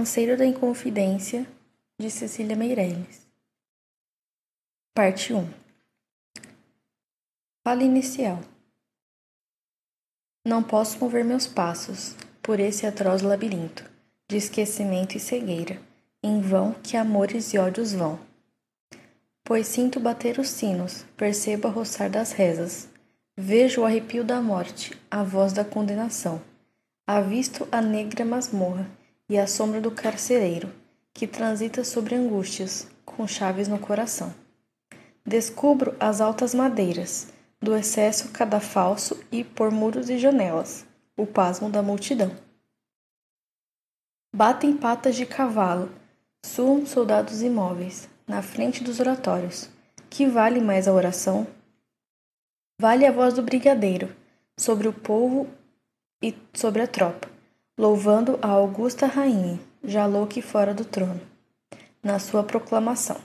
Conselho da Inconfidência de Cecília Meirelles. Parte 1 Fala inicial. Não posso mover meus passos por esse atroz labirinto de esquecimento e cegueira, em vão que amores e ódios vão. Pois sinto bater os sinos, percebo a roçar das rezas, vejo o arrepio da morte, a voz da condenação, avisto a negra masmorra e a sombra do carcereiro, que transita sobre angústias, com chaves no coração. Descubro as altas madeiras, do excesso cadafalso e por muros e janelas, o pasmo da multidão. Batem patas de cavalo, suam soldados imóveis, na frente dos oratórios. Que vale mais a oração? Vale a voz do brigadeiro, sobre o povo e sobre a tropa louvando a augusta rainha, já louca fora do trono, na sua proclamação.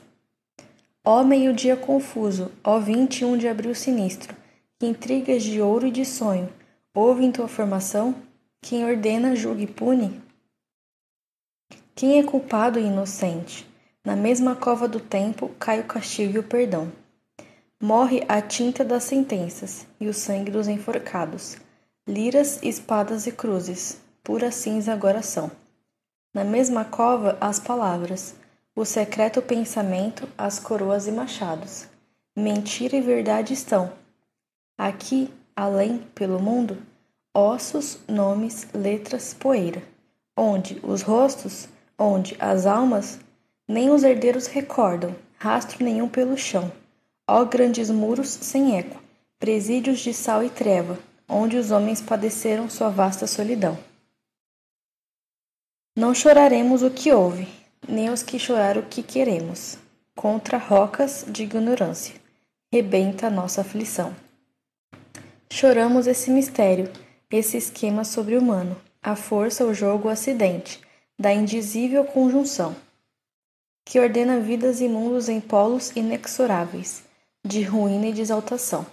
Ó meio-dia confuso, ó vinte e um de abril sinistro, que intrigas de ouro e de sonho, houve em tua formação? Quem ordena, julga e pune? Quem é culpado e inocente? Na mesma cova do tempo cai o castigo e o perdão. Morre a tinta das sentenças e o sangue dos enforcados, liras, espadas e cruzes, pura cinza agora são. Na mesma cova, as palavras, o secreto pensamento, as coroas e machados. Mentira e verdade estão. Aqui, além, pelo mundo, ossos, nomes, letras, poeira. Onde os rostos, onde as almas, nem os herdeiros recordam, rastro nenhum pelo chão. Ó grandes muros sem eco, presídios de sal e treva, onde os homens padeceram sua vasta solidão. Não choraremos o que houve, nem os que chorar o que queremos. Contra rocas de ignorância, rebenta nossa aflição. Choramos esse mistério, esse esquema sobre-humano, a força, o jogo, o acidente, da indizível conjunção, que ordena vidas e mundos em polos inexoráveis, de ruína e de exaltação.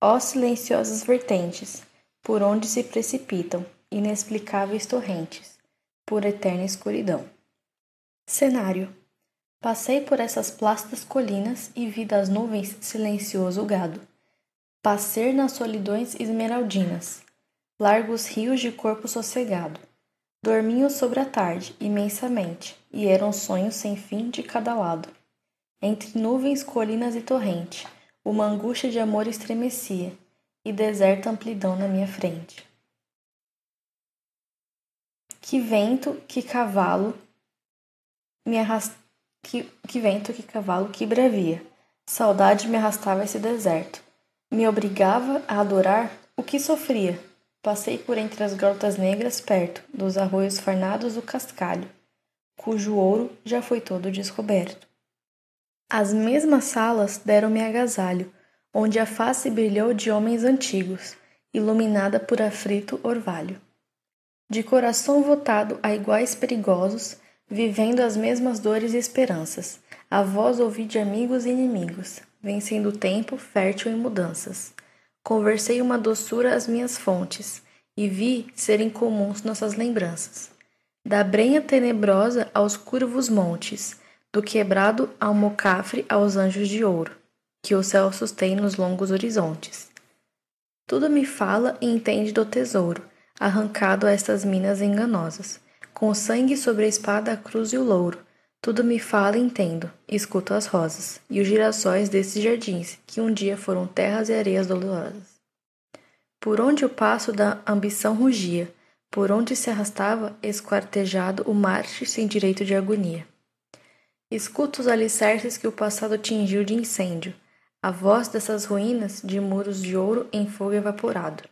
Ó silenciosas vertentes, por onde se precipitam inexplicáveis torrentes por eterna escuridão. Cenário: Passei por essas plácidas colinas e vi das nuvens silencioso gado. Passer nas solidões esmeraldinas, largos rios de corpo sossegado. Dormiam sobre a tarde, imensamente, e eram sonhos sem fim de cada lado. Entre nuvens, colinas e torrente, uma angústia de amor estremecia, e deserta amplidão na minha frente. Que vento, que cavalo me arrast... que, que vento, que cavalo, que bravia. Saudade me arrastava esse deserto. Me obrigava a adorar o que sofria. Passei por entre as grotas negras perto dos arroios farnados do cascalho, cujo ouro já foi todo descoberto. As mesmas salas deram-me agasalho, onde a face brilhou de homens antigos, iluminada por afrito orvalho de coração votado a iguais perigosos, vivendo as mesmas dores e esperanças. A voz ouvi de amigos e inimigos, vencendo o tempo fértil em mudanças. Conversei uma doçura às minhas fontes, e vi serem comuns nossas lembranças. Da brenha tenebrosa aos curvos montes, do quebrado ao mocafre aos anjos de ouro, que o céu sustém nos longos horizontes. Tudo me fala e entende do tesouro, arrancado a estas minas enganosas. Com o sangue sobre a espada, a cruz e o louro, tudo me fala e entendo, escuto as rosas e os girassóis desses jardins que um dia foram terras e areias dolorosas. Por onde o passo da ambição rugia, por onde se arrastava esquartejado o Marte sem direito de agonia. Escuto os alicerces que o passado tingiu de incêndio, a voz dessas ruínas de muros de ouro em fogo evaporado.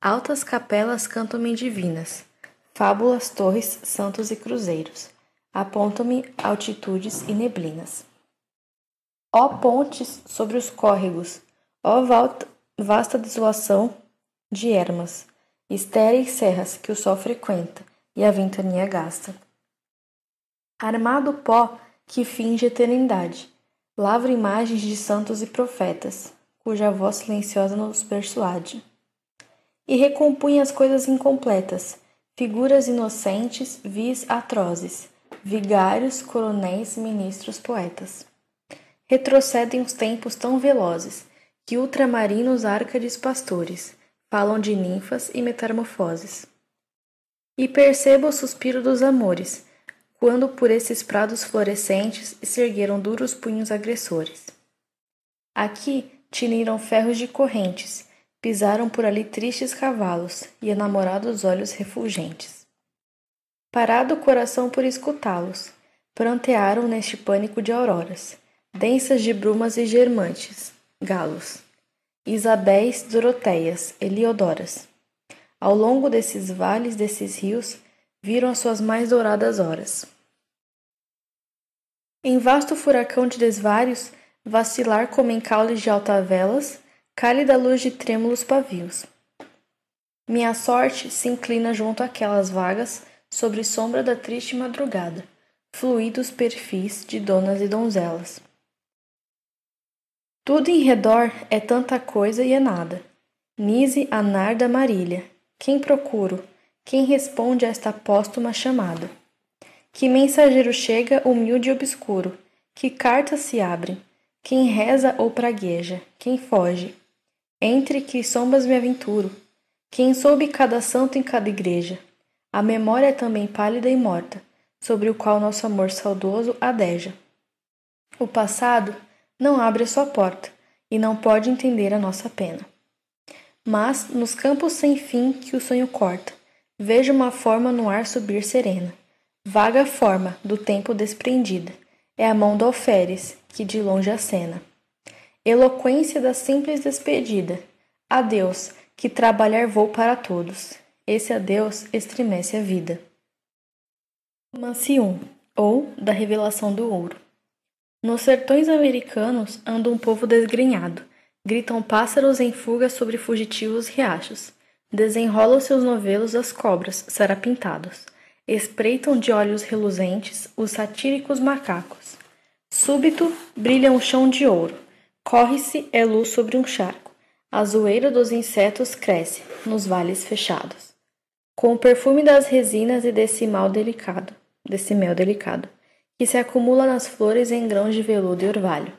Altas capelas cantam-me divinas, fábulas, torres, santos e cruzeiros, apontam-me altitudes e neblinas. Ó pontes sobre os córregos, ó vasta desolação de ermas, estéreis serras que o sol frequenta e a ventania gasta. Armado pó que finge eternidade, lavra imagens de santos e profetas, cuja voz silenciosa nos persuade e recompunha as coisas incompletas, figuras inocentes, vis atrozes, vigários, coronéis, ministros, poetas. Retrocedem os tempos tão velozes, que ultramarinos árcades pastores falam de ninfas e metamorfoses. E percebo o suspiro dos amores, quando por esses prados florescentes se ergueram duros punhos agressores. Aqui tiniram ferros de correntes, pisaram por ali tristes cavalos e enamorados olhos refulgentes. Parado o coração por escutá-los, prantearam neste pânico de auroras, densas de brumas e germantes, galos, Isabéis, Doroteias, Eliodoras. Ao longo desses vales, desses rios, viram as suas mais douradas horas. Em vasto furacão de desvários, vacilar como em caules de altavelas, cálida luz de trêmulos pavios. Minha sorte se inclina junto àquelas vagas, sobre sombra da triste madrugada, fluidos perfis de donas e donzelas. Tudo em redor é tanta coisa e é nada. Nise a narda marília. Quem procuro? Quem responde a esta póstuma chamada? Que mensageiro chega humilde e obscuro? Que cartas se abrem? Quem reza ou pragueja? Quem foge? Entre que sombras me aventuro? Quem soube cada santo em cada igreja? A memória é também pálida e morta, sobre o qual nosso amor saudoso adeja. O passado não abre a sua porta e não pode entender a nossa pena. Mas, nos campos sem fim que o sonho corta, vejo uma forma no ar subir serena. Vaga forma do tempo desprendida, é a mão do alferes que de longe acena. Eloquência da simples despedida. Adeus, que trabalhar vou para todos. Esse adeus estremece a vida. Romance 1, ou da Revelação do Ouro. Nos sertões americanos anda um povo desgrenhado. Gritam pássaros em fuga sobre fugitivos riachos. Desenrolam seus novelos as cobras, sarapintados. Espreitam de olhos reluzentes os satíricos macacos. Súbito brilha um chão de ouro. Corre-se é luz sobre um charco. A zoeira dos insetos cresce nos vales fechados. Com o perfume das resinas e desse mal delicado, desse mel delicado que se acumula nas flores em grãos de veludo e orvalho.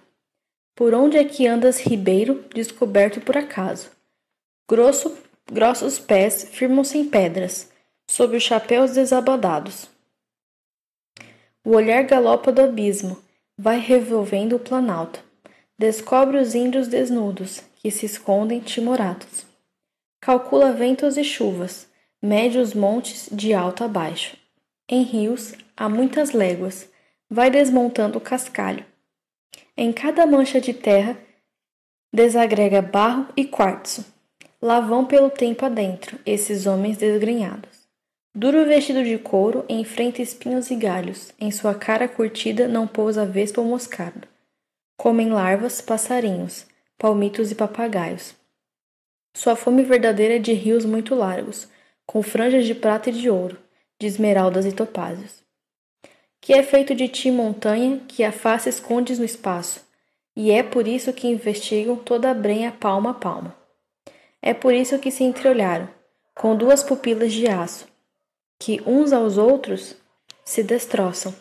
Por onde é que andas, ribeiro, descoberto por acaso? Grosso, grossos pés firmam-se em pedras, sob os chapéus desabodados. O olhar galopa do abismo, vai revolvendo o planalto. Descobre os índios desnudos, que se escondem timoratos. Calcula ventos e chuvas, mede os montes de alto a baixo. Em rios, há muitas léguas, vai desmontando o cascalho. Em cada mancha de terra, desagrega barro e quartzo. Lá vão pelo tempo adentro esses homens desgrenhados. Duro vestido de couro, enfrenta espinhos e galhos. Em sua cara curtida não pousa vespa ou moscardo. Comem larvas, passarinhos, palmitos e papagaios. Sua fome verdadeira é de rios muito largos, com franjas de prata e de ouro, de esmeraldas e topázios que é feito de ti montanha que a face escondes no espaço, e é por isso que investigam toda a brenha palma a palma. É por isso que se entreolharam, com duas pupilas de aço, que uns aos outros se destroçam,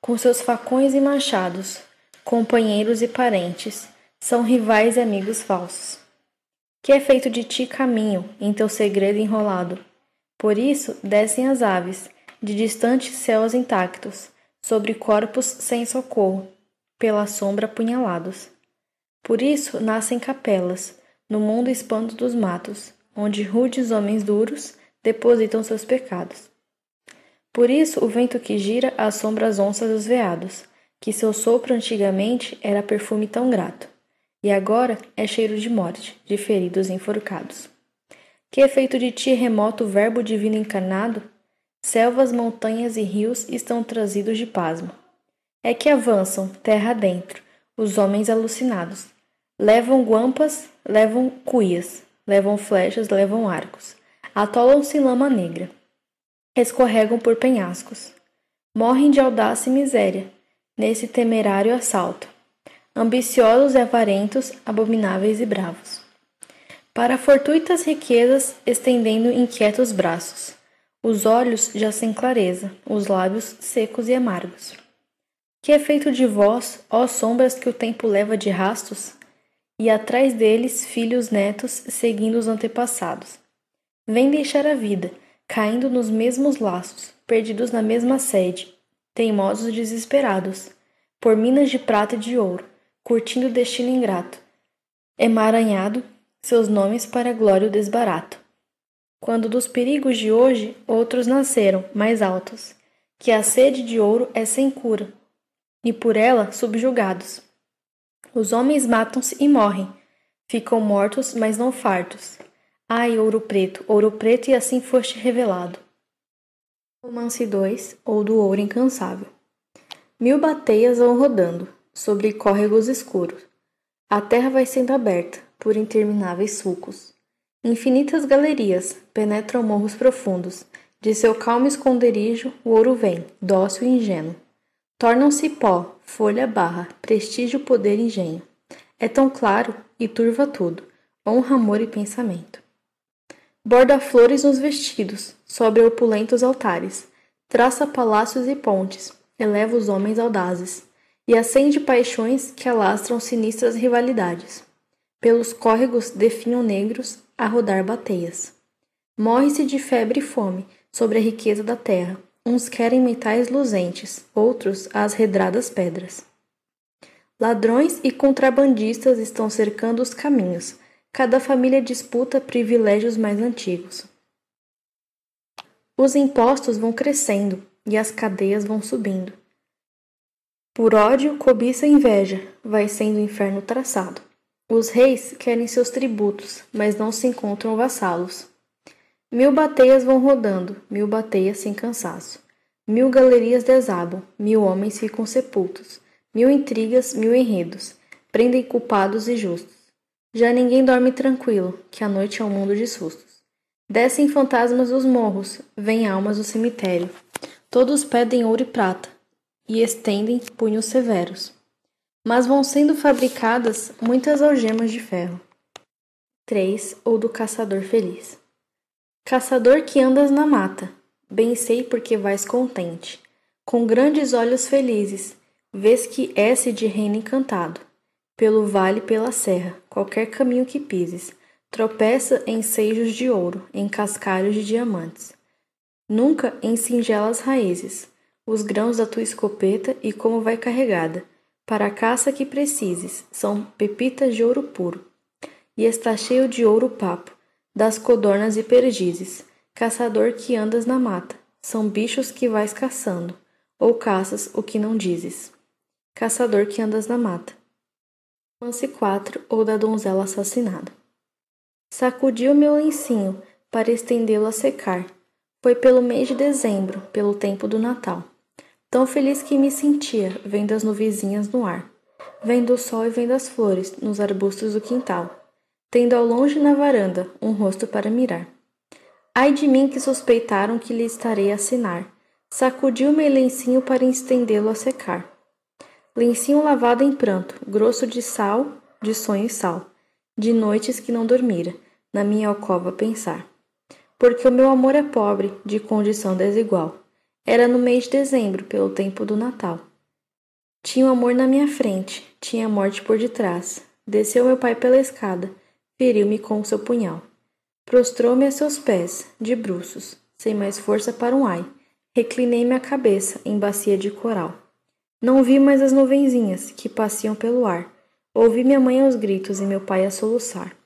com seus facões e machados, companheiros e parentes, são rivais e amigos falsos. Que é feito de ti caminho em teu segredo enrolado. Por isso descem as aves, de distantes céus intactos, sobre corpos sem socorro, pela sombra apunhalados. Por isso nascem capelas, no mundo espanto dos matos, onde rudes homens duros depositam seus pecados. Por isso o vento que gira assombra as onças dos veados, que seu sopro antigamente era perfume tão grato, e agora é cheiro de morte, de feridos enforcados. Que efeito de ti remoto verbo divino encarnado, Selvas, montanhas e rios estão trazidos de pasmo. É que avançam, terra adentro, os homens alucinados. Levam guampas, levam cuias, levam flechas, levam arcos. Atolam-se em lama negra. Escorregam por penhascos. Morrem de audácia e miséria, nesse temerário assalto. Ambiciosos e avarentos, abomináveis e bravos. Para fortuitas riquezas, estendendo inquietos braços Os olhos já sem clareza, os lábios secos e amargos. Que é feito de vós, ó sombras que o tempo leva de rastos? E atrás deles filhos netos seguindo os antepassados. Vêm deixar a vida, caindo nos mesmos laços, perdidos na mesma sede, teimosos desesperados, por minas de prata e de ouro, curtindo o destino ingrato, emaranhado seus nomes para glória o desbarato. Quando dos perigos de hoje outros nasceram, mais altos, que a sede de ouro é sem cura, e por ela subjugados. Os homens matam-se e morrem, ficam mortos, mas não fartos. Ai, ouro preto, ouro preto, e assim foste revelado. Romance 2, ou do ouro incansável. Mil bateias vão rodando, sobre córregos escuros. A terra vai sendo aberta, por intermináveis sulcos. Infinitas galerias penetram morros profundos. De seu calmo esconderijo, o ouro vem, dócil e ingênuo. Tornam-se pó, folha barra, prestígio, poder, engenho. É tão claro e turva tudo, honra, amor e pensamento. Borda flores nos vestidos, sobre opulentos altares, traça palácios e pontes, eleva os homens audazes, e acende paixões que alastram sinistras rivalidades. Pelos córregos definham negros a rodar bateias. Morre-se de febre e fome sobre a riqueza da terra. Uns querem metais luzentes, outros as redradas pedras. Ladrões e contrabandistas estão cercando os caminhos. Cada família disputa privilégios mais antigos. Os impostos vão crescendo e as cadeias vão subindo. Por ódio, cobiça e inveja, vai sendo o inferno traçado. Os reis querem seus tributos, mas não se encontram vassalos. Mil bateias vão rodando, mil bateias sem cansaço. Mil galerias desabam, mil homens ficam sepultos. Mil intrigas, mil enredos, prendem culpados e justos. Já ninguém dorme tranquilo, que a noite é um mundo de sustos. Descem fantasmas dos morros, vêm almas do cemitério. Todos pedem ouro e prata, e estendem punhos severos mas vão sendo fabricadas muitas algemas de ferro. 3. Ou do caçador feliz. Caçador que andas na mata, bem sei porque vais contente, com grandes olhos felizes, vês que esse de reino encantado, pelo vale pela serra, qualquer caminho que pises, tropeça em sejos de ouro, em cascalhos de diamantes. Nunca em singelas raízes, os grãos da tua escopeta e como vai carregada, para a caça que precises, são pepitas de ouro puro. E está cheio de ouro papo, das codornas e perdizes. Caçador que andas na mata, são bichos que vais caçando, ou caças o que não dizes. Caçador que andas na mata. 4 ou da donzela assassinada. Sacudi o meu lencinho para estendê-lo a secar. Foi pelo mês de dezembro, pelo tempo do Natal. Tão feliz que me sentia, vendo as nuvenzinhas no ar, vendo o sol e vendo as flores nos arbustos do quintal, tendo ao longe na varanda um rosto para mirar. Ai de mim que suspeitaram que lhe estarei a assinar. Sacudiu meu lencinho para estendê-lo a secar. Lencinho lavado em pranto, grosso de sal, de sonho e sal, de noites que não dormira, na minha alcova pensar. Porque o meu amor é pobre, de condição desigual era no mês de dezembro, pelo tempo do Natal. Tinha o amor na minha frente, tinha a morte por detrás. Desceu meu pai pela escada, feriu-me com seu punhal. Prostrou-me a seus pés, de bruços, sem mais força para um ai. Reclinei minha cabeça em bacia de coral. Não vi mais as nuvenzinhas que passeiam pelo ar. Ouvi minha mãe aos gritos e meu pai a soluçar.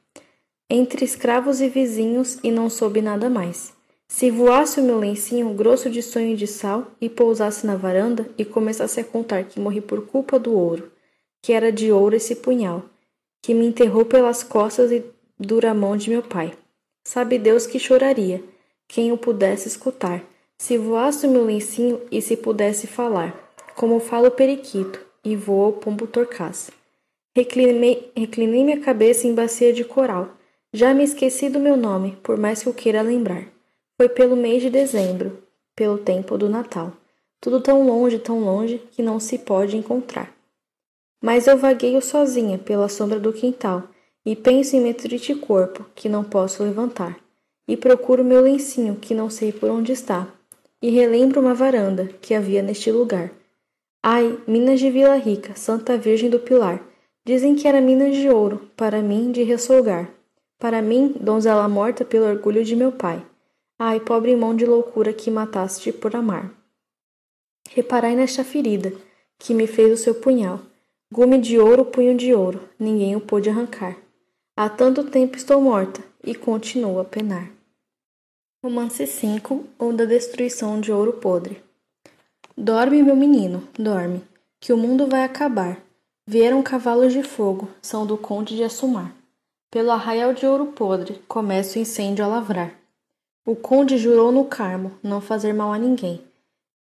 Entre escravos e vizinhos e não soube nada mais. Se voasse o meu lencinho grosso de sonho de sal e pousasse na varanda e começasse a contar que morri por culpa do ouro, que era de ouro esse punhal, que me enterrou pelas costas e dura mão de meu pai. Sabe Deus que choraria, quem o pudesse escutar, se voasse o meu lencinho e se pudesse falar, como fala o periquito, e voa o pombo torcaz. Reclinei, reclinei minha cabeça em bacia de coral. Já me esqueci do meu nome, por mais que eu queira lembrar. Foi pelo mês de dezembro, pelo tempo do Natal. Tudo tão longe, tão longe, que não se pode encontrar. Mas eu vagueio sozinha pela sombra do quintal e penso em meu triste corpo, que não posso levantar. e procuro meu lencinho, que não sei por onde está, e relembro uma varanda que havia neste lugar. Ai, Minas de Vila Rica, Santa Virgem do Pilar, dizem que era Minas de ouro, para mim de ressolgar. Para mim, donzela morta pelo orgulho de meu pai. Ai, pobre mão de loucura que mataste por amar. Reparai nesta ferida, que me fez o seu punhal. Gume de ouro, punho de ouro, ninguém o pôde arrancar. Há tanto tempo estou morta, e continuo a penar. Romance 5 ou da destruição de ouro podre. Dorme, meu menino, dorme, que o mundo vai acabar. Vieram cavalos de fogo, são do conde de Assumar. Pelo arraial de ouro podre, começa o incêndio a lavrar. O conde jurou no carmo não fazer mal a ninguém.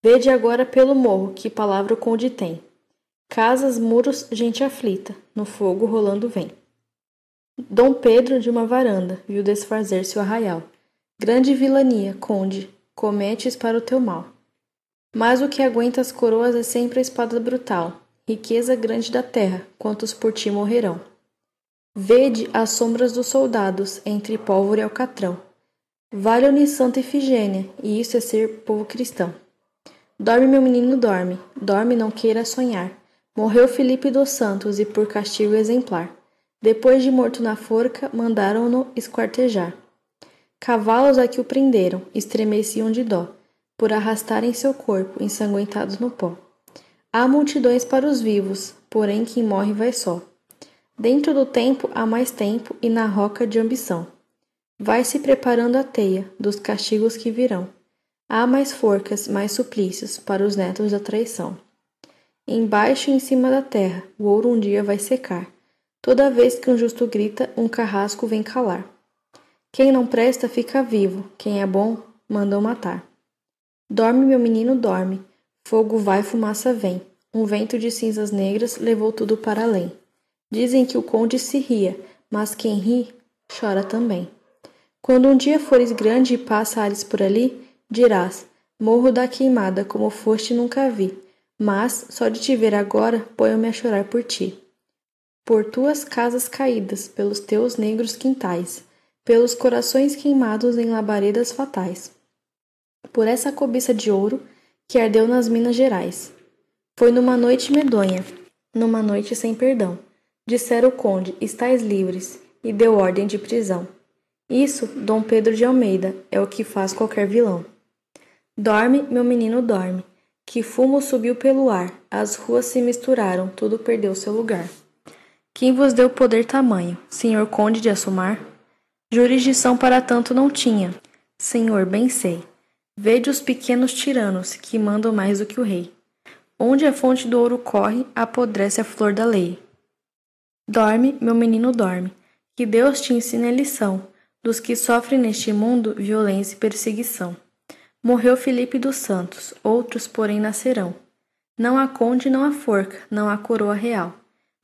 Vede agora pelo morro que palavra o conde tem. Casas, muros, gente aflita, no fogo rolando vem. Dom Pedro de uma varanda viu desfazer-se o arraial. Grande vilania, conde, cometes para o teu mal. Mas o que aguenta as coroas é sempre a espada brutal, riqueza grande da terra, quantos por ti morrerão. Vede as sombras dos soldados entre pólvora e alcatrão. Vale-me Santa Efigênia, e isso é ser povo cristão. Dorme, meu menino, dorme, dorme, não queira sonhar. Morreu Felipe dos Santos e por castigo exemplar. Depois de morto na forca, mandaram-no esquartejar. Cavalos a que o prenderam, estremeciam de dó, por arrastarem seu corpo, ensanguentados no pó. Há multidões para os vivos, porém quem morre vai só. Dentro do tempo há mais tempo e na roca de ambição. Vai se preparando a teia dos castigos que virão. Há mais forcas, mais suplícios para os netos da traição. Embaixo e em cima da terra, o ouro um dia vai secar. Toda vez que um justo grita, um carrasco vem calar. Quem não presta fica vivo, quem é bom, mandam matar. Dorme, meu menino, dorme. Fogo vai, fumaça vem. Um vento de cinzas negras levou tudo para além. Dizem que o conde se ria, mas quem ri, chora também. Quando um dia fores grande e passares por ali, dirás: Morro da queimada, como foste nunca vi. Mas, só de te ver agora, ponho-me a chorar por ti. Por tuas casas caídas, pelos teus negros quintais, pelos corações queimados em labaredas fatais, por essa cobiça de ouro que ardeu nas Minas Gerais. Foi numa noite medonha, numa noite sem perdão. Dissera o conde: Estais livres, e deu ordem de prisão. Isso, Dom Pedro de Almeida, é o que faz qualquer vilão. Dorme, meu menino, dorme, que fumo subiu pelo ar, as ruas se misturaram, tudo perdeu seu lugar. Quem vos deu poder tamanho, senhor conde de Assumar? Jurisdição para tanto não tinha. Senhor, bem sei. Vede os pequenos tiranos, que mandam mais do que o rei. Onde a fonte do ouro corre, apodrece a flor da lei. Dorme, meu menino, dorme, que Deus te ensine a lição dos que sofrem neste mundo violência e perseguição. Morreu Felipe dos Santos, outros, porém, nascerão. Não há conde, não há forca, não há coroa real.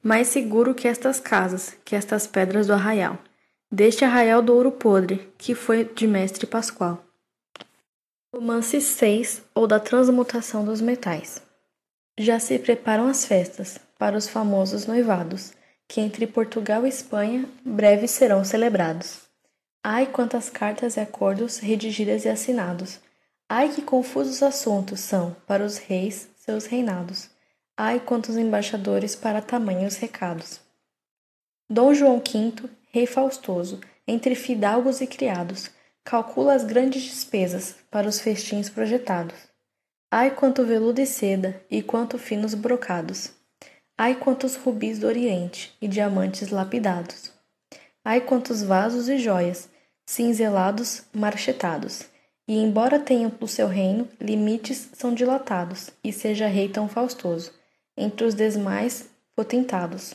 Mais seguro que estas casas, que estas pedras do arraial deste arraial do ouro podre, que foi de mestre Pascoal. Romance 6 ou da transmutação dos metais. Já se preparam as festas para os famosos noivados, que entre Portugal e Espanha breve serão celebrados. Ai, quantas cartas e acordos redigidas e assinados! Ai, que confusos assuntos são para os reis seus reinados! Ai, quantos embaixadores para tamanhos recados! Dom João V rei faustoso, entre fidalgos e criados, calcula as grandes despesas para os festins projetados. Ai quanto veludo e seda, e quanto finos brocados! Ai quantos rubis do Oriente e diamantes lapidados! Ai quantos vasos e joias, cinzelados, marchetados! E embora tenham no seu reino, limites são dilatados, e seja rei tão faustoso, entre os demais potentados.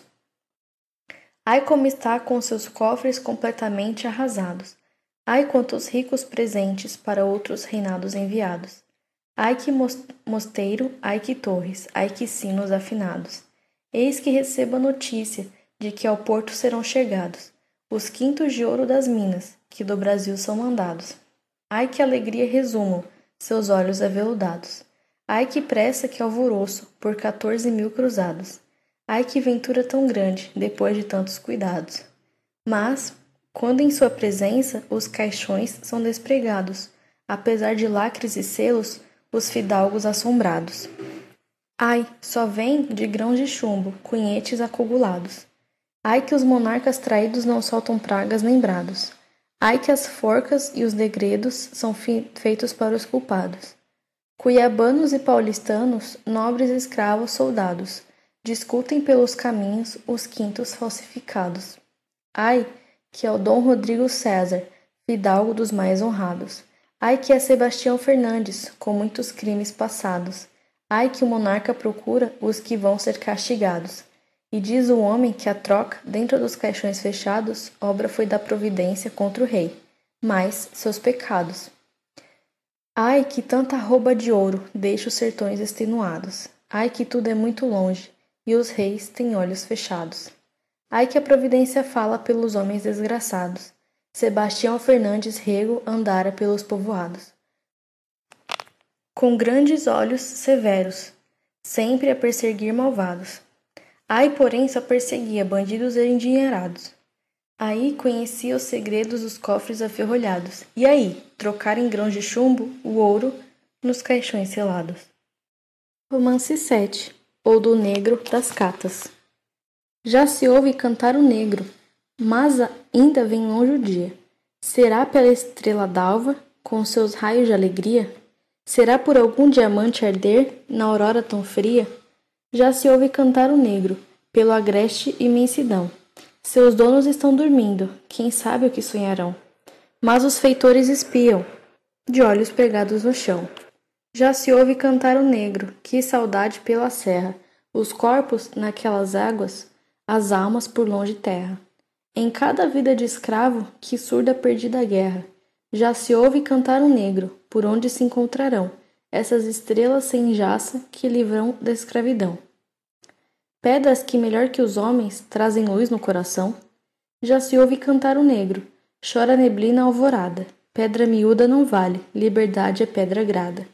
Ai como está com seus cofres completamente arrasados. Ai quantos ricos presentes para outros reinados enviados. Ai que mosteiro, ai que torres, ai que sinos afinados. Eis que receba a notícia de que ao porto serão chegados os quintos de ouro das minas, que do Brasil são mandados. Ai que alegria resumam seus olhos aveludados. Ai que pressa que alvoroço por quatorze mil cruzados. Ai que ventura tão grande, depois de tantos cuidados. Mas, quando em sua presença os caixões são despregados, apesar de lacres e selos, os fidalgos assombrados. Ai, só vem de grãos de chumbo, cunhetes acogulados. Ai que os monarcas traídos não soltam pragas lembrados. Ai que as forcas e os degredos são feitos para os culpados. Cuiabanos e paulistanos, nobres escravos soldados, discutem pelos caminhos os quintos falsificados. Ai, que é o Dom Rodrigo César, fidalgo dos mais honrados. Ai, que é Sebastião Fernandes, com muitos crimes passados. Ai, que o monarca procura os que vão ser castigados. E diz o homem que a troca, dentro dos caixões fechados, obra foi da providência contra o rei, mais seus pecados. Ai, que tanta rouba de ouro deixa os sertões extenuados. Ai, que tudo é muito longe, e os reis têm olhos fechados. Ai, que a providência fala pelos homens desgraçados. Sebastião Fernandes Rego andara pelos povoados. Com grandes olhos severos, sempre a perseguir malvados Ai, porém, só perseguia bandidos endinheirados. Aí conhecia os segredos dos cofres aferrolhados. E aí, trocar em grãos de chumbo o ouro nos caixões selados. Romance 7 ou do Negro das Catas. Já se ouve cantar o negro, mas ainda vem longe o dia. Será pela estrela d'alva, com seus raios de alegria? Será por algum diamante arder na aurora tão fria? Já se ouve cantar o negro, pelo agreste imensidão. Seus donos estão dormindo, quem sabe o que sonharão. Mas os feitores espiam, de olhos pregados no chão. Já se ouve cantar o negro, que saudade pela serra, os corpos naquelas águas, as almas por longe terra. Em cada vida de escravo, que surda perdida guerra, já se ouve cantar o negro, por onde se encontrarão essas estrelas sem jaça que livram da escravidão. Pedras que, melhor que os homens, trazem luz no coração. Já se ouve cantar o negro, chora neblina alvorada. Pedra miúda não vale, liberdade é pedra grada.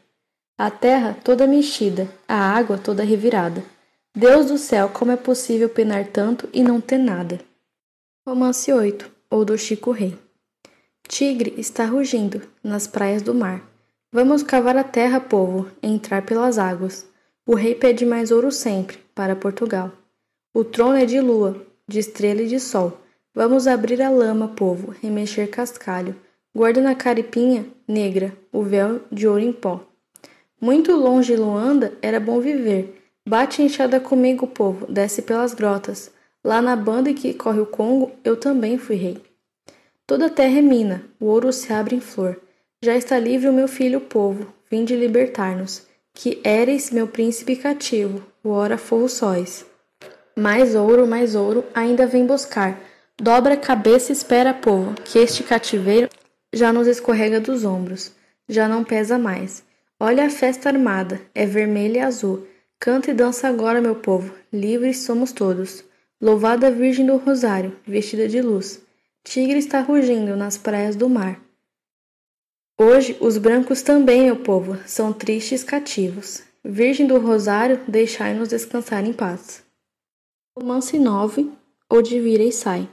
A terra toda mexida, a água toda revirada. Deus do céu, como é possível penar tanto e não ter nada? Romance 8, ou do Chico Rei. Tigre está rugindo nas praias do mar. Vamos cavar a terra, povo, entrar pelas águas. O rei pede mais ouro sempre, para Portugal. O trono é de lua, de estrela e de sol. Vamos abrir a lama, povo, remexer cascalho. Guarda na caripinha, negra, o véu de ouro em pó. Muito longe Luanda era bom viver. Bate enxada comigo, povo, desce pelas grotas. Lá na banda que corre o Congo, eu também fui rei. Toda a terra é mina, o ouro se abre em flor. Já está livre o meu filho, o povo, vinde libertar-nos. Que éreis meu príncipe cativo, o ora forro sóis. Mais ouro, mais ouro, ainda vem buscar. Dobra a cabeça e espera, povo, que este cativeiro já nos escorrega dos ombros, já não pesa mais. Olha a festa armada, é vermelha e azul. Canta e dança agora, meu povo, livres somos todos. Louvada a Virgem do Rosário, vestida de luz. Tigre está rugindo nas praias do mar. Hoje os brancos também, meu povo, são tristes cativos. Virgem do Rosário, deixai-nos descansar em paz. Romance 9, ou de vira e sai.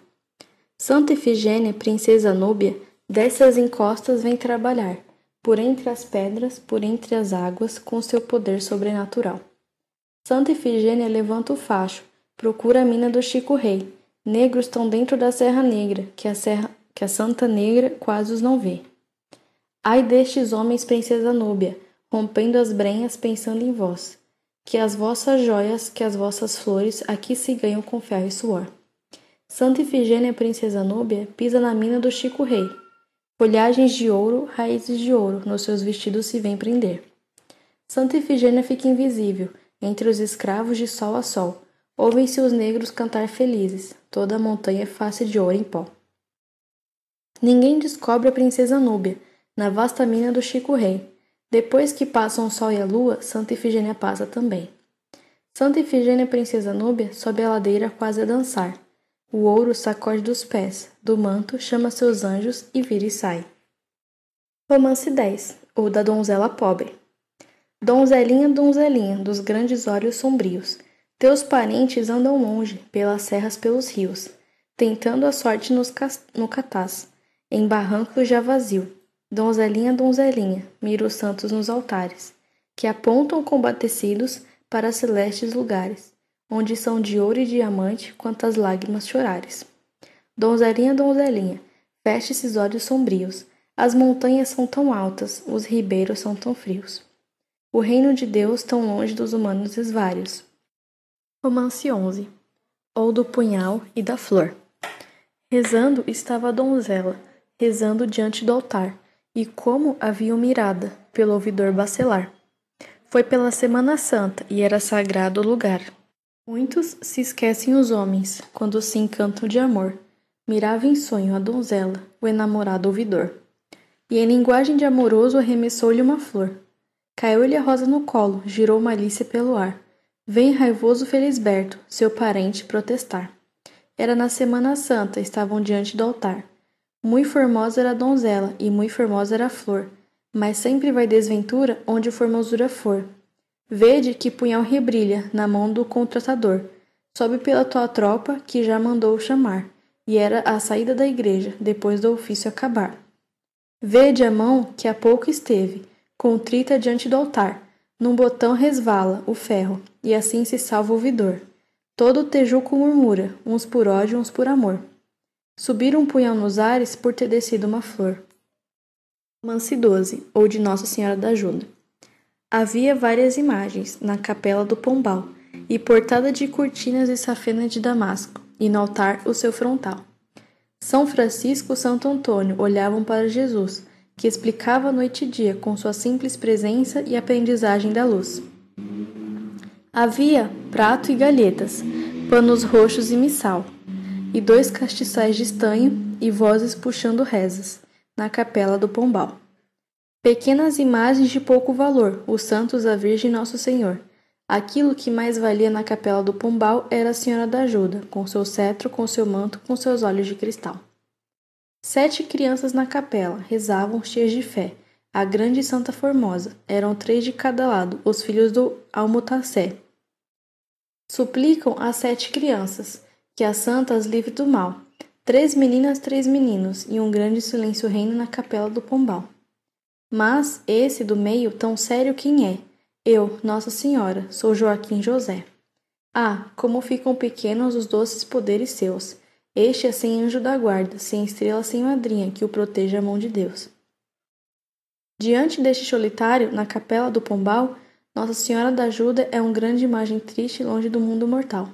Santa Efigênia, princesa núbia, desce as encostas vem trabalhar, por entre as pedras, por entre as águas, com seu poder sobrenatural. Santa Efigênia levanta o facho, procura a mina do Chico Rei. Negros estão dentro da Serra Negra, que a, serra, que a Santa Negra quase os não vê. Ai destes homens, princesa núbia, rompendo as brenhas pensando em vós. Que as vossas joias, que as vossas flores aqui se ganham com ferro e suor. Santa Ifigênia, princesa núbia, pisa na mina do Chico Rei. Folhagens de ouro, raízes de ouro, nos seus vestidos se vem prender. Santa Ifigênia fica invisível, entre os escravos de sol a sol. Ouvem-se os negros cantar felizes, toda a montanha é face de ouro em pó. Ninguém descobre a princesa Núbia, na vasta mina do Chico Rei, depois que passam o sol e a lua, Santa Ifigênia passa também. Santa Ifigênia, princesa núbia, sobe a ladeira quase a dançar. O ouro sacode dos pés, do manto chama seus anjos e vira e sai. Romance 10, ou da donzela pobre. Donzelinha, donzelinha, dos grandes olhos sombrios, teus parentes andam longe, pelas serras, pelos rios. tentando a sorte nos no catás, em barrancos já vazio. Donzelinha, donzelinha, mira os santos nos altares, que apontam combatecidos para celestes lugares, onde são de ouro e diamante quantas lágrimas chorares. Donzelinha, donzelinha, feche esses olhos sombrios, as montanhas são tão altas, os ribeiros são tão frios. O reino de Deus tão longe dos humanos esvários. Romance 11 Ou do punhal e da flor. Rezando estava a donzela, rezando diante do altar, e como haviam mirada, pelo ouvidor bacelar. Foi pela Semana Santa e era sagrado o lugar. Muitos se esquecem os homens, quando se encantam de amor. Mirava em sonho a donzela, o enamorado ouvidor. E em linguagem de amoroso arremessou-lhe uma flor. Caiu-lhe a rosa no colo, girou malícia pelo ar. Vem raivoso Felisberto, seu parente, protestar. Era na Semana Santa, estavam diante do altar. Mui formosa era a donzela, e mui formosa era a flor. Mas sempre vai desventura onde formosura for. Vede que punhal rebrilha na mão do contratador. Sobe pela tua tropa, que já mandou chamar. E era a saída da igreja, depois do ofício acabar. Vede a mão que há pouco esteve, contrita diante do altar. Num botão resvala o ferro, e assim se salva o ouvidor. Todo o tejuco murmura, uns por ódio, uns por amor. Subir um punhal nos ares por ter descido uma flor. Mansi 12, ou de Nossa Senhora da Ajuda. Havia várias imagens na capela do Pombal, e portada de cortinas e safena de damasco, e no altar o seu frontal. São Francisco e Santo Antônio olhavam para Jesus, que explicava noite e dia com sua simples presença e aprendizagem da luz. Havia prato e galhetas, panos roxos e missal, e dois castiçais de estanho e vozes puxando rezas, na capela do Pombal. Pequenas imagens de pouco valor, os santos, a Virgem Nosso Senhor. Aquilo que mais valia na capela do Pombal era a Senhora da Ajuda, com seu cetro, com seu manto, com seus olhos de cristal. Sete crianças na capela rezavam cheias de fé. A grande Santa Formosa eram três de cada lado, os filhos do Almutacé. Suplicam as sete crianças que a santa as livre do mal. Três meninas, três meninos, e um grande silêncio reina na capela do Pombal. Mas esse do meio, tão sério quem é? Eu, Nossa Senhora, sou Joaquim José. Ah, como ficam pequenos os doces poderes seus! Este é sem anjo da guarda, sem estrela, sem madrinha, que o proteja a mão de Deus. Diante deste solitário, na capela do Pombal, Nossa Senhora da Ajuda é uma grande imagem triste longe do mundo mortal.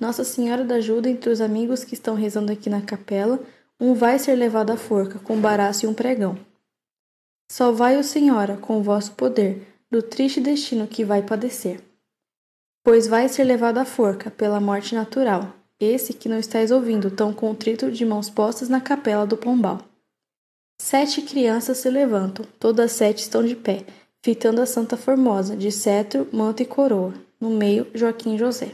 Nossa Senhora da Ajuda, entre os amigos que estão rezando aqui na capela, um vai ser levado à forca, com baraço e um pregão. Salvai-o, Senhora, com o vosso poder, do triste destino que vai padecer. Pois vai ser levado à forca, pela morte natural, esse que não estáis ouvindo, tão contrito de mãos postas na capela do pombal. Sete crianças se levantam, todas sete estão de pé, fitando a Santa Formosa, de cetro, manto e coroa, no meio Joaquim José.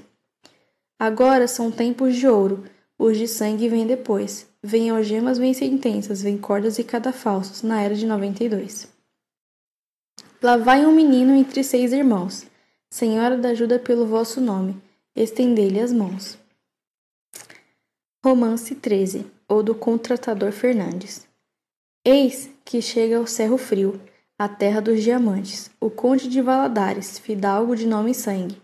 Agora são tempos de ouro, os de sangue vêm depois. Vêm algemas, vêm sentenças, vêm cordas e cadafalsos, na era de 92. Lá vai um menino entre seis irmãos. Senhora da ajuda pelo vosso nome, estendei-lhe as mãos. Romance 13 ou do Contratador Fernandes. Eis que chega ao Cerro Frio, a terra dos diamantes, o Conde de Valadares, fidalgo de nome e sangue,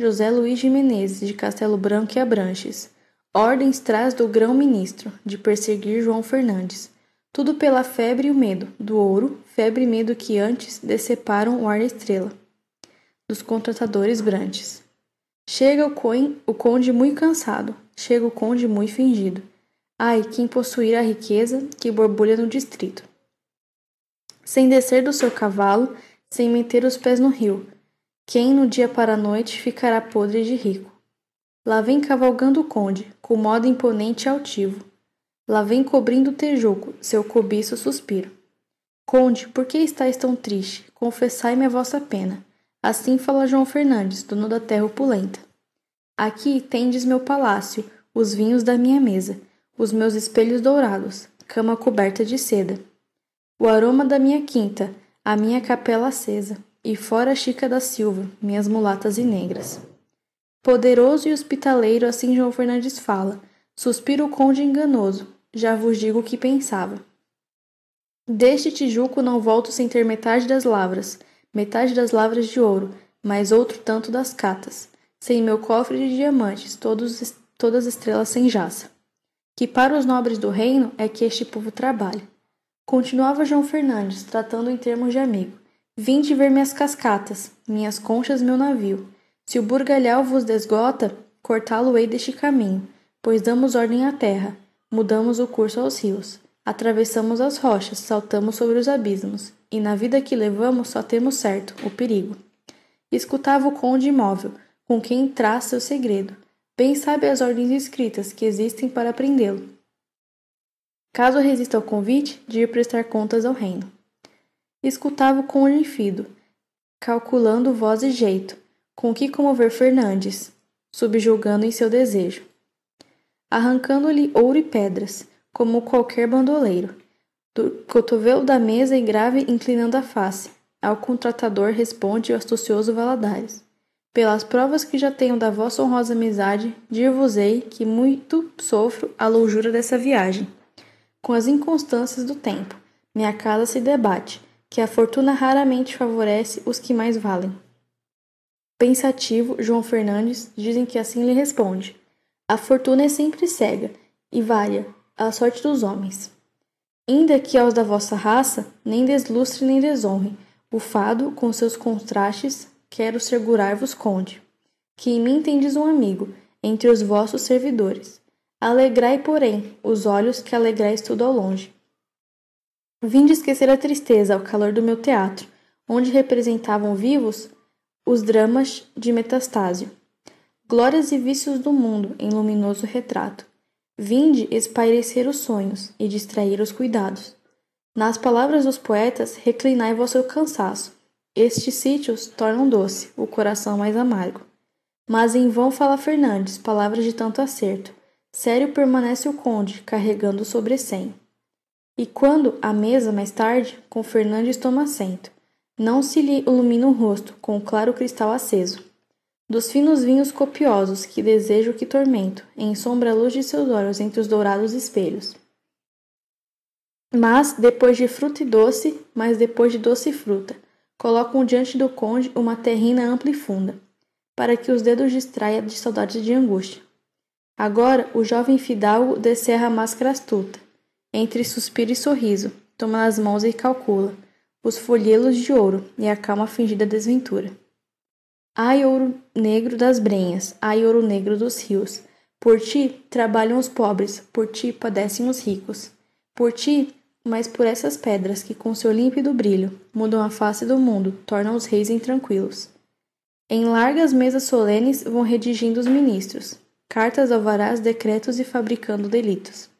José Luiz de Menezes, de Castelo Branco e Abranches. Ordens traz do grão-ministro, de perseguir João Fernandes. Tudo pela febre e o medo, do ouro, febre e medo que antes deceparam o ar estrela. Dos contratadores brantes. Chega o, coin, o conde muito cansado, chega o conde muito fingido. Ai, quem possuir a riqueza que borbulha no distrito. Sem descer do seu cavalo, sem meter os pés no rio, quem no dia para a noite ficará podre de rico. Lá vem cavalgando o conde, com modo imponente e altivo. Lá vem cobrindo o tejuco, seu cobiço suspiro. Conde, por que estáis tão triste? Confessai-me a vossa pena. Assim fala João Fernandes, dono da terra opulenta. Aqui tendes meu palácio, os vinhos da minha mesa, os meus espelhos dourados, cama coberta de seda. O aroma da minha quinta, a minha capela acesa, e fora Chica da Silva, minhas mulatas e negras. Poderoso e hospitaleiro, assim João Fernandes fala, Suspira o conde enganoso, já vos digo o que pensava. Deste Tijuco não volto sem ter metade das lavras, metade das lavras de ouro, mais outro tanto das catas, sem meu cofre de diamantes, todos, todas estrelas sem jaça. Que para os nobres do reino é que este povo trabalha. Continuava João Fernandes, tratando em termos de amigo. Vinde ver minhas cascatas, minhas conchas, meu navio. Se o burgalhau vos desgota, cortá-lo-ei deste caminho, pois damos ordem à terra, mudamos o curso aos rios. Atravessamos as rochas, saltamos sobre os abismos, e na vida que levamos só temos certo o perigo. Escutava o conde imóvel, com quem traz seu segredo. Bem sabe as ordens escritas que existem para prendê-lo. Caso resista ao convite de ir prestar contas ao reino. Escutava o conde fido, calculando voz e jeito, com que comover Fernandes, subjulgando em seu desejo. Arrancando-lhe ouro e pedras, como qualquer bandoleiro. Do cotovelo da mesa e grave inclinando a face, ao contratador responde o astucioso Valadares. Pelas provas que já tenho da vossa honrosa amizade, dir-vos-ei que muito sofro a loujura dessa viagem. Com as inconstâncias do tempo, minha casa se debate, que a fortuna raramente favorece os que mais valem. Pensativo, João Fernandes dizem que assim lhe responde: A fortuna é sempre cega e varia, a sorte dos homens. Ainda que aos da vossa raça nem deslustre nem desonre, o fado, com seus contrastes, quero segurar-vos conde, que em mim tendes um amigo, entre os vossos servidores. Alegrai, porém, os olhos que alegrais tudo ao longe. Vim de esquecer a tristeza ao calor do meu teatro, onde representavam vivos os dramas de Metastásio, glórias e vícios do mundo em luminoso retrato. Vinde espairecer os sonhos e distrair os cuidados. Nas palavras dos poetas, reclinai vosso cansaço. Estes sítios tornam doce o coração mais amargo. Mas em vão fala Fernandes, palavras de tanto acerto. Sério permanece o conde, carregando o sobrecém. E quando, à mesa mais tarde, com Fernandes toma assento, não se lhe ilumina o rosto com o claro cristal aceso dos finos vinhos copiosos que desejo que tormento, em sombra a luz de seus olhos entre os dourados espelhos. Mas, depois de fruta e doce, mas depois de doce e fruta, colocam diante do conde uma terrina ampla e funda, para que os dedos distraia de saudades de angústia. Agora, o jovem fidalgo descerra a máscara astuta, entre suspiro e sorriso, toma nas mãos e calcula os folhelos de ouro e a calma fingida desventura. Ai, ouro negro das brenhas, ai, ouro negro dos rios. Por ti trabalham os pobres, por ti padecem os ricos. Por ti, mas por essas pedras que com seu límpido brilho mudam a face do mundo, tornam os reis intranquilos. Em largas mesas solenes vão redigindo os ministros, cartas, alvarás, decretos e fabricando delitos.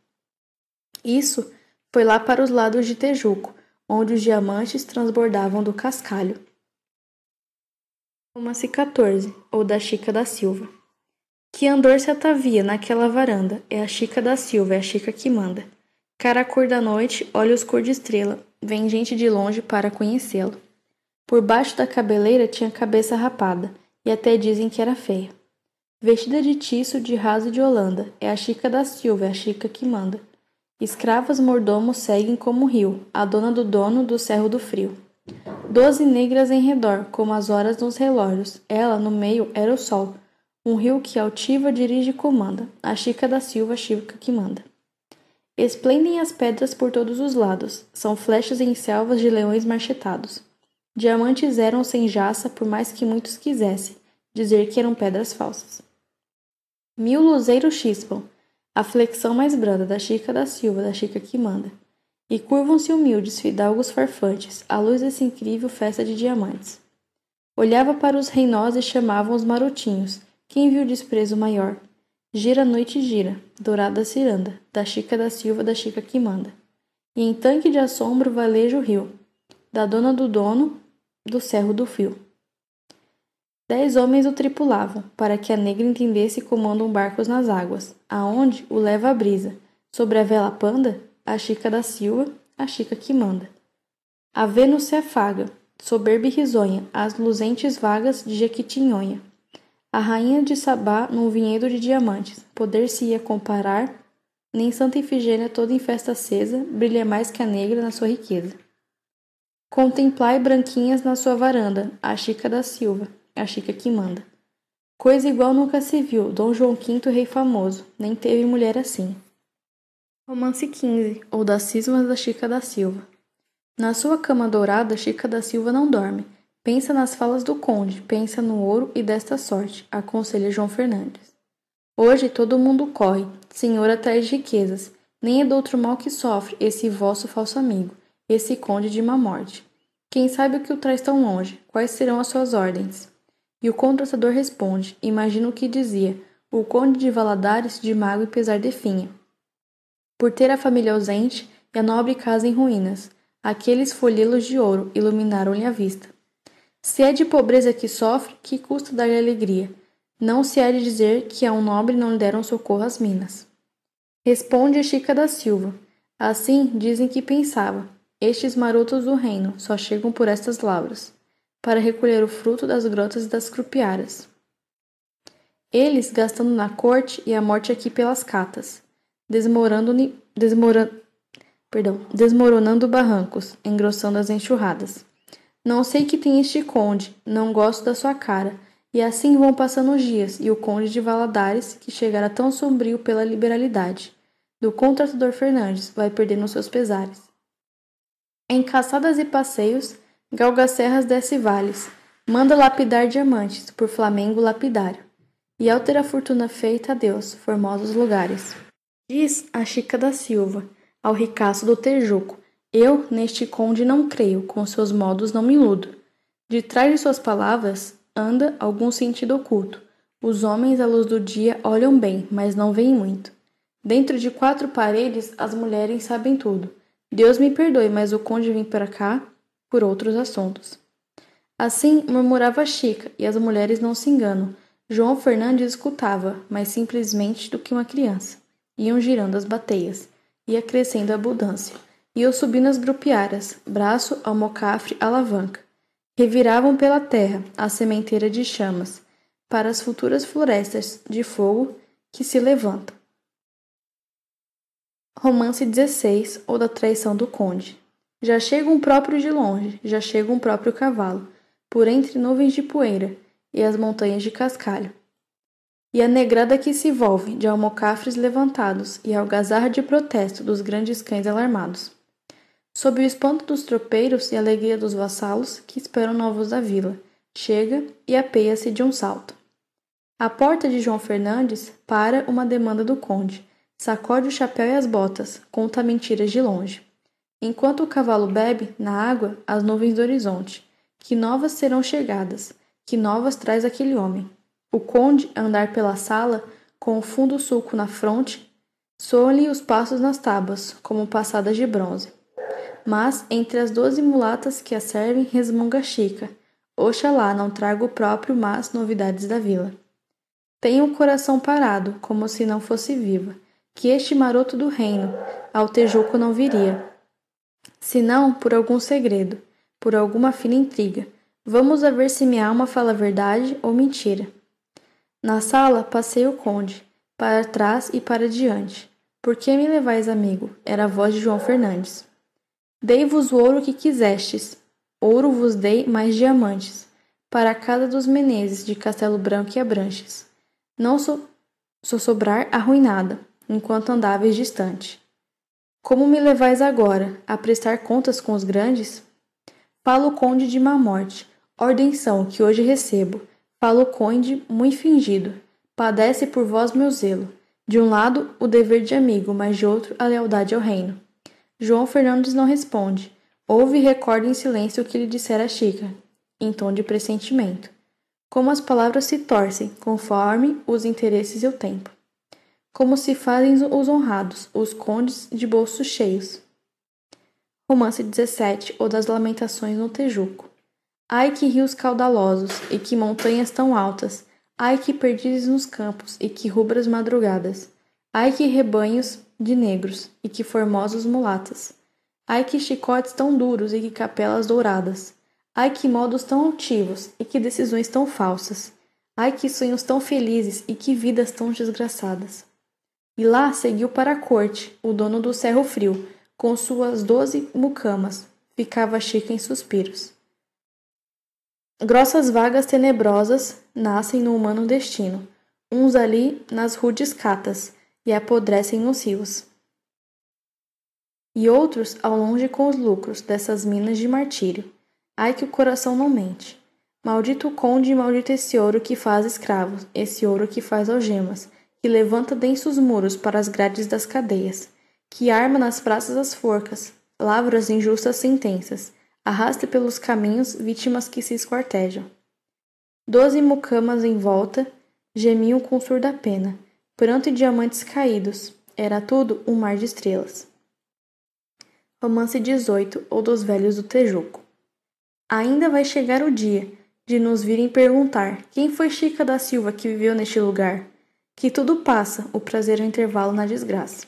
Isso foi lá para os lados de Tejuco, onde os diamantes transbordavam do cascalho. Uma-se 14, ou da Chica da Silva. Que andor se atavia naquela varanda, é a Chica da Silva, é a Chica que manda. Cara cor da noite, olhos cor de estrela, vem gente de longe para conhecê-lo. Por baixo da cabeleira tinha cabeça rapada, e até dizem que era feia. Vestida de tiço, de raso de Holanda, é a Chica da Silva, é a Chica que manda. Escravas mordomos seguem como rio, a dona do dono do cerro do frio. Doze negras em redor, como as horas nos relógios. Ela, no meio, era o sol. Um rio que altiva dirige e comanda. A Chica da Silva, Chica que manda. Esplendem as pedras por todos os lados. São flechas em selvas de leões marchetados. Diamantes eram sem jaça, por mais que muitos quisessem dizer que eram pedras falsas. Mil luzeiros chispam. A flexão mais branda da Chica da Silva, da Chica que manda. E curvam-se humildes fidalgos farfantes, à luz dessa incrível festa de diamantes. Olhava para os reinos e chamavam os marotinhos. Quem viu desprezo maior? Gira noite gira, dourada ciranda, da Chica da Silva, da Chica que manda. E em tanque de assombro valeja o rio, da dona do dono, do cerro do fio. Dez homens o tripulavam, para que a negra entendesse como andam barcos nas águas, aonde o leva a brisa. Sobre a vela panda, a Chica da Silva, a Chica que manda. A Vênus se afaga, soberba e risonha, as luzentes vagas de Jequitinhonha. A rainha de Sabá num vinhedo de diamantes. Poder-se-ia comparar? Nem Santa Ifigênia toda em festa acesa brilha mais que a negra na sua riqueza. Contemplai branquinhas na sua varanda, a Chica da Silva, a Chica que manda. Coisa igual nunca se viu, Dom João V, rei famoso, nem teve mulher assim. Romance 15, ou das cismas da Chica da Silva. Na sua cama dourada, Chica da Silva não dorme. Pensa nas falas do conde, pensa no ouro e desta sorte, aconselha João Fernandes. Hoje todo mundo corre, senhor atrás riquezas, nem é do outro mal que sofre esse vosso falso amigo, esse conde de má morte. Quem sabe o que o traz tão longe? Quais serão as suas ordens? E o contratador responde: Imagina o que dizia, o conde de Valadares de mago e pesar definha. Por ter a família ausente e a nobre casa em ruínas, aqueles folhelos de ouro iluminaram-lhe a vista. Se é de pobreza que sofre, que custa dar-lhe alegria? Não se há de dizer que a um nobre não lhe deram socorro as minas. Responde Chica da Silva. Assim dizem que pensava. Estes marotos do reino só chegam por estas lavras para recolher o fruto das grotas e das crupiaras. Eles gastando na corte e a morte aqui pelas catas, desmorando, desmora, perdão, desmoronando barrancos, engrossando as enxurradas. Não sei que tem este conde, não gosto da sua cara, e assim vão passando os dias, e o conde de Valadares, que chegara tão sombrio pela liberalidade, do contratador Fernandes, vai perdendo seus pesares. Em caçadas e passeios, Galga serras desce vales, manda lapidar diamantes por Flamengo lapidário, e ao ter a fortuna feita, adeus, formosos lugares. Diz a Chica da Silva, ao ricaço do Tejuco, eu neste conde não creio, com seus modos não me iludo. De trás de suas palavras anda algum sentido oculto. Os homens à luz do dia olham bem, mas não veem muito. Dentro de quatro paredes as mulheres sabem tudo. Deus me perdoe, mas o conde vem para cá por outros assuntos. Assim murmurava Chica, e as mulheres não se enganam. João Fernandes escutava, mais simplesmente do que uma criança. Iam girando as bateias, ia crescendo a abundância. Iam subindo as grupiaras, braço, almocafre, alavanca. Reviravam pela terra a sementeira de chamas, para as futuras florestas de fogo que se levantam. Romance 16 ou da traição do conde. Já chega um próprio de longe, já chega um próprio cavalo, por entre nuvens de poeira e as montanhas de cascalho. E a negrada que se volve, de almocafres levantados, e algazarra de protesto dos grandes cães alarmados. Sob o espanto dos tropeiros e a alegria dos vassalos, que esperam novos da vila, chega e apeia-se de um salto. À porta de João Fernandes, para uma demanda do conde, sacode o chapéu e as botas, conta mentiras de longe. Enquanto o cavalo bebe, na água, as nuvens do horizonte. Que novas serão chegadas, que novas traz aquele homem. O conde, a andar pela sala, com o fundo sulco na fronte, soam-lhe os passos nas tábuas, como passadas de bronze. Mas, entre as doze mulatas que a servem, resmunga Chica. Oxalá não traga o próprio mas novidades da vila. Tenho o coração parado, como se não fosse viva, que este maroto do reino ao Tejuco não viria senão por algum segredo, por alguma fina intriga. Vamos a ver se minha alma fala verdade ou mentira. Na sala passei o conde, para trás e para diante. Por que me levais, amigo? Era a voz de João Fernandes. Dei-vos o ouro que quisestes, ouro vos dei mais diamantes, para cada dos Menezes de Castelo Branco e Abranches. Não sou, sou sobrar arruinada, enquanto andáveis distante. Como me levais agora a prestar contas com os grandes? Falo conde de má morte, ordem são que hoje recebo. Falo conde muito fingido, padece por vós meu zelo. De um lado, o dever de amigo, mas de outro, a lealdade ao reino. João Fernandes não responde. Ouve e recorda em silêncio o que lhe dissera Chica, em tom de pressentimento. Como as palavras se torcem, conforme os interesses e o tempo como se fazem os honrados, os condes de bolsos cheios. Romance 17 ou das Lamentações no Tejuco. Ai que rios caudalosos e que montanhas tão altas, ai que perdizes nos campos e que rubras madrugadas, ai que rebanhos de negros e que formosos mulatas, ai que chicotes tão duros e que capelas douradas, ai que modos tão altivos e que decisões tão falsas, Ai, que sonhos tão felizes e que vidas tão desgraçadas. E lá seguiu para a corte o dono do Cerro Frio, com suas doze mucamas. Ficava Chica em suspiros. Grossas vagas tenebrosas nascem no humano destino, uns ali nas rudes catas, e apodrecem nos rios. E outros ao longe com os lucros dessas minas de martírio. Ai que o coração não mente. Maldito o conde e maldito esse ouro que faz escravos, esse ouro que faz algemas, que levanta densos muros para as grades das cadeias, que arma nas praças as forcas, lavra as injustas sentenças, arrasta pelos caminhos vítimas que se esquartejam. Doze mucamas em volta gemiam com surda pena, pranto e diamantes caídos, era tudo um mar de estrelas. Romance 18 ou dos Velhos do Tejuco. Ainda vai chegar o dia de nos virem perguntar quem foi Chica da Silva que viveu neste lugar, que tudo passa, o prazer é um intervalo na desgraça.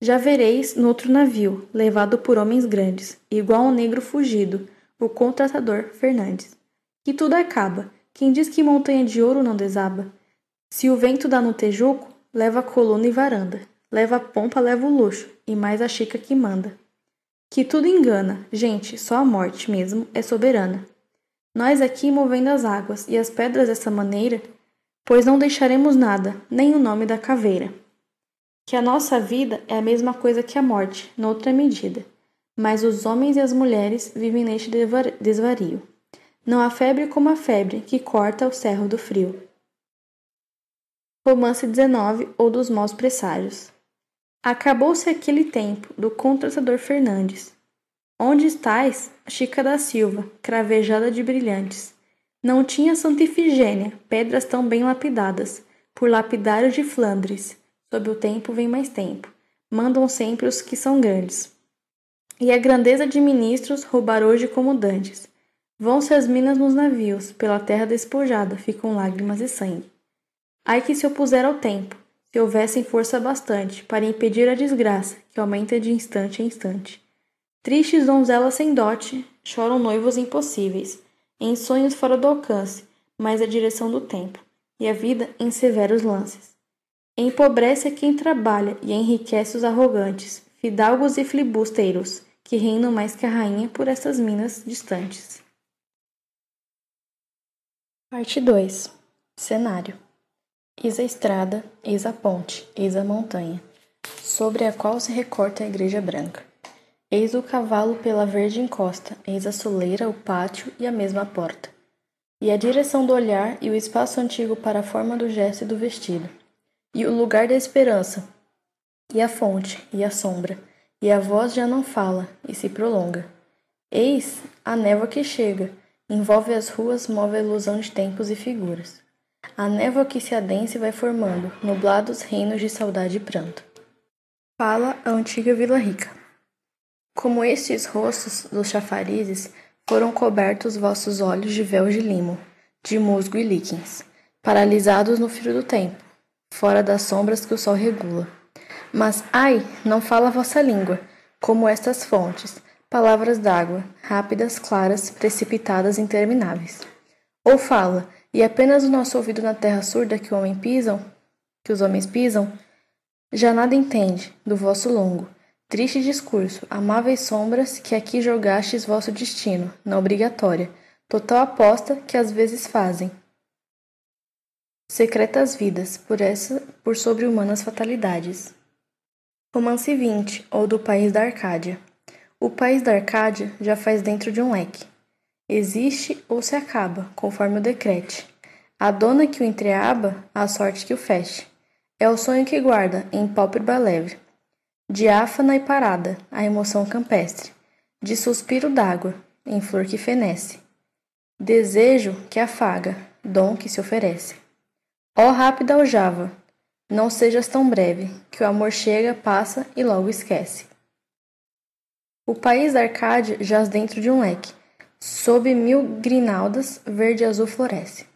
Já vereis noutro navio, levado por homens grandes, igual um negro fugido, o contratador Fernandes. Que tudo acaba, quem diz que montanha de ouro não desaba? Se o vento dá no tejuco, leva coluna e varanda, leva a pompa, leva o luxo, e mais a chica que manda. Que tudo engana, gente, só a morte mesmo é soberana. Nós aqui movendo as águas e as pedras dessa maneira, pois não deixaremos nada, nem o nome da caveira. Que a nossa vida é a mesma coisa que a morte, noutra medida, mas os homens e as mulheres vivem neste desvario. Não há febre como a febre que corta o cerro do frio. Romance 19 ou dos maus presságios. Acabou-se aquele tempo do contratador Fernandes. Onde estás, Chica da Silva, cravejada de brilhantes? Não tinha Santa Ifigênia, pedras tão bem lapidadas, por lapidário de Flandres. Sob o tempo vem mais tempo. Mandam sempre os que são grandes. E a grandeza de ministros roubar hoje como dantes. Vão-se as minas nos navios, pela terra despojada, ficam lágrimas e sangue. Ai que se opuser ao tempo, se houvessem força bastante para impedir a desgraça que aumenta de instante em instante. Tristes donzelas sem dote, choram noivos impossíveis, em sonhos fora do alcance, mas a direção do tempo, e a vida em severos lances. Empobrece quem trabalha e enriquece os arrogantes, fidalgos e filibusteiros, que reinam mais que a rainha por essas minas distantes. Parte 2 Cenário Eis a estrada, eis a ponte, eis a montanha, sobre a qual se recorta a igreja branca. Eis o cavalo pela verde encosta, eis a soleira, o pátio e a mesma porta. E a direção do olhar e o espaço antigo para a forma do gesto e do vestido. E o lugar da esperança, e a fonte, e a sombra, e a voz já não fala, e se prolonga. Eis a névoa que chega, envolve as ruas, move a ilusão de tempos e figuras. A névoa que se adensa e vai formando, nublados reinos de saudade e pranto. Fala a antiga Vila Rica. Como estes rostos dos chafarizes, foram cobertos vossos olhos de véu de limo, de musgo e líquens, paralisados no frio do tempo, fora das sombras que o sol regula. Mas, ai, não fala a vossa língua, como estas fontes, palavras d'água, rápidas, claras, precipitadas, intermináveis. Ou fala, e apenas o nosso ouvido na terra surda que o homem pisam, que os homens pisam, já nada entende do vosso longo, triste discurso, amáveis sombras que aqui jogastes vosso destino, na obrigatória, total aposta que às vezes fazem. Secretas vidas, por essa, por sobre-humanas fatalidades. Romance 20, ou do País da Arcádia. O País da Arcádia já faz dentro de um leque existe ou se acaba, conforme o decrete. A dona que o entreaba, a sorte que o feche. É o sonho que guarda, em pálpebra leve. Diáfana e parada, a emoção campestre. De suspiro d'água, em flor que fenece. Desejo que afaga, dom que se oferece. Ó rápida aljava, não sejas tão breve, que o amor chega, passa e logo esquece. O país da Arcádia jaz dentro de um leque, Sob mil grinaldas, verde azul floresce.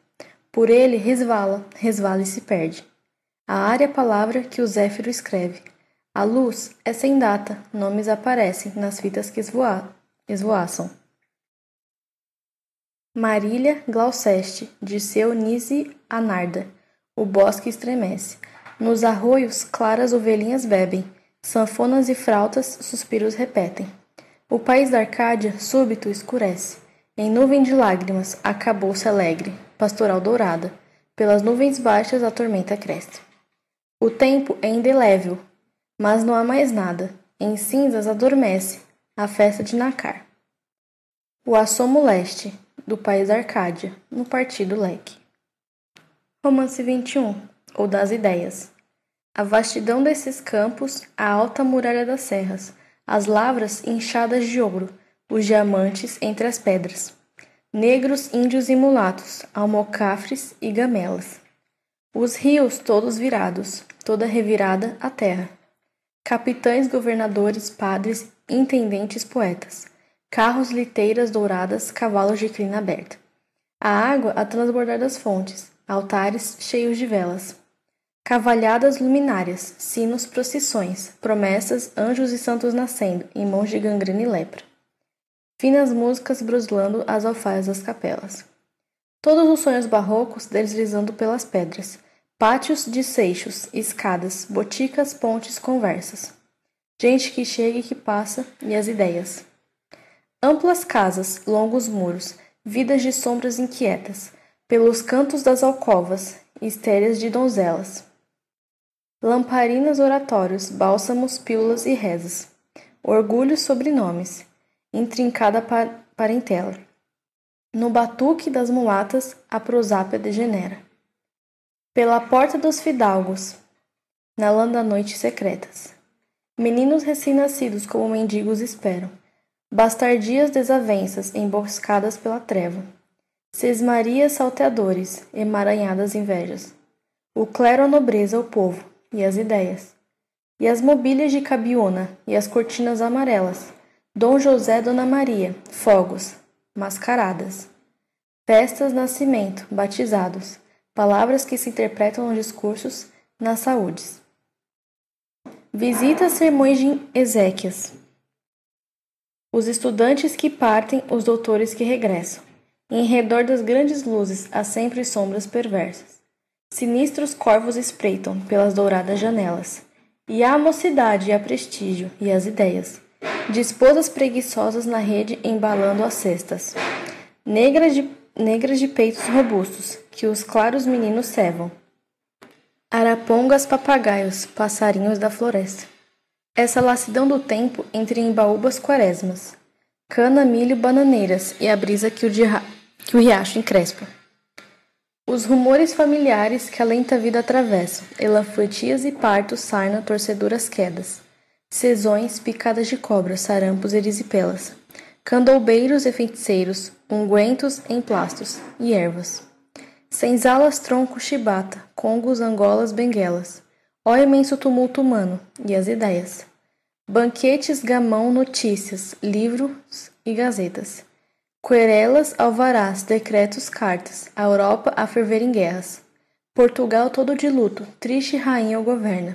Por ele resvala, resvala e se perde. A área palavra que o Zéfiro escreve. A luz é sem data, nomes aparecem nas fitas que esvoa, esvoaçam. Marília Glauceste, disse Eunice Anarda. O bosque estremece. Nos arroios, claras ovelhinhas bebem. Sanfonas e frautas, suspiros repetem. O país da Arcádia, súbito, escurece. Em nuvem de lágrimas, acabou-se alegre, pastoral dourada. Pelas nuvens baixas a tormenta cresce. O tempo é indelével, mas não há mais nada. Em cinzas adormece a festa de Nacar. O assomo leste, do país Arcádia, no partido Leque. Romance 21, ou das ideias. A vastidão desses campos, a alta muralha das serras, as lavras inchadas de ouro, os diamantes entre as pedras, negros, índios e mulatos, almocafres e gamelas. Os rios todos virados, toda revirada a terra. Capitães, governadores, padres, intendentes, poetas. Carros, liteiras douradas, cavalos de crina aberta. A água a transbordar das fontes, altares cheios de velas. Cavalhadas luminárias, sinos, procissões, promessas, anjos e santos nascendo, em mãos de gangrena e lepra finas músicas bruslando as alfaias das capelas. Todos os sonhos barrocos deslizando pelas pedras, pátios de seixos, escadas, boticas, pontes, conversas. Gente que chega e que passa, e as ideias. Amplas casas, longos muros, vidas de sombras inquietas, pelos cantos das alcovas, estéreas de donzelas. Lamparinas oratórios, bálsamos, pílulas e rezas. Orgulhos sobrenomes, intrincada parentela. No batuque das mulatas, a prosápia degenera. Pela porta dos fidalgos, na lã da noite secretas. Meninos recém-nascidos como mendigos esperam. Bastardias desavenças, emboscadas pela treva. Sesmarias salteadores, emaranhadas invejas. O clero a nobreza, o povo, e as ideias. E as mobílias de cabiona, e as cortinas amarelas, Dom José Dona Maria, fogos, mascaradas. Festas, nascimento, batizados, palavras que se interpretam nos discursos, nas saúdes. Visitas, sermões de Ezequias. Os estudantes que partem, os doutores que regressam. Em redor das grandes luzes há sempre sombras perversas. Sinistros corvos espreitam pelas douradas janelas. E há a mocidade e a prestígio e as ideias de esposas preguiçosas na rede embalando as cestas, negras de, negras de peitos robustos, que os claros meninos cevam. Arapongas, papagaios, passarinhos da floresta. Essa lassidão do tempo entre embaúbas quaresmas, cana, milho, bananeiras e a brisa que o, que o riacho encrespa. Os rumores familiares que a lenta vida atravessam, elafletias e partos, sarna, torceduras quedas sezões, picadas de cobra, sarampos, erisipelas, candoubeiros e feiticeiros, ungüentos, emplastos e ervas. Senzalas, troncos, chibata, congos, angolas, benguelas. Ó imenso tumulto humano e as ideias. Banquetes, gamão, notícias, livros e gazetas. Querelas, alvarás, decretos, cartas. A Europa a ferver em guerras. Portugal todo de luto, triste rainha o governa.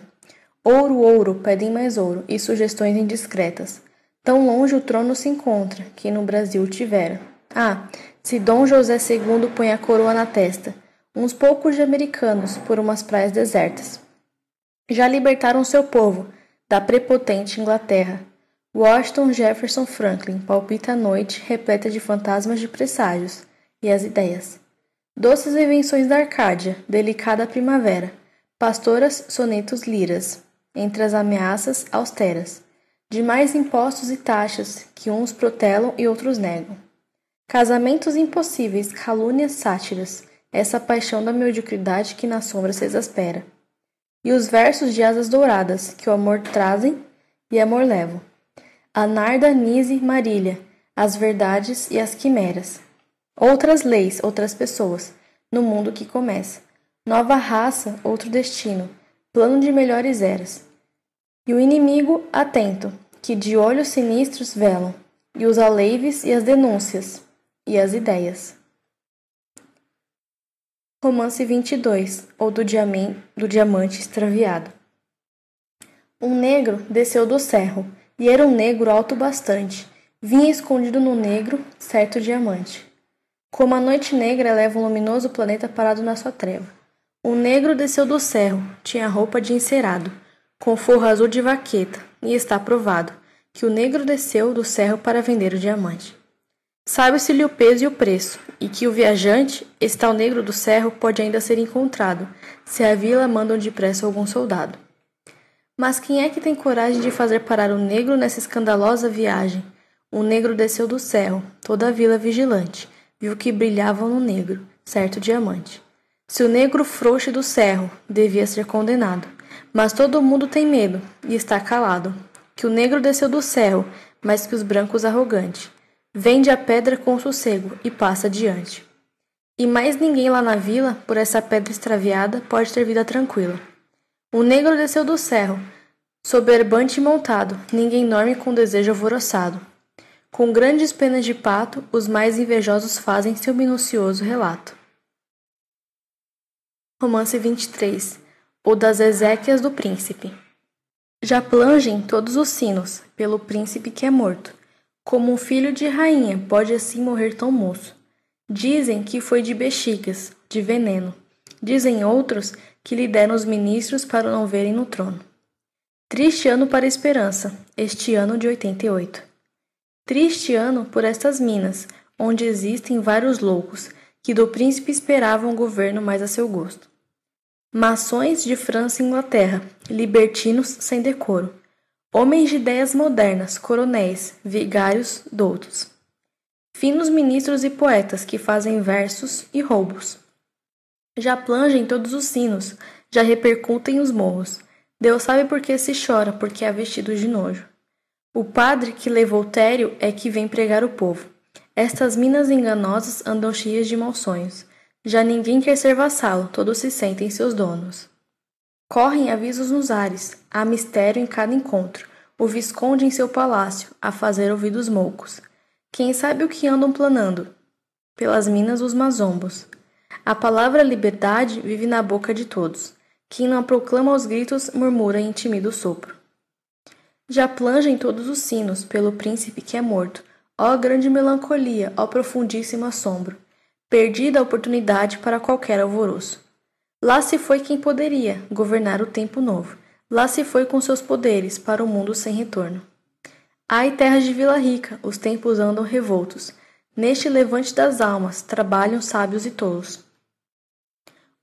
Ouro, ouro, pedem mais ouro, e sugestões indiscretas. Tão longe o trono se encontra, que no Brasil tivera. Ah, se Dom José II põe a coroa na testa, uns poucos de americanos por umas praias desertas. Já libertaram seu povo da prepotente Inglaterra. Washington Jefferson Franklin palpita a noite repleta de fantasmas de presságios e as ideias. Doces invenções da Arcádia, delicada primavera, pastoras, sonetos, liras, entre as ameaças austeras, de mais impostos e taxas que uns protelam e outros negam. Casamentos impossíveis, calúnias, sátiras, essa paixão da mediocridade que na sombra se exaspera. E os versos de asas douradas que o amor trazem e amor levam. A narda, nise, marília, as verdades e as quimeras. Outras leis, outras pessoas, no mundo que começa. Nova raça, outro destino, plano de melhores eras. E o inimigo atento, que de olhos sinistros velam, e os aleives e as denúncias, e as ideias. Romance 22, ou do, diamante, do diamante extraviado. Um negro desceu do cerro, e era um negro alto bastante. Vinha escondido no negro certo diamante. Como a noite negra leva um luminoso planeta parado na sua treva. Um negro desceu do cerro, tinha roupa de encerado, com forro azul de vaqueta, e está provado que o negro desceu do cerro para vender o diamante. Sabe-se-lhe o peso e o preço, e que o viajante, esse tal negro do cerro, pode ainda ser encontrado, se a vila mandam depressa algum soldado. Mas quem é que tem coragem de fazer parar o negro nessa escandalosa viagem? O negro desceu do cerro, toda a vila vigilante, viu que brilhava no negro, certo diamante. Se o negro frouxe do cerro, devia ser condenado. Mas todo mundo tem medo, e está calado. Que o negro desceu do cerro, mas que os brancos arrogante. Vende a pedra com sossego e passa adiante. E mais ninguém lá na vila, por essa pedra extraviada, pode ter vida tranquila. O negro desceu do cerro, soberbante e montado, ninguém dorme com desejo alvoroçado. Com grandes penas de pato, os mais invejosos fazem seu minucioso relato. Romance 23 O das Ezequias do Príncipe Já plangem todos os sinos pelo príncipe que é morto. Como um filho de rainha pode assim morrer tão moço? Dizem que foi de bexigas, de veneno. Dizem outros que lhe deram os ministros para não verem no trono. Triste ano para a esperança, este ano de 88. Triste ano por estas minas, onde existem vários loucos que do príncipe esperavam um governo mais a seu gosto. Mações de França e Inglaterra, libertinos sem decoro, homens de ideias modernas, coronéis, vigários, doutos. Finos ministros e poetas que fazem versos e roubos. Já plangem todos os sinos, já repercutem os morros. Deus sabe por que se chora, porque há vestido de nojo. O padre que levou Tério é que vem pregar o povo. Estas minas enganosas andam cheias de maus sonhos. Já ninguém quer ser vassalo, todos se sentem seus donos. Correm avisos nos ares, há mistério em cada encontro. O Visconde em seu palácio, a fazer ouvidos moucos. Quem sabe o que andam planando? Pelas minas os mazombos. A palavra liberdade vive na boca de todos. Quem não a proclama aos gritos murmura em tímido sopro. Já plangem todos os sinos pelo príncipe que é morto. Ó grande melancolia, ó profundíssimo assombro. Perdida a oportunidade para qualquer alvoroço. Lá se foi quem poderia governar o tempo novo. Lá se foi com seus poderes para o mundo sem retorno. Ai, terras de Vila Rica, os tempos andam revoltos. Neste levante das almas trabalham sábios e tolos.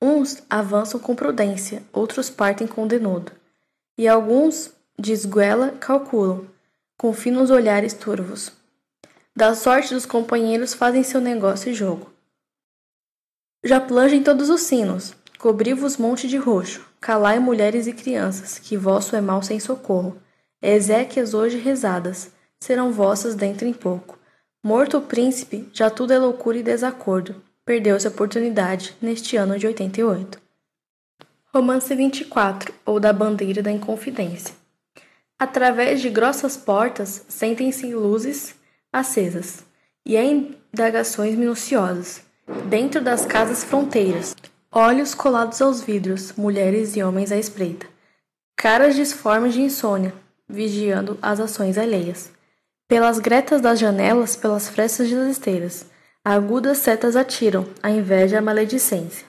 Uns avançam com prudência, outros partem com denodo. E alguns de esguela calculam, com finos olhares turvos. Da sorte dos companheiros fazem seu negócio e jogo. Já plangem todos os sinos, cobri-vos monte de roxo, calai mulheres e crianças, que vosso é mal sem socorro. Ezequias hoje rezadas, serão vossas dentro em pouco. Morto o príncipe, já tudo é loucura e desacordo. Perdeu-se a oportunidade neste ano de 88. Romance 24, ou da bandeira da Inconfidência. Através de grossas portas sentem-se luzes acesas e há indagações minuciosas. Dentro das casas fronteiras, olhos colados aos vidros, mulheres e homens à espreita. Caras disformes de insônia, vigiando as ações alheias. Pelas gretas das janelas, pelas frestas das esteiras, agudas setas atiram, a inveja e a maledicência.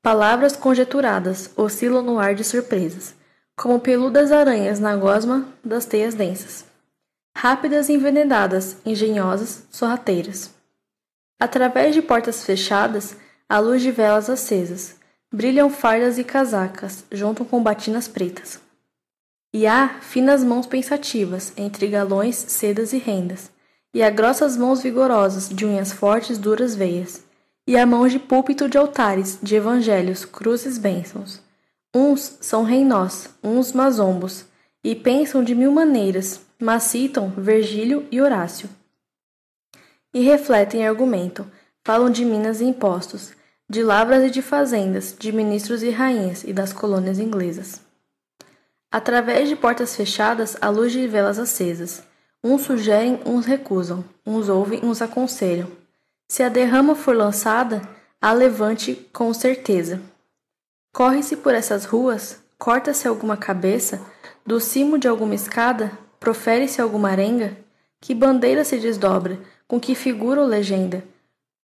Palavras conjeturadas oscilam no ar de surpresas como peludas aranhas na gosma das teias densas. Rápidas e envenenadas, engenhosas, sorrateiras. Através de portas fechadas, a luz de velas acesas, brilham fardas e casacas, junto com batinas pretas. E há finas mãos pensativas, entre galões, sedas e rendas, e há grossas mãos vigorosas, de unhas fortes, duras veias, e há mãos de púlpito de altares, de evangelhos, cruzes, bênçãos Uns são reinós, uns mazombos, e pensam de mil maneiras, mas citam Virgílio e Horácio. E refletem e argumentam, falam de minas e impostos, de lavras e de fazendas, de ministros e rainhas e das colônias inglesas. Através de portas fechadas, a luz de velas acesas. Uns sugerem, uns recusam, uns ouvem, uns aconselham. Se a derrama for lançada, a levante com certeza. Corre-se por essas ruas, corta-se alguma cabeça, do cimo de alguma escada, profere-se alguma arenga, que bandeira se desdobra, com que figura ou legenda?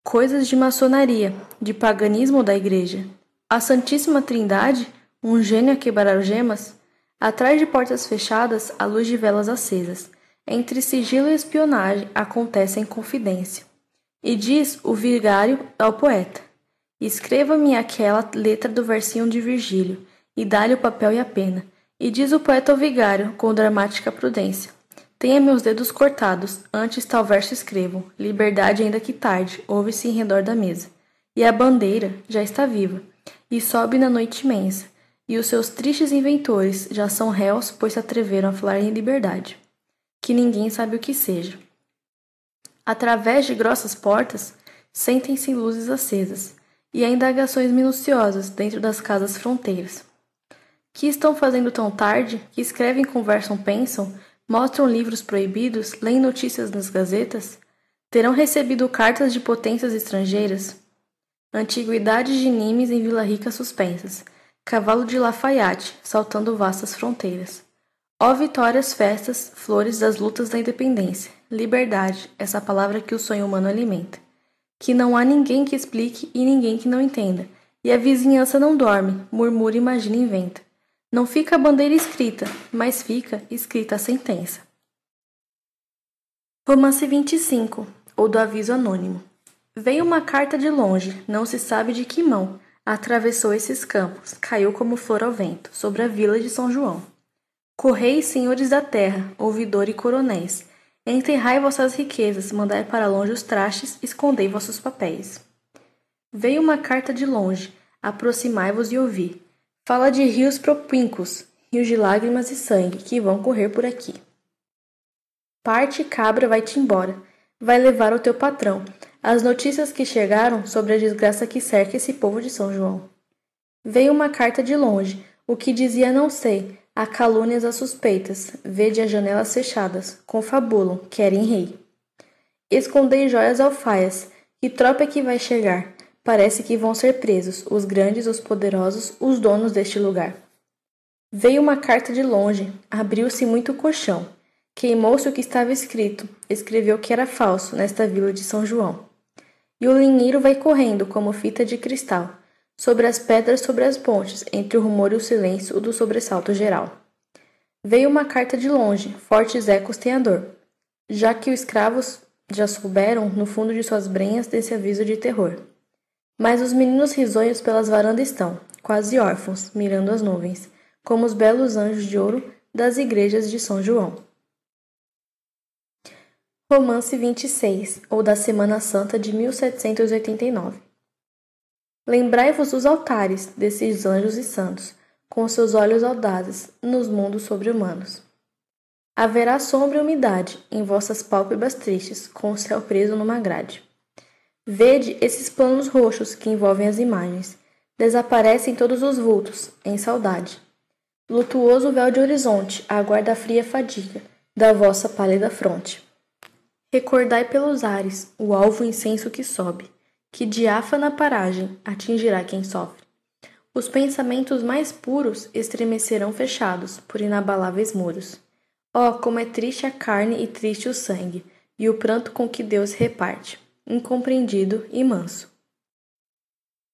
coisas de maçonaria, de paganismo da igreja. A Santíssima Trindade, um gênio a quebrar gemas, atrás de portas fechadas, a luz de velas acesas. Entre sigilo e espionagem acontece em confidência. E diz o vigário ao poeta: Escreva-me aquela letra do versinho de Virgílio, e dá-lhe o papel e a pena. E diz o poeta ao vigário, com dramática prudência: Tenha meus dedos cortados, antes tal verso escrevo. Liberdade, ainda que tarde, ouve-se em redor da mesa. E a bandeira já está viva, e sobe na noite imensa. E os seus tristes inventores já são réus, pois se atreveram a falar em liberdade que ninguém sabe o que seja. Através de grossas portas, sentem-se luzes acesas, e há indagações minuciosas dentro das casas fronteiras. Que estão fazendo tão tarde, que escrevem, conversam, pensam, mostram livros proibidos, leem notícias nas gazetas? Terão recebido cartas de potências estrangeiras? Antiguidades de Nimes em Vila Rica suspensas, cavalo de Lafayette saltando vastas fronteiras. Ó vitórias, festas, flores das lutas da independência, liberdade, essa palavra que o sonho humano alimenta. Que não há ninguém que explique e ninguém que não entenda, e a vizinhança não dorme, murmura, imagina e inventa. Não fica a bandeira escrita, mas fica escrita a sentença. Romance 25, ou do aviso anônimo. Veio uma carta de longe, não se sabe de que mão, atravessou esses campos, caiu como flor ao vento, sobre a vila de São João. Correis, senhores da terra, ouvidor e coronéis, enterrai vossas riquezas, mandai para longe os trastes, escondei vossos papéis. Veio uma carta de longe, aproximai-vos e ouvi. Fala de rios propíncos, rios de lágrimas e sangue, que vão correr por aqui. Parte cabra vai-te embora, vai levar o teu patrão as notícias que chegaram sobre a desgraça que cerca esse povo de São João. Veio uma carta de longe, o que dizia não sei, Há calúnias as suspeitas, vede as janelas fechadas, confabulam, querem rei. Escondei joias alfaias, que tropa é que vai chegar? Parece que vão ser presos, os grandes, os poderosos, os donos deste lugar. Veio uma carta de longe, abriu-se muito colchão. Queimou-se o que estava escrito, escreveu que era falso nesta vila de São João. E o linheiro vai correndo como fita de cristal, sobre as pedras sobre as pontes, entre o rumor e o silêncio do sobressalto geral. Veio uma carta de longe, fortes ecos têm a dor, já que os escravos já souberam, no fundo de suas brenhas, desse aviso de terror. Mas os meninos risonhos pelas varandas estão, quase órfãos, mirando as nuvens, como os belos anjos de ouro das igrejas de São João. Romance 26, ou da Semana Santa de 1789. Lembrai-vos dos altares desses anjos e santos, com seus olhos audazes nos mundos sobre-humanos. Haverá sombra e umidade em vossas pálpebras tristes, com o céu preso numa grade. Vede esses planos roxos que envolvem as imagens. Desaparecem todos os vultos, em saudade. Lutuoso véu de horizonte aguarda a fria fadiga da vossa pálida fronte. Recordai pelos ares o alvo incenso que sobe, que diáfana paragem atingirá quem sofre. Os pensamentos mais puros estremecerão fechados por inabaláveis muros. Oh, como é triste a carne e triste o sangue, e o pranto com que Deus reparte, incompreendido e manso.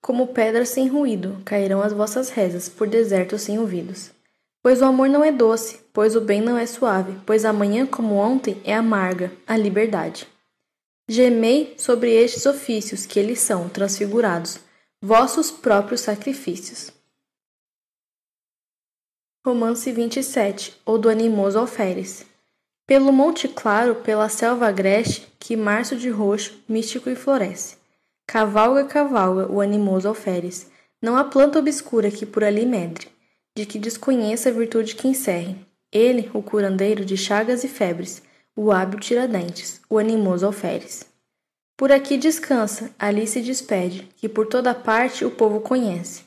Como pedras sem ruído cairão as vossas rezas por desertos sem ouvidos. Pois o amor não é doce, pois o bem não é suave, pois amanhã como ontem é amarga a liberdade. Gemei sobre estes ofícios que eles são transfigurados, vossos próprios sacrifícios. Romance 27, ou do animoso alferes. Pelo monte claro, pela selva agreste, que março de roxo, místico e floresce. Cavalga, cavalga o animoso alferes. Não há planta obscura que por ali medre, de que desconheça a virtude que encerre. Ele, o curandeiro de chagas e febres, o hábil Tiradentes, o animoso alferes. Por aqui descansa, ali se despede, que por toda parte o povo conhece.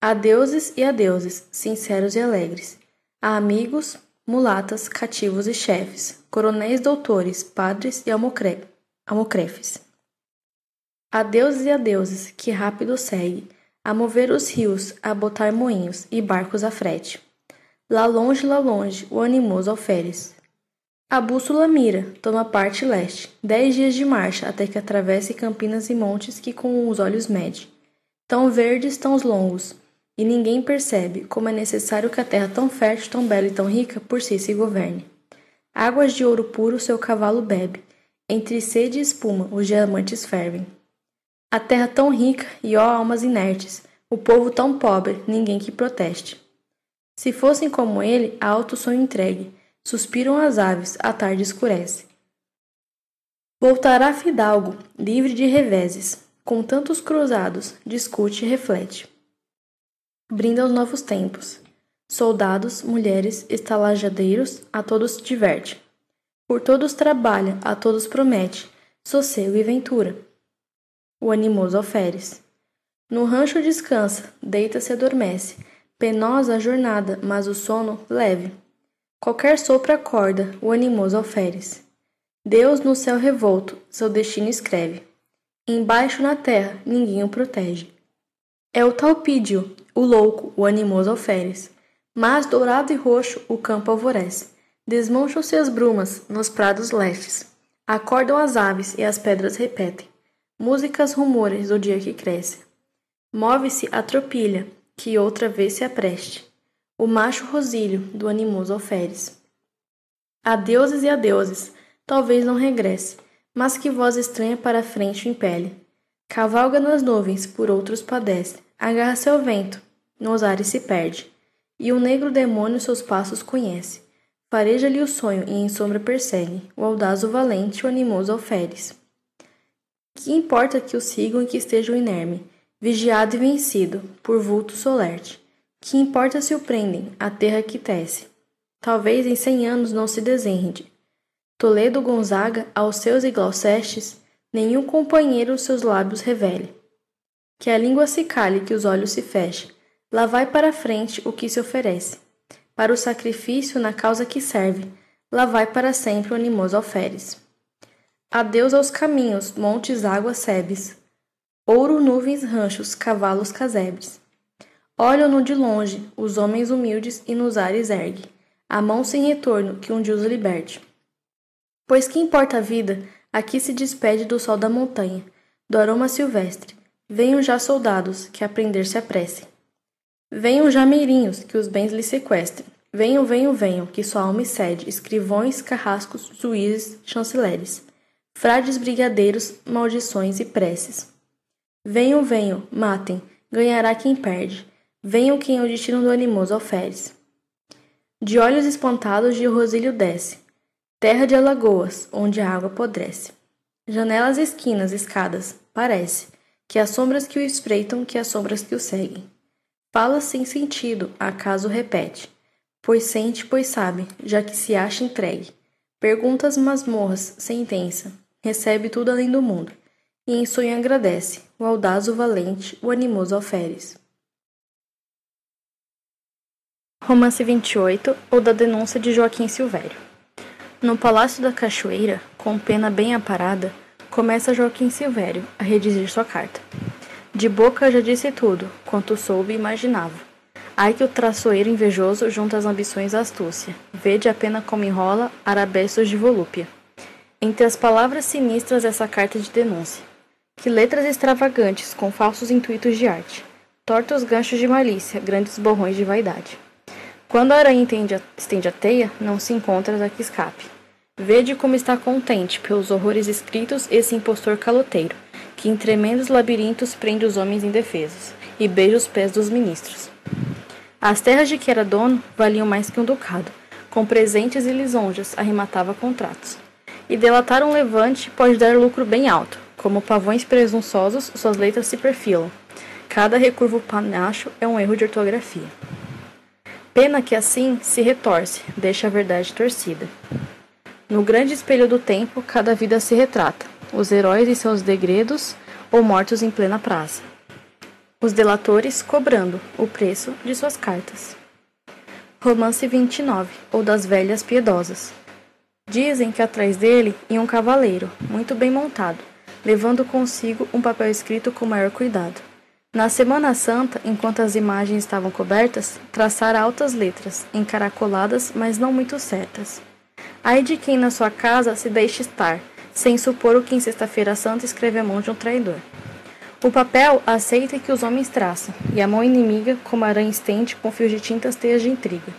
Há deuses e a deuses, sinceros e alegres. Há amigos, mulatas, cativos e chefes, coronéis doutores, padres e almocre almocrefes. Há deuses e a deuses, que rápido segue, a mover os rios, a botar moinhos e barcos à frete. Lá longe, lá longe, o animoso alferes, A bússola mira, toma parte leste, dez dias de marcha até que atravesse campinas e montes que com os olhos mede. Tão verdes, tão longos, e ninguém percebe como é necessário que a terra tão fértil, tão bela e tão rica por si se governe. Águas de ouro puro seu cavalo bebe, entre sede e espuma os diamantes fervem. A terra tão rica e ó almas inertes, o povo tão pobre, ninguém que proteste. Se fossem como ele, alto sonho entregue, Suspiram as aves, a tarde escurece. Voltará Fidalgo, livre de reveses, com tantos cruzados, discute e reflete. Brinda aos novos tempos. Soldados, mulheres, estalajadeiros, a todos diverte. Por todos trabalha, a todos promete, sossego e ventura. O animoso alferes. No rancho descansa, deita-se adormece. Penosa a jornada, mas o sono leve. Qualquer sopro acorda o animoso alferes. Deus no céu revolto seu destino escreve. Embaixo na terra ninguém o protege. É o talpídio, o louco, o animoso alferes. Mas dourado e roxo o campo alvorece. Desmancham-se as brumas nos prados lestes. Acordam as aves e as pedras repetem. Músicas rumores do dia que cresce. Move-se a tropilha, que outra vez se apreste o macho rosílio do animoso alferes. Adeuses e adeuses, talvez não regresse, mas que voz estranha para a frente o impele. Cavalga nas nuvens, por outros padece, agarra-se ao vento, nos ares se perde, e o negro demônio seus passos conhece. Fareja-lhe o sonho e em sombra persegue, o audaz o valente, o animoso alferes. Que importa que o sigam e que estejam inerme, vigiado e vencido, por vulto solerte que importa se o prendem, a terra que tece. Talvez em cem anos não se desenrede. Toledo Gonzaga, aos seus e Gloucestes, nenhum companheiro seus lábios revele. Que a língua se cale, que os olhos se fechem. Lá vai para a frente o que se oferece. Para o sacrifício na causa que serve, lá vai para sempre o animoso alferes. Adeus aos caminhos, montes, águas, sebes. Ouro, nuvens, ranchos, cavalos, casebres. Olham-no de longe, os homens humildes, e nos ares ergue a mão sem retorno, que um dia os liberte. Pois que importa a vida, aqui se despede do sol da montanha, do aroma silvestre. Venham já soldados, que aprender se apressem. Venham já meirinhos, que os bens lhe sequestrem. Venham, venham, venham, que sua alma excede, escrivões, carrascos, juízes, chanceleres, frades, brigadeiros, maldições e preces. Venham, venham, matem, ganhará quem perde Venham quem é o destino do animoso alferes. De olhos espantados de Rosílio desce, terra de alagoas, onde a água apodrece. Janelas, esquinas, escadas, parece, que as sombras que o espreitam, que as sombras que o seguem. Fala sem sentido, acaso repete, pois sente, pois sabe, já que se acha entregue. Perguntas masmorras, sentença, recebe tudo além do mundo, e em sonho agradece, o audaz, o valente, o animoso alferes. Romance 28 ou da denúncia de Joaquim Silvério. No Palácio da Cachoeira, com pena bem aparada, começa Joaquim Silvério a redigir sua carta. De boca já disse tudo, quanto soube e imaginava. Ai que o traçoeiro invejoso junta as ambições à astúcia. Vede a pena como enrola arabescos de volúpia. Entre as palavras sinistras essa carta de denúncia. Que letras extravagantes com falsos intuitos de arte. Tortos ganchos de malícia, grandes borrões de vaidade. Quando a aranha entende, estende a teia, não se encontra da que escape. Vede como está contente pelos horrores escritos esse impostor caloteiro, que em tremendos labirintos prende os homens indefesos e beija os pés dos ministros. As terras de que era dono valiam mais que um ducado, com presentes e lisonjas arrematava contratos. E delatar um levante pode dar lucro bem alto, como pavões presunçosos suas letras se perfilam. Cada recurvo panacho é um erro de ortografia. Pena que assim se retorce, deixa a verdade torcida. No grande espelho do tempo, cada vida se retrata, os heróis e seus degredos, ou mortos em plena praça. Os delatores cobrando o preço de suas cartas. Romance 29, ou das velhas piedosas. Dizem que atrás dele ia um cavaleiro, muito bem montado, levando consigo um papel escrito com maior cuidado. Na Semana Santa, enquanto as imagens estavam cobertas, traçara altas letras, encaracoladas, mas não muito certas. Ai de quem na sua casa se deixe estar, sem supor o que em Sexta-feira Santa escreve a mão de um traidor. O papel aceita que os homens traçam, e a mão inimiga, como aranha estende, com fios de tintas teias de intriga.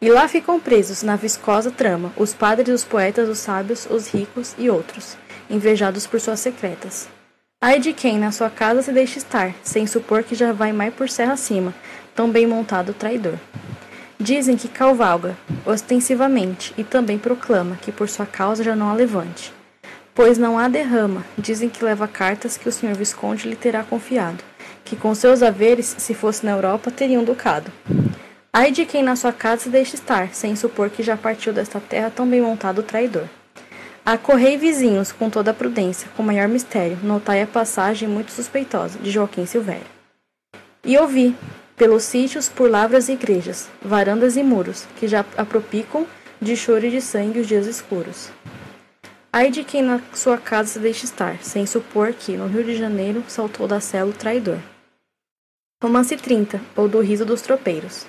E lá ficam presos, na viscosa trama, os padres, os poetas, os sábios, os ricos e outros, invejados por suas secretas. Ai de quem na sua casa se deixe estar, sem supor que já vai mais por serra acima, tão bem montado traidor. Dizem que cavalga, ostensivamente, e também proclama que por sua causa já não há levante. Pois não há derrama, dizem que leva cartas que o senhor Visconde lhe terá confiado, que com seus haveres, se fosse na Europa, teria um ducado. Ai de quem na sua casa se deixe estar, sem supor que já partiu desta terra tão bem montado traidor. Acorrei vizinhos, com toda a prudência, com maior mistério, notai a passagem muito suspeitosa de Joaquim Silvério. E ouvi, pelos sítios, por lavras e igrejas, varandas e muros, que já apropicam de choro e de sangue os dias escuros. Ai de quem na sua casa se deixe estar, sem supor que, no Rio de Janeiro, saltou da cela o traidor. Romance 30, ou do riso dos tropeiros.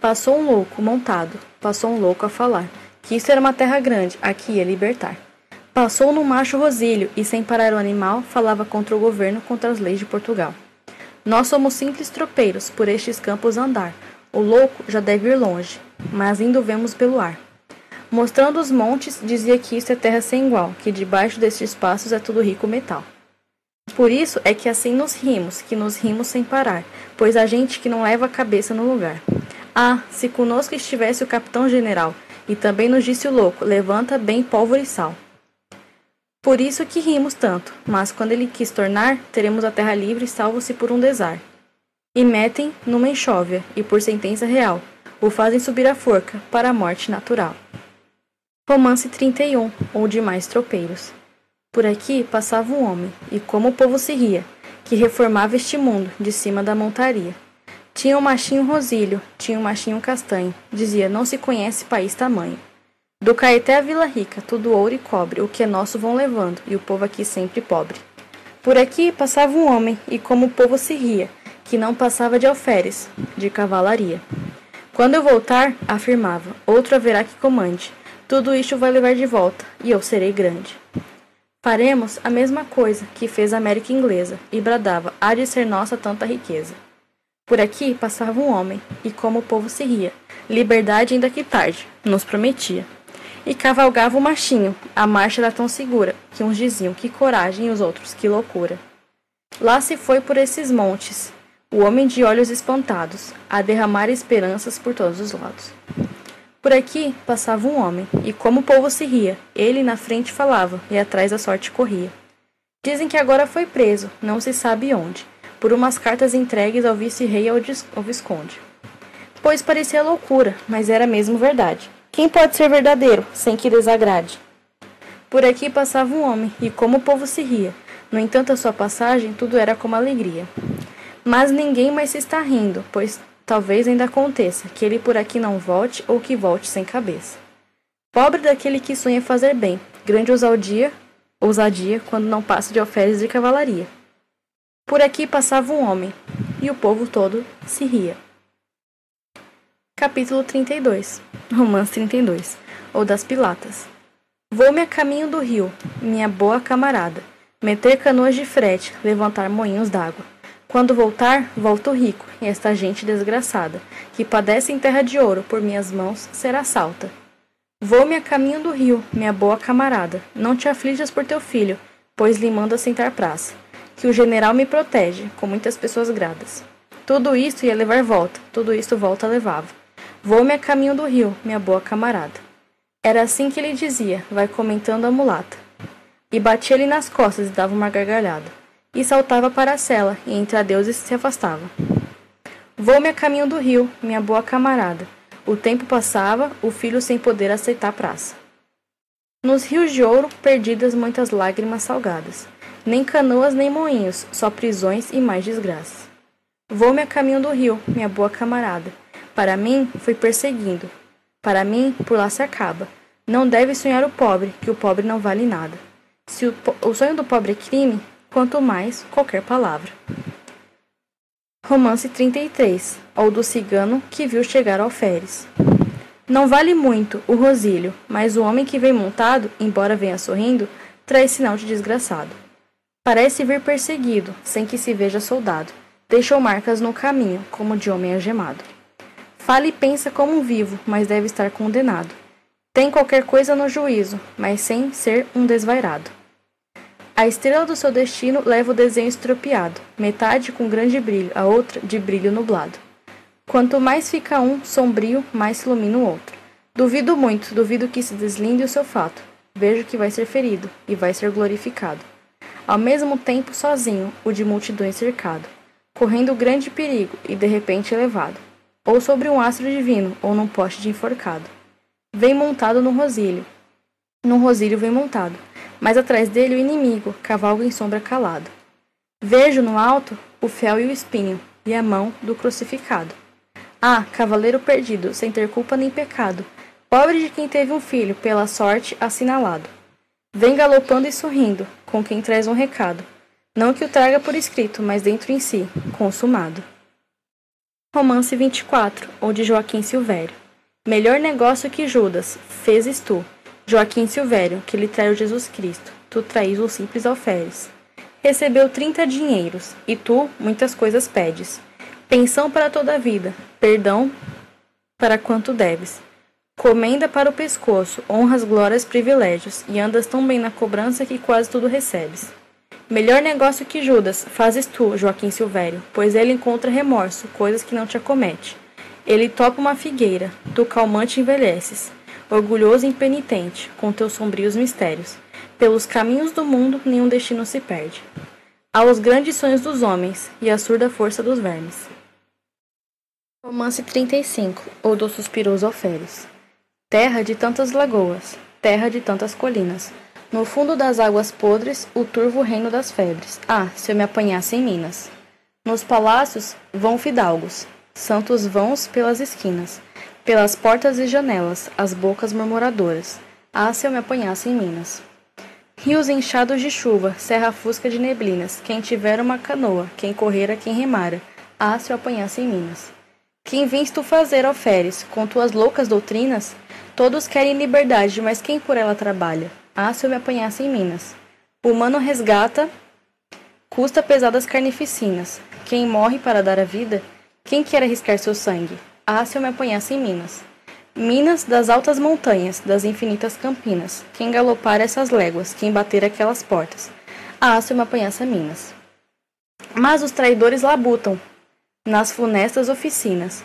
Passou um louco, montado, passou um louco a falar, que isso era uma terra grande, aqui ia libertar. Passou num macho rosílio, e sem parar o animal, falava contra o governo, contra as leis de Portugal. Nós somos simples tropeiros, por estes campos andar. O louco já deve ir longe, mas indo vemos pelo ar. Mostrando os montes, dizia que isso é terra sem igual, que debaixo destes espaços é tudo rico metal. Por isso é que assim nos rimos, que nos rimos sem parar, pois há gente que não leva a cabeça no lugar. Ah, se conosco estivesse o capitão general, e também nos disse o louco, levanta bem pólvora e sal. Por isso que rimos tanto, mas quando ele quis tornar, teremos a terra livre, salvo-se por um desar. E metem numa enxóvia, e por sentença real, o fazem subir a forca, para a morte natural. Romance 31, ou demais tropeiros. Por aqui passava um homem, e como o povo se ria, que reformava este mundo, de cima da montaria. Tinha um machinho rosílio, tinha um machinho castanho, dizia, não se conhece país tamanho. Do Caeté à Vila Rica, tudo ouro e cobre, o que é nosso vão levando, e o povo aqui sempre pobre. Por aqui passava um homem, e como o povo se ria, que não passava de alferes, de cavalaria. Quando eu voltar, afirmava, outro haverá que comande, tudo isto vai levar de volta, e eu serei grande. Faremos a mesma coisa que fez a América Inglesa, e bradava: há de ser nossa tanta riqueza. Por aqui passava um homem, e como o povo se ria, liberdade ainda que tarde, nos prometia. E cavalgava o machinho, a marcha era tão segura, que uns diziam que coragem e os outros que loucura. Lá se foi por esses montes, o homem de olhos espantados, a derramar esperanças por todos os lados. Por aqui passava um homem, e como o povo se ria, ele na frente falava, e atrás a sorte corria. Dizem que agora foi preso, não se sabe onde, por umas cartas entregues ao vice-rei e ao visconde. Pois parecia loucura, mas era mesmo verdade. Quem pode ser verdadeiro, sem que desagrade? Por aqui passava um homem, e como o povo se ria, no entanto a sua passagem tudo era como alegria. Mas ninguém mais se está rindo, pois Talvez ainda aconteça que ele por aqui não volte ou que volte sem cabeça. Pobre daquele que sonha fazer bem, grande ousadia, ousadia quando não passa de alferes de cavalaria. Por aqui passava um homem, e o povo todo se ria. Capítulo 32 Romance 32 Ou das Pilatas Vou-me a caminho do rio, minha boa camarada, meter canoas de frete, levantar moinhos d'água. Quando voltar, volto rico, e esta gente desgraçada, que padece em terra de ouro por minhas mãos, será salta. Vou-me a caminho do rio, minha boa camarada. Não te aflijas por teu filho, pois lhe mando assentar praça. Que o general me protege, com muitas pessoas gradas. Tudo isto ia levar volta, tudo isto volta levava. Vou-me a caminho do rio, minha boa camarada. Era assim que ele dizia, vai comentando a mulata. E batia-lhe nas costas e dava uma gargalhada e saltava para a cela, e entre adeuses se afastava. Vou-me a caminho do rio, minha boa camarada. O tempo passava, o filho sem poder aceitar a praça. Nos rios de ouro, perdidas muitas lágrimas salgadas. Nem canoas nem moinhos, só prisões e mais desgraças. Vou-me a caminho do rio, minha boa camarada. Para mim, fui perseguindo. Para mim, por lá se acaba. Não deve sonhar o pobre, que o pobre não vale nada. Se o, o sonho do pobre é crime, quanto mais qualquer palavra. Romance 33, ou do cigano que viu chegar alferes. Não vale muito o Rosílio, mas o homem que vem montado, embora venha sorrindo, traz sinal de desgraçado. Parece vir perseguido, sem que se veja soldado. Deixou marcas no caminho, como de homem algemado. Fala e pensa como um vivo, mas deve estar condenado. Tem qualquer coisa no juízo, mas sem ser um desvairado. A estrela do seu destino leva o desenho estropiado, metade com grande brilho, a outra de brilho nublado. Quanto mais fica um sombrio, mais se ilumina o outro. Duvido muito, duvido que se deslinde o seu fato. Vejo que vai ser ferido e vai ser glorificado. Ao mesmo tempo, sozinho, o de multidões cercado, correndo grande perigo e de repente elevado, ou sobre um astro divino, ou num poste de enforcado. Vem montado no rosílio. Num rosílio vem montado mas atrás dele o inimigo, cavalga em sombra calado. Vejo no alto o fel e o espinho, e a mão do crucificado. Ah, cavaleiro perdido, sem ter culpa nem pecado, pobre de quem teve um filho, pela sorte assinalado. Vem galopando e sorrindo, com quem traz um recado, não que o traga por escrito, mas dentro em si, consumado. Romance 24, ou de Joaquim Silvério. Melhor negócio que Judas, fezes tu, Joaquim Silvério, que lhe traiu Jesus Cristo, tu traís o simples alferes. Recebeu trinta dinheiros, e tu muitas coisas pedes. Pensão para toda a vida, perdão para quanto deves. Comenda para o pescoço, honras, glórias, privilégios, e andas tão bem na cobrança que quase tudo recebes. Melhor negócio que Judas fazes tu, Joaquim Silvério, pois ele encontra remorso, coisas que não te acomete. Ele topa uma figueira, tu calmante envelheces orgulhoso e impenitente, com teus sombrios mistérios. Pelos caminhos do mundo nenhum destino se perde. Há os grandes sonhos dos homens e a surda força dos vermes. Romance 35, ou do suspiroso Alferes. Terra de tantas lagoas, terra de tantas colinas. No fundo das águas podres, o turvo reino das febres. Ah, se eu me apanhasse em Minas. Nos palácios vão fidalgos, santos vãos pelas esquinas pelas portas e janelas, as bocas murmuradoras. Ah, se eu me apanhasse em Minas. Rios inchados de chuva, serra fusca de neblinas, quem tiver uma canoa, quem correra, quem remara. Ah, se eu apanhasse em Minas. Quem vins tu fazer, oferes, com tuas loucas doutrinas? Todos querem liberdade, mas quem por ela trabalha? Ah, se eu me apanhasse em Minas. O humano resgata, custa pesadas carnificinas. Quem morre para dar a vida? Quem quer arriscar seu sangue? Ah, se eu me apanhasse em Minas. Minas das altas montanhas, das infinitas campinas. Quem galopar essas léguas, quem bater aquelas portas. Ah, se eu me apanhasse em Minas. Mas os traidores labutam nas funestas oficinas.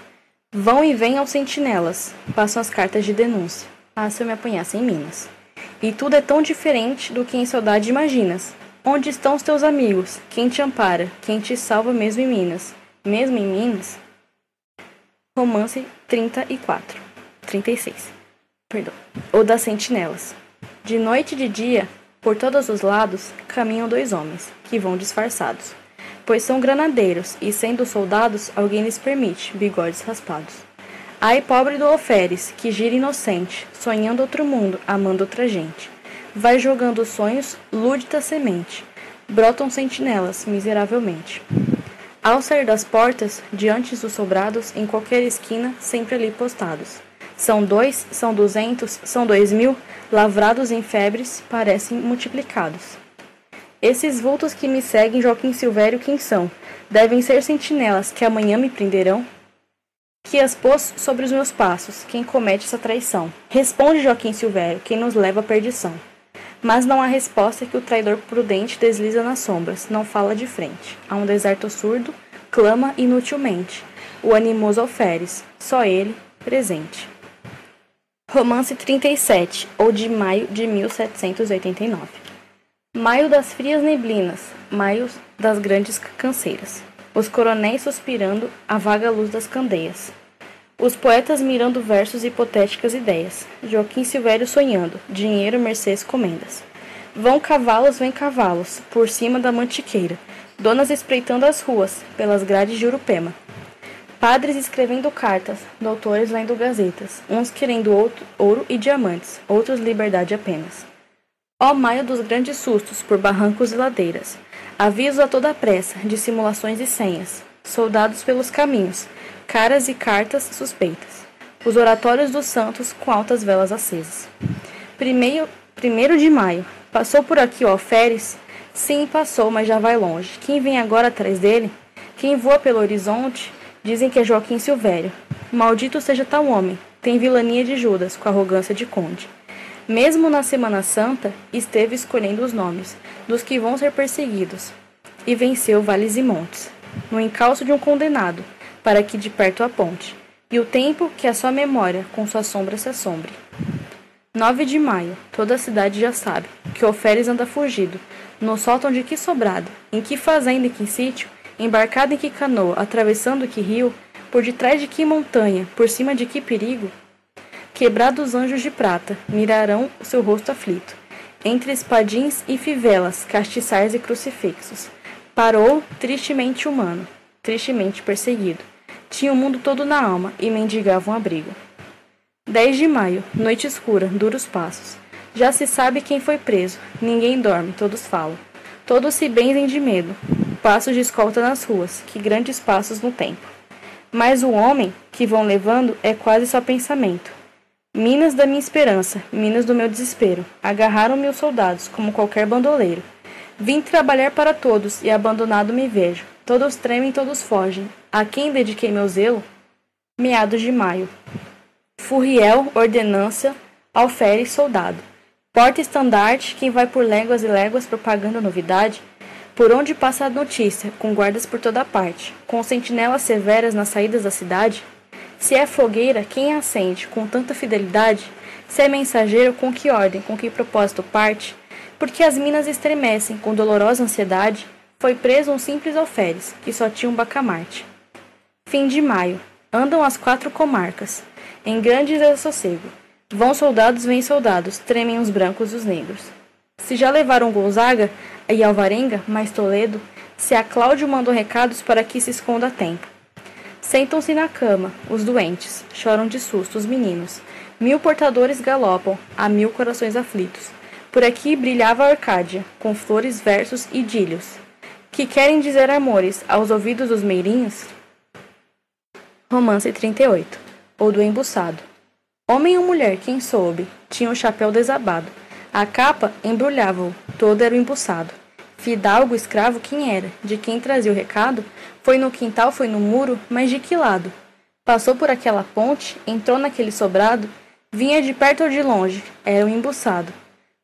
Vão e vêm aos sentinelas, passam as cartas de denúncia. Ah, se eu me apanhasse em Minas. E tudo é tão diferente do que em saudade imaginas. Onde estão os teus amigos? Quem te ampara? Quem te salva mesmo em Minas? Mesmo em Minas? Romance 34. 36. Perdão. O das sentinelas. De noite e de dia, por todos os lados, caminham dois homens, que vão disfarçados, pois são granadeiros, e sendo soldados, alguém lhes permite, bigodes raspados. Ai, pobre do alferes, que gira inocente, sonhando outro mundo, amando outra gente. Vai jogando sonhos, lúdita semente, brotam sentinelas, miseravelmente. Ao sair das portas, diante dos sobrados, em qualquer esquina, sempre ali postados. São dois, são duzentos, são dois mil, lavrados em febres, parecem multiplicados. Esses vultos que me seguem, Joaquim Silvério, quem são? Devem ser sentinelas que amanhã me prenderão? Que as pôs sobre os meus passos, quem comete essa traição? Responde, Joaquim Silvério, quem nos leva à perdição. Mas não há resposta que o traidor prudente desliza nas sombras, não fala de frente. A um deserto surdo, clama inutilmente. O animoso alferes, só ele, presente. Romance 37, ou de maio de 1789. Maio das frias neblinas, maio das grandes canseiras. Os coronéis suspirando a vaga luz das candeias. Os poetas mirando versos e hipotéticas ideias. Joaquim Silvério sonhando. Dinheiro, mercês, comendas. Vão cavalos, vem cavalos, por cima da mantiqueira. Donas espreitando as ruas, pelas grades de Urupema. Padres escrevendo cartas, doutores lendo gazetas, uns querendo outro, ouro e diamantes, outros liberdade apenas. Ó maio dos grandes sustos por barrancos e ladeiras, aviso a toda pressa, dissimulações e senhas, soldados pelos caminhos, caras e cartas suspeitas. os oratórios dos santos com altas velas acesas. Primeiro, primeiro de maio, passou por aqui o alferes? Sim, passou, mas já vai longe. Quem vem agora atrás dele? Quem voa pelo horizonte? Dizem que é Joaquim Silvério. Maldito seja tal homem, tem vilania de Judas, com arrogância de conde. Mesmo na Semana Santa, esteve escolhendo os nomes dos que vão ser perseguidos, e venceu vales e montes, no encalço de um condenado, para que de perto aponte, e o tempo que a sua memória com sua sombra se assombre. 9 de maio, toda a cidade já sabe que Oferes anda fugido, no sótão de que sobrado, em que fazenda e que sítio, embarcado em que canoa, atravessando que rio, por detrás de que montanha, por cima de que perigo, quebrados anjos de prata mirarão o seu rosto aflito, entre espadins e fivelas, castiçais e crucifixos. Parou, tristemente humano, tristemente perseguido. Tinha o mundo todo na alma e mendigava um abrigo. 10 de maio, noite escura, duros passos. Já se sabe quem foi preso. Ninguém dorme, todos falam. Todos se benzem de medo. Passos de escolta nas ruas, que grandes passos no tempo. Mas o homem que vão levando é quase só pensamento. Minas da minha esperança, minas do meu desespero, agarraram meus soldados como qualquer bandoleiro. Vim trabalhar para todos e abandonado me vejo. Todos tremem, todos fogem. A quem dediquei meu zelo? Meados de maio. Furriel, ordenança, alferes, soldado. Porta-estandarte, quem vai por léguas e léguas propagando novidade. Por onde passa a notícia, com guardas por toda parte, com sentinelas severas nas saídas da cidade? Se é fogueira, quem acende com tanta fidelidade? Se é mensageiro, com que ordem, com que propósito parte? porque as minas estremecem com dolorosa ansiedade, foi preso um simples alferes, que só tinha um bacamarte. Fim de maio. Andam as quatro comarcas, em grande desassossego. Vão soldados, vêm soldados, tremem os brancos e os negros. Se já levaram Gonzaga e Alvarenga, mais Toledo, se a Cláudio mandou recados para que se esconda a tempo. Sentam-se na cama, os doentes, choram de susto os meninos. Mil portadores galopam, a mil corações aflitos. Por aqui brilhava a Arcádia, com flores, versos e idílios, que querem dizer amores aos ouvidos dos meirinhos. Romance 38 Ou do embuçado. Homem ou mulher, quem soube, tinha o chapéu desabado. A capa embrulhava-o, todo era o embuçado. Fidalgo, escravo, quem era? De quem trazia o recado? Foi no quintal, foi no muro, mas de que lado? Passou por aquela ponte, entrou naquele sobrado, vinha de perto ou de longe, era o embuçado.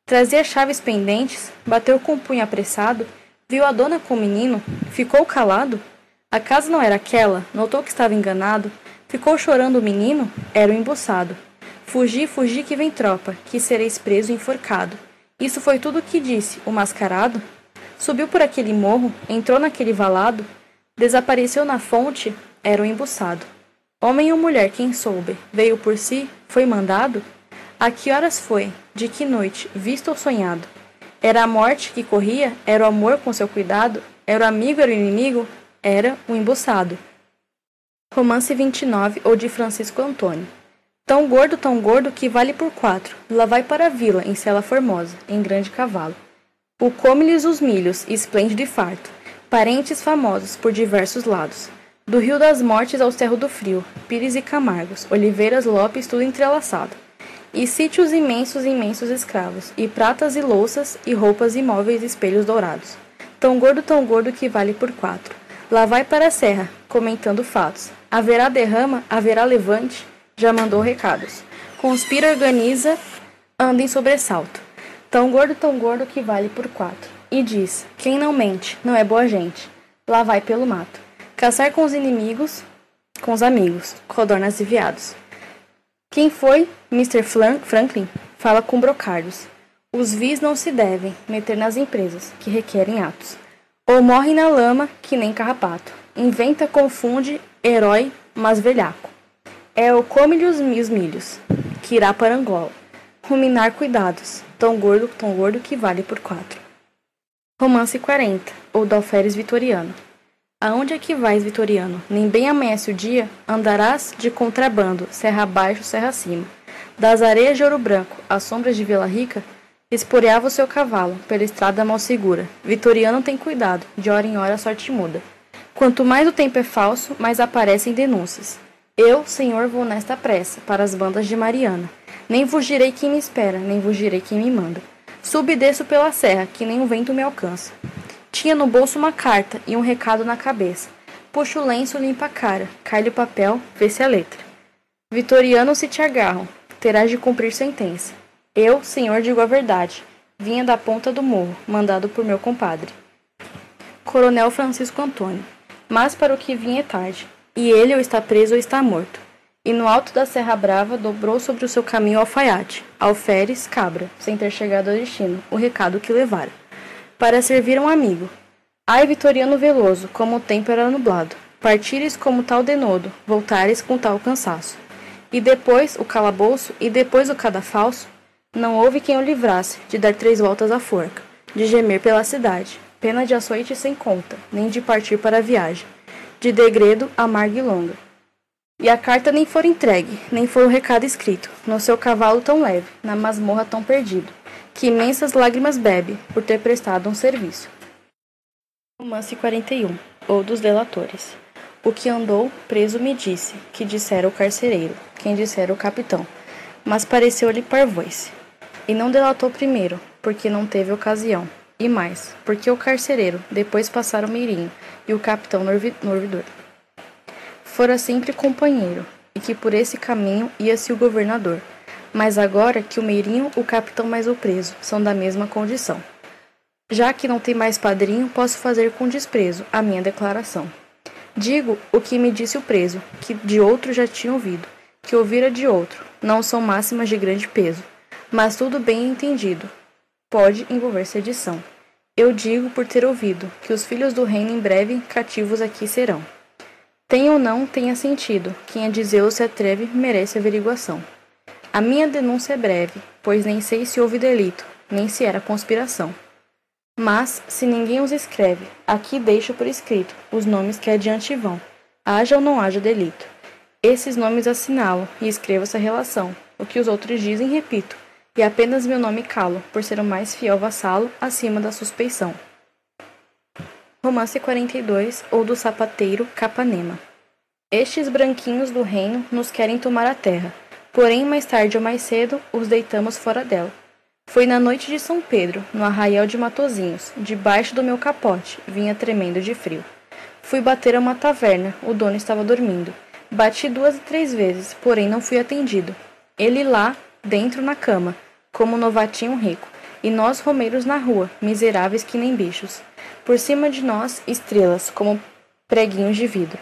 Trazia chaves pendentes, bateu com o punho apressado, viu a dona com o menino, ficou calado. A casa não era aquela, notou que estava enganado, ficou chorando o menino, era o embuçado. Fugi, fugi que vem tropa, que sereis preso e enforcado. Isso foi tudo o que disse, o mascarado. Subiu por aquele morro, entrou naquele valado, desapareceu na fonte, era o embuçado. Homem ou mulher, quem soube, veio por si, foi mandado? A que horas foi? De que noite? Visto ou sonhado? Era a morte que corria? Era o amor com seu cuidado? Era o amigo, era o inimigo? Era o embuçado. Romance 29 ou de Francisco Antônio. Tão gordo, tão gordo que vale por quatro. Lá vai para a vila, em cela formosa, em grande cavalo. O come-lhes os milhos, esplêndido e farto. Parentes famosos por diversos lados. Do Rio das Mortes ao Cerro do Frio, Pires e Camargos, Oliveiras, Lopes, tudo entrelaçado e sítios imensos imensos escravos, e pratas e louças, e roupas imóveis e espelhos dourados. Tão gordo, tão gordo que vale por quatro. Lá vai para a serra, comentando fatos. Haverá derrama, haverá levante, já mandou recados. Conspira, organiza, anda em sobressalto. Tão gordo, tão gordo que vale por quatro. E diz: quem não mente, não é boa gente. Lá vai pelo mato. Caçar com os inimigos, com os amigos, codornas e viados. Quem foi Mr. Franklin fala com brocardos. Os vis não se devem meter nas empresas que requerem atos. Ou morre na lama que nem carrapato. Inventa, confunde, herói, mas velhaco. É o come-lhe os milhos, que irá para Angola. Ruminar cuidados, tão gordo, tão gordo que vale por quatro. Romance 40, ou do Alferes Vitoriano. Aonde é que vais, Vitoriano? Nem bem amanhece o dia, andarás de contrabando, serra abaixo, serra acima. Das areias de ouro branco, às sombras de Vila Rica, esporeava o seu cavalo, pela estrada mal segura. Vitoriano tem cuidado, de hora em hora a sorte muda. Quanto mais o tempo é falso, mais aparecem denúncias. Eu, Senhor, vou nesta pressa para as bandas de Mariana. Nem vos direi quem me espera, nem vos direi quem me manda. Subo e desço pela serra, que nem o vento me alcança. Tinha no bolso uma carta e um recado na cabeça. Puxa o lenço, limpa a cara, cai-lhe o papel, vê-se a letra. Vitoriano se te agarram, terás de cumprir sentença. Eu, senhor, digo a verdade. Vinha da ponta do morro, mandado por meu compadre. Coronel Francisco Antônio. Mas para o que vinha é tarde, e ele ou está preso ou está morto. E no alto da Serra Brava dobrou sobre o seu caminho alfaiate, alferes, cabra, sem ter chegado ao destino, o recado que levara. Para servir um amigo. Ai, Vitoriano Veloso, como o tempo era nublado. Partires como tal denodo, voltares com tal cansaço. E depois o calabouço, e depois o cadafalso, não houve quem o livrasse de dar três voltas à forca, de gemer pela cidade, pena de açoite sem conta, nem de partir para a viagem, de degredo amarga e longa. E a carta nem for entregue, nem for o recado escrito, no seu cavalo tão leve, na masmorra tão perdido, que imensas lágrimas bebe por ter prestado um serviço. Romance 41, ou dos delatores. O que andou preso me disse, que dissera o carcereiro, quem dissera o capitão, mas pareceu-lhe parvoice. E não delatou primeiro, porque não teve ocasião, e mais, porque o carcereiro depois passara o meirinho e o capitão no ouvidor fora sempre companheiro, e que por esse caminho ia-se o governador. Mas agora que o meirinho, o capitão mais o preso são da mesma condição. Já que não tem mais padrinho, posso fazer com desprezo a minha declaração. Digo o que me disse o preso, que de outro já tinha ouvido, que ouvira de outro, não são máximas de grande peso, mas tudo bem entendido. Pode envolver-se edição. Eu digo por ter ouvido que os filhos do reino em breve cativos aqui serão. Tem ou não tenha sentido, quem a dizer ou se atreve merece averiguação. A minha denúncia é breve, pois nem sei se houve delito, nem se era conspiração. Mas, se ninguém os escreve, aqui deixo por escrito os nomes que adiante vão, haja ou não haja delito. Esses nomes assinalo e escrevo essa relação. O que os outros dizem, repito, e apenas meu nome calo, por ser o mais fiel vassalo acima da suspeição. Romance 42 ou do sapateiro Capanema. Estes branquinhos do reino nos querem tomar a terra, porém mais tarde ou mais cedo os deitamos fora dela. Foi na noite de São Pedro, no arraial de Matozinhos, debaixo do meu capote, vinha tremendo de frio. Fui bater a uma taverna, o dono estava dormindo. Bati duas e três vezes, porém não fui atendido. Ele lá, dentro na cama, como novatinho rico, e nós romeiros na rua, miseráveis que nem bichos por cima de nós estrelas, como preguinhos de vidro.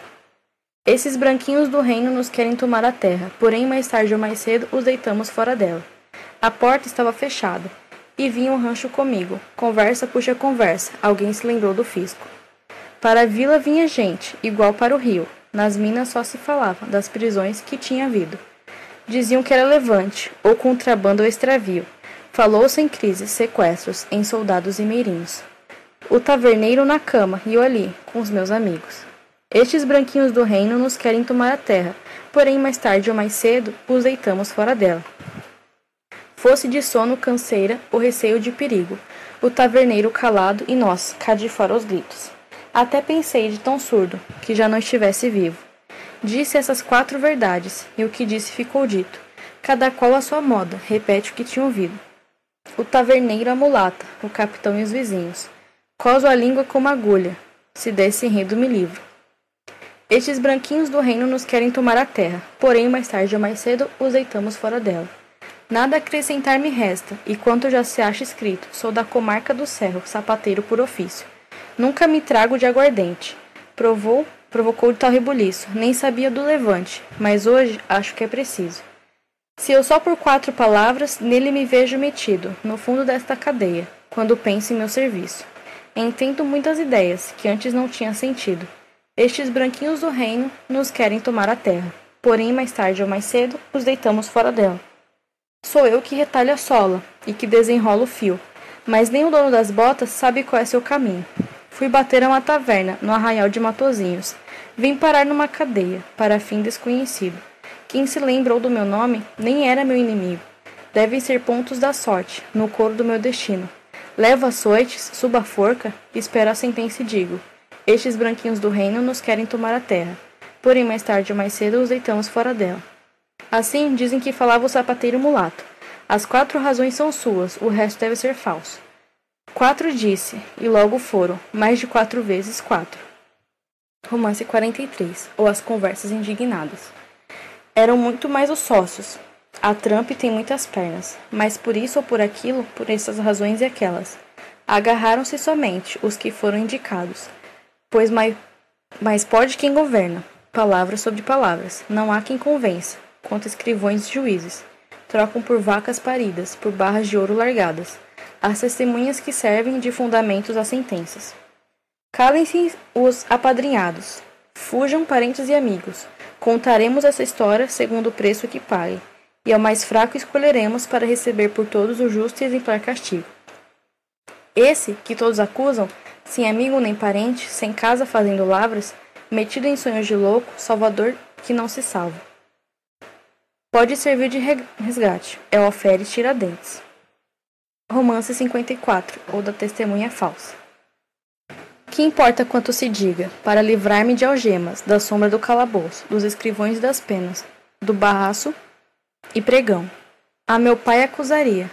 Esses branquinhos do reino nos querem tomar a terra, porém mais tarde ou mais cedo os deitamos fora dela. A porta estava fechada, e vinha um rancho comigo. Conversa puxa conversa, alguém se lembrou do fisco. Para a vila vinha gente, igual para o rio. Nas minas só se falava das prisões que tinha havido. Diziam que era levante, ou contrabando ou extravio. Falou-se em crises, sequestros, em soldados e meirinhos o taverneiro na cama e eu ali, com os meus amigos. Estes branquinhos do reino nos querem tomar a terra, porém mais tarde ou mais cedo os deitamos fora dela. Fosse de sono canseira o receio de perigo, o taverneiro calado e nós, cá de fora os gritos. Até pensei de tão surdo, que já não estivesse vivo. Disse essas quatro verdades, e o que disse ficou dito. Cada qual a sua moda, repete o que tinha ouvido. O taverneiro a mulata, o capitão e os vizinhos. Coso a língua como agulha, se desse enredo me livro. Estes branquinhos do reino nos querem tomar a terra, porém mais tarde ou mais cedo os deitamos fora dela. Nada acrescentar me resta, e quanto já se acha escrito, sou da comarca do Cerro, sapateiro por ofício. Nunca me trago de aguardente. Provou, provocou de tal rebuliço, nem sabia do levante, mas hoje acho que é preciso. Se eu só por quatro palavras, nele me vejo metido, no fundo desta cadeia, quando penso em meu serviço. Entendo muitas ideias que antes não tinha sentido. Estes branquinhos do reino nos querem tomar a terra, porém mais tarde ou mais cedo os deitamos fora dela. Sou eu que retalho a sola e que desenrolo o fio, mas nem o dono das botas sabe qual é seu caminho. Fui bater a uma taverna no arraial de Matozinhos. Vim parar numa cadeia, para fim desconhecido. Quem se lembrou do meu nome nem era meu inimigo. Devem ser pontos da sorte, no coro do meu destino. Levo açoites, subo a forca, espero a sentença e digo: Estes branquinhos do reino nos querem tomar a terra. porém mais tarde ou mais cedo os deitamos fora dela. Assim, dizem que falava o sapateiro mulato. As quatro razões são suas, o resto deve ser falso. Quatro disse, e logo foram, mais de quatro vezes quatro. Romance 43, ou As Conversas Indignadas. Eram muito mais os sócios. A Trump tem muitas pernas, mas por isso ou por aquilo, por essas razões e aquelas. Agarraram-se somente os que foram indicados, pois mais, mais pode quem governa, palavras sobre palavras, não há quem convença, quanto escrivões e juízes. Trocam por vacas paridas, por barras de ouro largadas, as testemunhas que servem de fundamentos às sentenças. Calem-se os apadrinhados, fujam parentes e amigos, contaremos essa história segundo o preço que pague, e ao mais fraco escolheremos para receber por todos o justo e exemplar castigo. Esse, que todos acusam, sem amigo nem parente, sem casa fazendo lavras, metido em sonhos de louco, salvador que não se salva. Pode servir de resgate, é o Alferes Tiradentes. Romance 54, ou da Testemunha Falsa. Que importa quanto se diga, para livrar-me de algemas, da sombra do calabouço, dos escrivões e das penas, do barraço e pregão. A meu pai acusaria.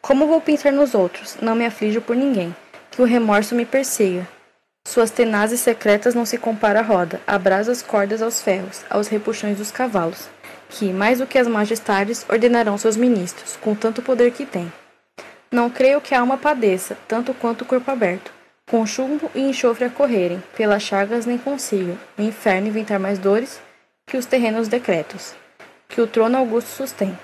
Como vou pensar nos outros? Não me aflijo por ninguém. Que o remorso me persiga. Suas tenazes secretas não se compara à roda, abrasa as cordas aos ferros, aos repuxões dos cavalos, que, mais do que as majestades, ordenarão seus ministros, com tanto poder que têm. Não creio que a alma padeça, tanto quanto o corpo aberto, com chumbo e enxofre a correrem, pelas chagas nem consiga, o inferno inventar mais dores que os terrenos decretos que o trono augusto sustém.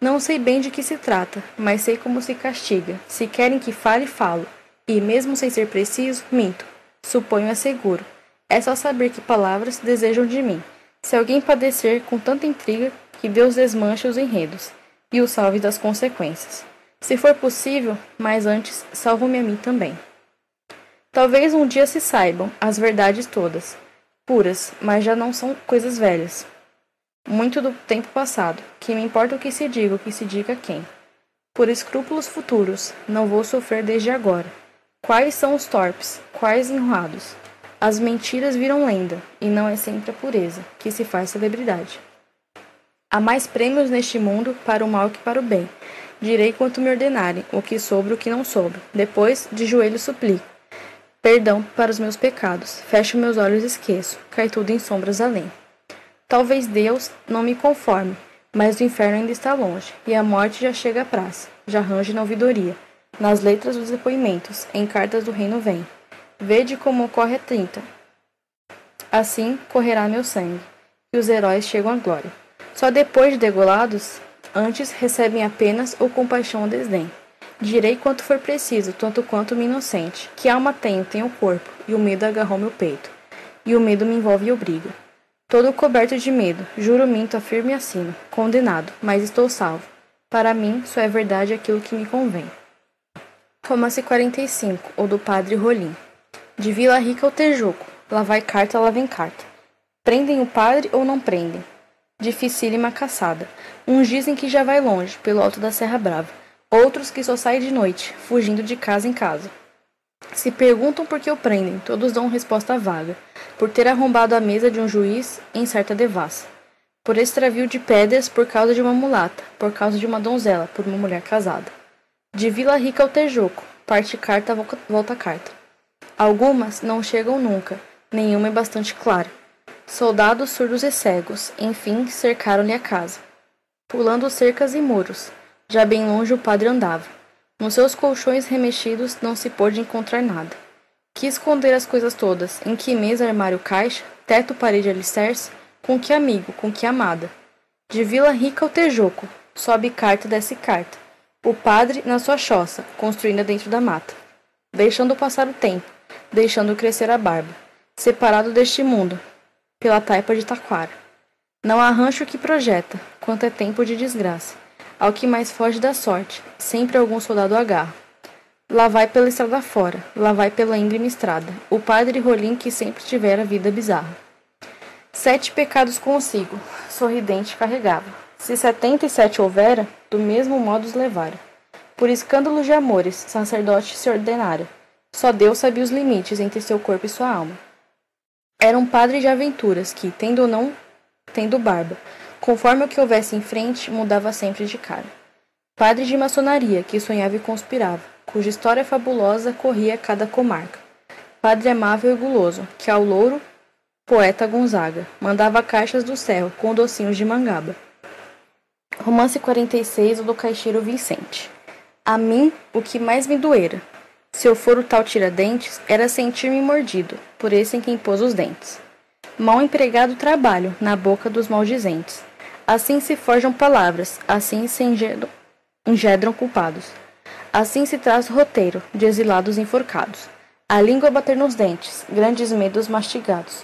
Não sei bem de que se trata, mas sei como se castiga. Se querem que fale, falo. E, mesmo sem ser preciso, minto. Suponho é seguro. É só saber que palavras desejam de mim. Se alguém padecer com tanta intriga, que Deus desmanche os enredos e o salve das consequências. Se for possível, mas antes, salvo-me a mim também. Talvez um dia se saibam as verdades todas, puras, mas já não são coisas velhas muito do tempo passado, que me importa o que se diga, o que se diga a quem. Por escrúpulos futuros, não vou sofrer desde agora. Quais são os torpes, quais enrolados? As mentiras viram lenda, e não é sempre a pureza que se faz celebridade. Há mais prêmios neste mundo para o mal que para o bem. Direi quanto me ordenarem, o que sobre o que não sobre. Depois, de joelhos suplico. Perdão para os meus pecados. Fecho meus olhos e esqueço. Cai tudo em sombras além. Talvez Deus não me conforme, mas o inferno ainda está longe, e a morte já chega à praça, já range na ouvidoria, nas letras dos depoimentos, em cartas do reino vem. Vede como corre a trinta. Assim correrá meu sangue, e os heróis chegam à glória. Só depois de degolados, antes recebem apenas ou compaixão ou desdém. Direi quanto for preciso, tanto quanto me inocente. Que alma tenho, tenho corpo, e o medo agarrou meu peito. E o medo me envolve e obriga. Todo coberto de medo, juro minto, afirmo e assino. Condenado, mas estou salvo. Para mim, só é verdade aquilo que me convém. Romance 45, ou do Padre Rolim. De Vila Rica ao Tejuco, lá vai carta, lá vem carta. Prendem o padre ou não prendem? Dificílima caçada. Uns dizem que já vai longe, pelo alto da Serra Brava. Outros que só sai de noite, fugindo de casa em casa. Se perguntam por que o prendem, todos dão resposta vaga por ter arrombado a mesa de um juiz em certa devassa, por extravio de pedras por causa de uma mulata, por causa de uma donzela, por uma mulher casada. De Vila Rica ao Tejoco, parte carta, volta carta. Algumas não chegam nunca, nenhuma é bastante clara. Soldados surdos e cegos, enfim, cercaram-lhe a casa. Pulando cercas e muros, já bem longe o padre andava. Nos seus colchões remexidos não se pôde encontrar nada. Que esconder as coisas todas? Em que mesa, armário, caixa, teto, parede, alicerce? Com que amigo, com que amada? De Vila Rica ao Tejoco, sobe carta, desce carta. O padre na sua choça, construindo dentro da mata. Deixando passar o tempo, deixando crescer a barba. Separado deste mundo, pela taipa de taquara. Não há rancho que projeta, quanto é tempo de desgraça. Ao que mais foge da sorte, sempre algum soldado agarra. Lá vai pela estrada fora, lá vai pela íngreme estrada, o padre Rolim que sempre tivera vida bizarra. Sete pecados consigo, sorridente carregava. Se setenta e sete houvera, do mesmo modo os levara. Por escândalos de amores, sacerdote se ordenara. Só Deus sabia os limites entre seu corpo e sua alma. Era um padre de aventuras que, tendo ou não tendo barba, conforme o que houvesse em frente, mudava sempre de cara. Padre de maçonaria que sonhava e conspirava, cuja história fabulosa corria cada comarca. Padre amável e guloso, que ao louro poeta Gonzaga mandava caixas do céu com docinhos de mangaba. Romance 46, o do caixeiro Vicente. A mim, o que mais me doera, se eu for o tal Tiradentes, era sentir-me mordido, por esse em quem pôs os dentes. Mal empregado trabalho, na boca dos maldizentes. Assim se forjam palavras, assim se engendram, engendram culpados. Assim se traz roteiro, de exilados enforcados. A língua bater nos dentes, grandes medos mastigados.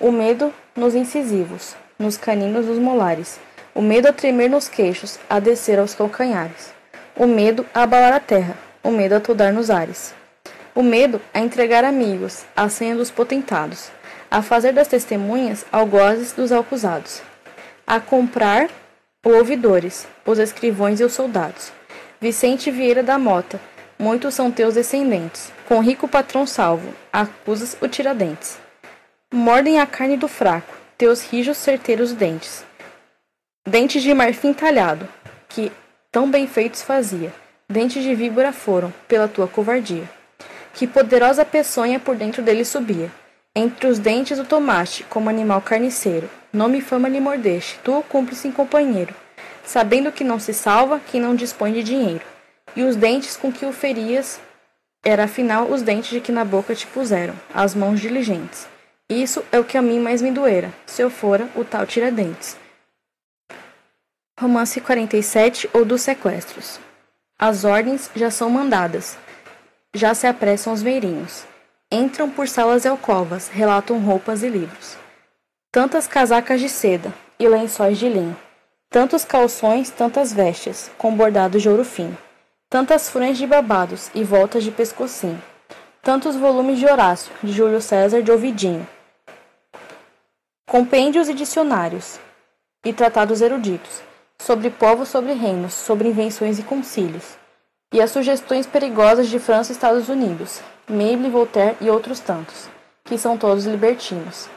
O medo nos incisivos, nos caninos dos molares. O medo a tremer nos queixos, a descer aos calcanhares. O medo a abalar a terra, o medo a tudar nos ares. O medo a entregar amigos, a senha dos potentados, a fazer das testemunhas algozes dos acusados, a comprar ouvidores, os escrivões e os soldados. Vicente Vieira da Mota, muitos são teus descendentes, com rico patrão salvo, acusas o tiradentes. Mordem a carne do fraco, teus rijos certeiros dentes. Dentes de marfim talhado, que tão bem feitos fazia Dentes de víbora foram, pela tua covardia. Que poderosa peçonha por dentro dele subia. Entre os dentes o tomaste, como animal carniceiro. Nome e fama lhe mordeste, tu, cúmplice e companheiro. Sabendo que não se salva quem não dispõe de dinheiro. E os dentes com que o ferias, era afinal os dentes de que na boca te puseram, as mãos diligentes. Isso é o que a mim mais me doera, se eu fora o tal Tiradentes. Romance 47 ou dos sequestros. As ordens já são mandadas. Já se apressam os veirinhos. Entram por salas e alcovas, relatam roupas e livros. Tantas casacas de seda e lençóis de linho. Tantos calções, tantas vestes, com bordado de ouro fino. Tantas frentes de babados e voltas de pescocinho. Tantos volumes de Horácio, de Júlio César de Ovidinho. Compêndios e dicionários. E tratados eruditos sobre povos, sobre reinos, sobre invenções e concílios, e as sugestões perigosas de França e Estados Unidos, Mabel, Voltaire e outros tantos, que são todos libertinos.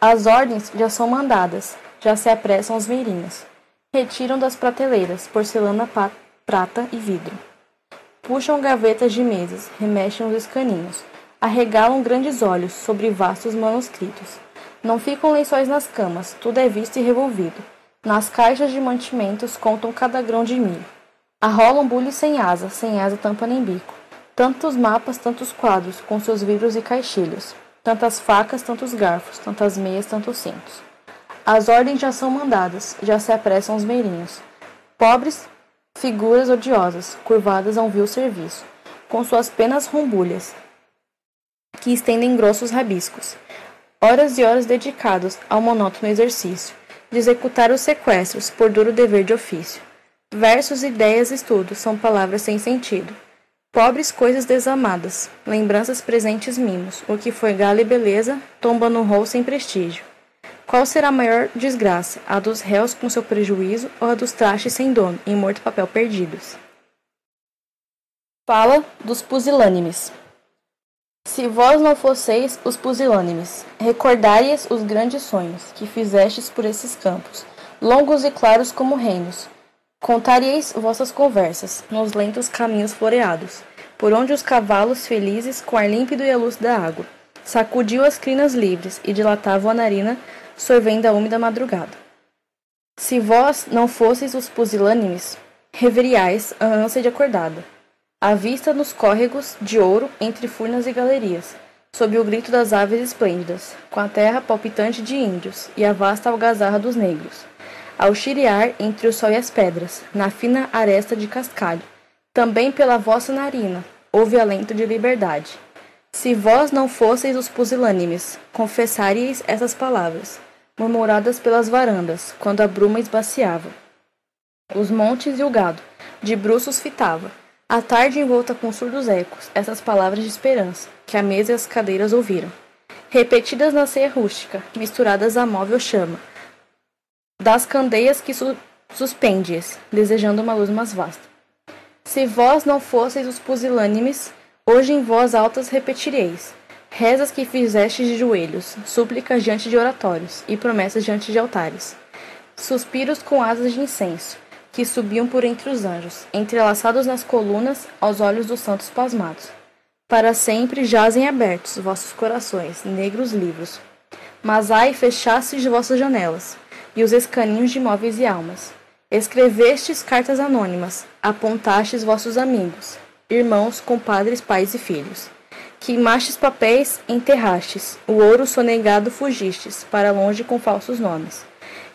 As ordens já são mandadas, já se apressam os veirinhos, retiram das prateleiras porcelana, prata e vidro. Puxam gavetas de mesas, remexem os escaninhos, arregalam grandes olhos sobre vastos manuscritos. Não ficam lençóis nas camas, tudo é visto e revolvido nas caixas de mantimentos contam cada grão de milho. Arrolam bules sem asa, sem asa tampa nem bico. Tantos mapas, tantos quadros, com seus vidros e caixilhos. Tantas facas, tantos garfos, tantas meias, tantos cintos. As ordens já são mandadas, já se apressam os meirinhos. Pobres figuras odiosas, curvadas a um vil serviço, com suas penas rombulhas, que estendem grossos rabiscos. Horas e horas dedicados ao monótono exercício de executar os sequestros por duro dever de ofício. Versos, ideias, estudos são palavras sem sentido. Pobres coisas desamadas, lembranças presentes mimos, o que foi gala e beleza, tomba no rol sem prestígio. Qual será a maior desgraça, a dos réus com seu prejuízo ou a dos trastes sem dono, em morto papel perdidos? Fala dos pusilânimes. Se vós não fosseis os pusilânimes, recordai-es os grandes sonhos que fizestes por esses campos, longos e claros como reinos. Contaríeis vossas conversas nos lentos caminhos floreados, por onde os cavalos felizes, com ar límpido e a luz da água, sacudiam as crinas livres e dilatavam a narina, sorvendo a úmida madrugada. Se vós não fosseis os pusilânimes, reveriais a ânsia de acordada à vista nos córregos de ouro entre furnas e galerias, sob o grito das aves esplêndidas, com a terra palpitante de índios e a vasta algazarra dos negros, ao chiriar entre o sol e as pedras, na fina aresta de cascalho, também pela vossa narina, houve alento de liberdade. Se vós não fosseis os pusilânimes, confessaríeis essas palavras, murmuradas pelas varandas, quando a bruma esbaciava. Os montes e o gado, de bruços fitava, a tarde envolta com surdos ecos, essas palavras de esperança, que a mesa e as cadeiras ouviram. Repetidas na ceia rústica, misturadas à móvel chama, das candeias que su suspendes, desejando uma luz mais vasta. Se vós não fosseis os pusilânimes, hoje em voz altas repetireis, rezas que fizeste de joelhos, súplicas diante de oratórios e promessas diante de altares. Suspiros com asas de incenso, que subiam por entre os anjos, entrelaçados nas colunas aos olhos dos santos pasmados. Para sempre jazem abertos vossos corações, negros livros. Mas ai, fechastes vossas janelas, e os escaninhos de móveis e almas. Escrevestes cartas anônimas, apontastes vossos amigos, irmãos, compadres, pais e filhos. Queimastes papéis, enterrastes, o ouro sonegado fugistes, para longe com falsos nomes.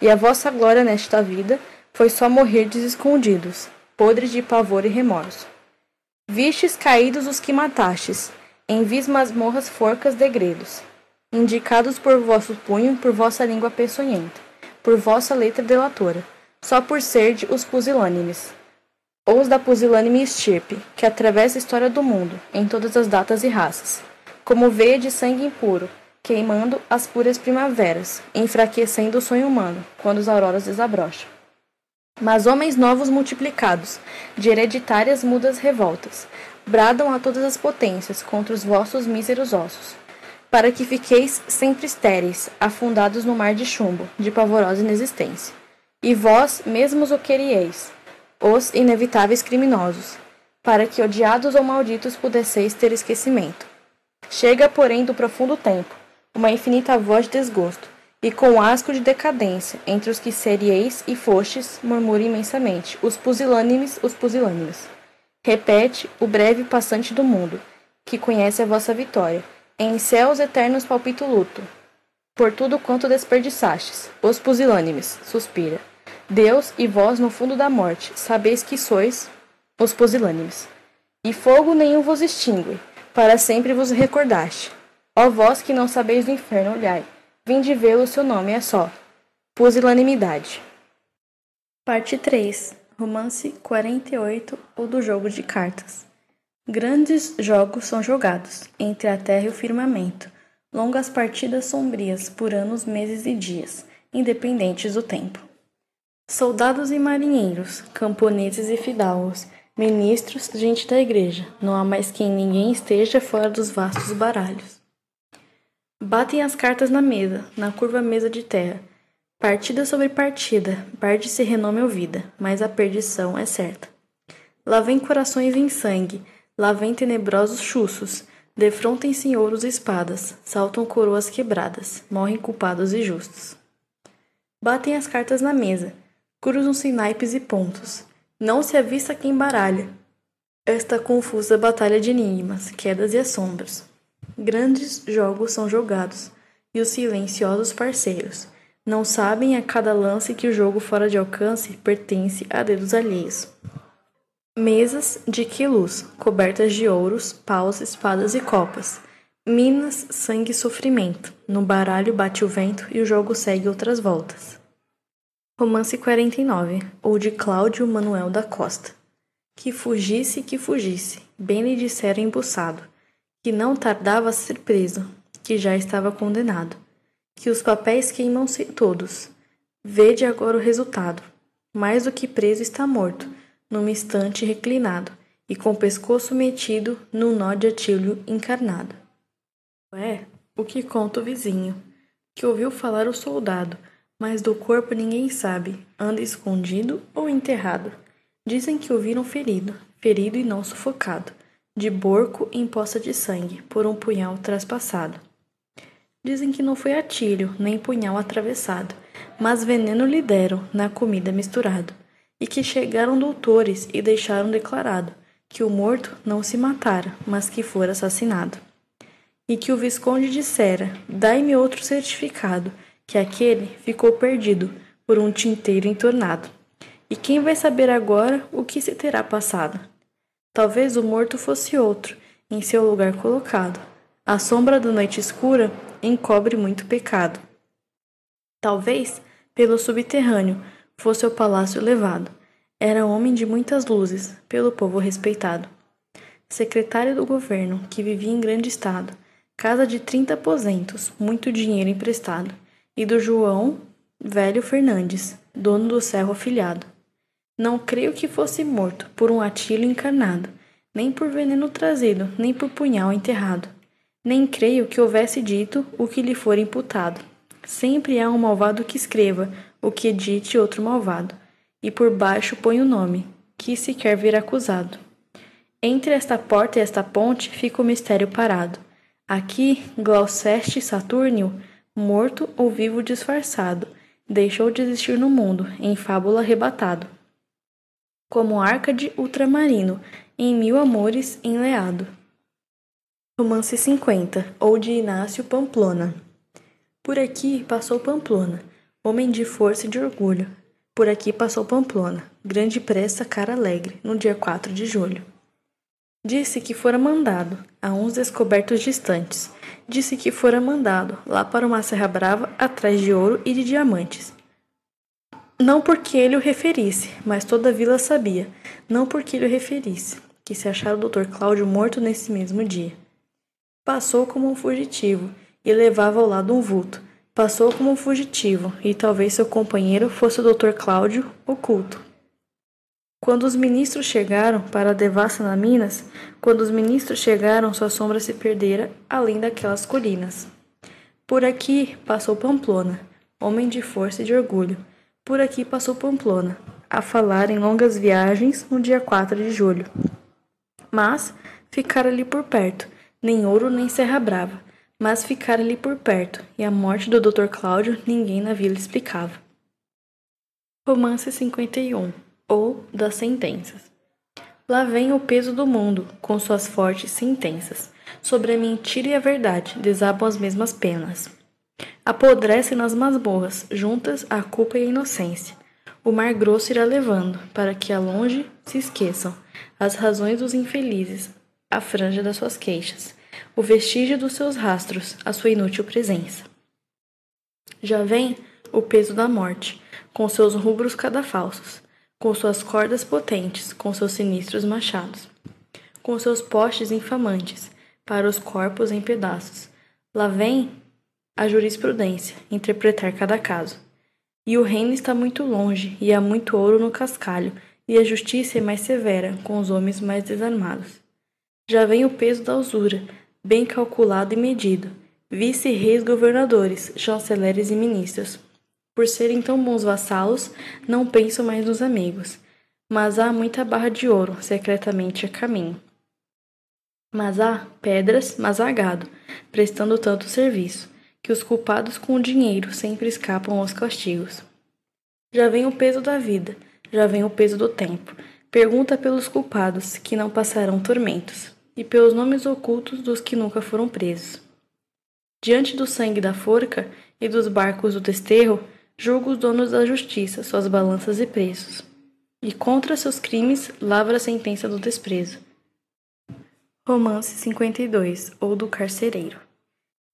E a vossa glória nesta vida foi só morrerdes escondidos, podres de pavor e remorso. Vistes caídos os que matastes, em vis masmorras forcas degredos, indicados por vosso punho, por vossa língua peçonhenta, por vossa letra delatora, só por de os pusilânimes, ou os da pusilânime estirpe, que atravessa a história do mundo, em todas as datas e raças, como veia de sangue impuro, queimando as puras primaveras, enfraquecendo o sonho humano, quando as auroras desabrocham mas homens novos multiplicados, de hereditárias mudas revoltas, bradam a todas as potências contra os vossos míseros ossos, para que fiqueis sempre estéreis, afundados no mar de chumbo, de pavorosa inexistência. E vós mesmos o querieis, os inevitáveis criminosos, para que odiados ou malditos pudesseis ter esquecimento. Chega, porém, do profundo tempo, uma infinita voz de desgosto, e com asco de decadência, entre os que serieis e fostes, murmura imensamente, os pusilânimes, os pusilânimes. Repete o breve passante do mundo, que conhece a vossa vitória. Em céus eternos palpito luto, por tudo quanto desperdiçastes. Os pusilânimes, suspira. Deus e vós no fundo da morte, sabeis que sois os pusilânimes. E fogo nenhum vos extingue, para sempre vos recordaste. Ó vós que não sabeis do inferno, olhai Vinde vê-lo, seu nome é só. Pusilanimidade. Parte 3. Romance 48 ou do jogo de cartas. Grandes jogos são jogados entre a terra e o firmamento, longas partidas sombrias por anos, meses e dias, independentes do tempo. Soldados e marinheiros, camponeses e fidalgos, ministros, gente da igreja, não há mais quem ninguém esteja fora dos vastos baralhos. Batem as cartas na mesa, na curva mesa de terra. Partida sobre partida, perde-se renome ou vida, mas a perdição é certa. Lá vem corações em sangue, lá vem tenebrosos chuços, defrontem-se ouros e espadas, saltam coroas quebradas, morrem culpados e justos. Batem as cartas na mesa, cruzam-se naipes e pontos, não se avista quem baralha. Esta confusa batalha de enigmas, quedas e assombros. Grandes jogos são jogados, e os silenciosos parceiros não sabem a cada lance que o jogo fora de alcance pertence a dedos alheios. Mesas de quilus, cobertas de ouros, paus, espadas e copas. Minas, sangue e sofrimento. No baralho bate o vento e o jogo segue outras voltas. Romance 49, ou de Cláudio Manuel da Costa. Que fugisse, que fugisse, bem lhe dissera embuçado que não tardava a ser preso, que já estava condenado, que os papéis queimam-se todos. Vede agora o resultado. Mais do que preso está morto, num instante reclinado, e com o pescoço metido num nó de atilho encarnado. É, o que conta o vizinho, que ouviu falar o soldado, mas do corpo ninguém sabe, anda escondido ou enterrado. Dizem que o viram ferido, ferido e não sufocado de borco em poça de sangue, por um punhal traspassado. Dizem que não foi atilho, nem punhal atravessado, mas veneno lhe deram, na comida misturado, e que chegaram doutores e deixaram declarado que o morto não se matara, mas que fora assassinado. E que o Visconde dissera: Dai-me outro certificado, que aquele ficou perdido por um tinteiro entornado. E quem vai saber agora o que se terá passado? Talvez o morto fosse outro, em seu lugar colocado. A sombra da noite escura encobre muito pecado. Talvez, pelo subterrâneo, fosse ao palácio levado. Era homem de muitas luzes, pelo povo respeitado. Secretário do governo, que vivia em grande estado, casa de trinta aposentos, muito dinheiro emprestado, e do João Velho Fernandes, dono do cerro afilhado. Não creio que fosse morto por um atilho encarnado, nem por veneno trazido, nem por punhal enterrado. Nem creio que houvesse dito o que lhe for imputado. Sempre há um malvado que escreva o que dite outro malvado, e por baixo põe o nome, que se quer vir acusado. Entre esta porta e esta ponte fica o mistério parado. Aqui, Glauceste Saturnio, morto ou vivo disfarçado, deixou de existir no mundo, em fábula arrebatado. Como Arcade ultramarino, em mil amores enleado. Romance 50, ou de Inácio Pamplona. Por aqui passou Pamplona, homem de força e de orgulho. Por aqui passou Pamplona, grande pressa, cara alegre, no dia 4 de julho. Disse que fora mandado a uns descobertos distantes. Disse que fora mandado lá para uma serra brava atrás de ouro e de diamantes. Não porque ele o referisse, mas toda a vila sabia, não porque ele o referisse, que se achara o Dr. Cláudio morto nesse mesmo dia. Passou como um fugitivo e levava ao lado um vulto. Passou como um fugitivo e talvez seu companheiro fosse o Dr. Cláudio oculto. Quando os ministros chegaram para a devassa na Minas, quando os ministros chegaram, sua sombra se perdera além daquelas colinas. Por aqui passou Pamplona, homem de força e de orgulho. Por aqui passou Pamplona, a falar em longas viagens no dia 4 de julho. Mas ficara ali por perto, nem ouro nem serra brava, mas ficara ali por perto, e a morte do Dr. Cláudio ninguém na vila explicava. Romance 51 ou das sentenças. Lá vem o peso do mundo, com suas fortes sentenças. Sobre a mentira e a verdade desabam as mesmas penas. Apodrecem nas masmorras, juntas a culpa e a inocência. O mar grosso irá levando, para que a longe se esqueçam as razões dos infelizes, a franja das suas queixas, o vestígio dos seus rastros, a sua inútil presença. Já vem o peso da morte, com seus rubros cadafalsos, com suas cordas potentes, com seus sinistros machados, com seus postes infamantes, para os corpos em pedaços. Lá vem a jurisprudência interpretar cada caso. E o reino está muito longe, e há muito ouro no cascalho, e a justiça é mais severa com os homens mais desarmados. Já vem o peso da usura, bem calculado e medido. Vice-reis, governadores, chanceleres e ministros. Por serem tão bons vassalos, não penso mais nos amigos. Mas há muita barra de ouro secretamente a caminho. Mas há pedras, mas há gado, prestando tanto serviço, que os culpados com o dinheiro sempre escapam aos castigos. Já vem o peso da vida, já vem o peso do tempo. Pergunta pelos culpados, que não passarão tormentos e pelos nomes ocultos dos que nunca foram presos. Diante do sangue da forca e dos barcos do desterro, julga os donos da justiça, suas balanças e preços, e contra seus crimes lavra a sentença do desprezo. Romance 52, ou do carcereiro.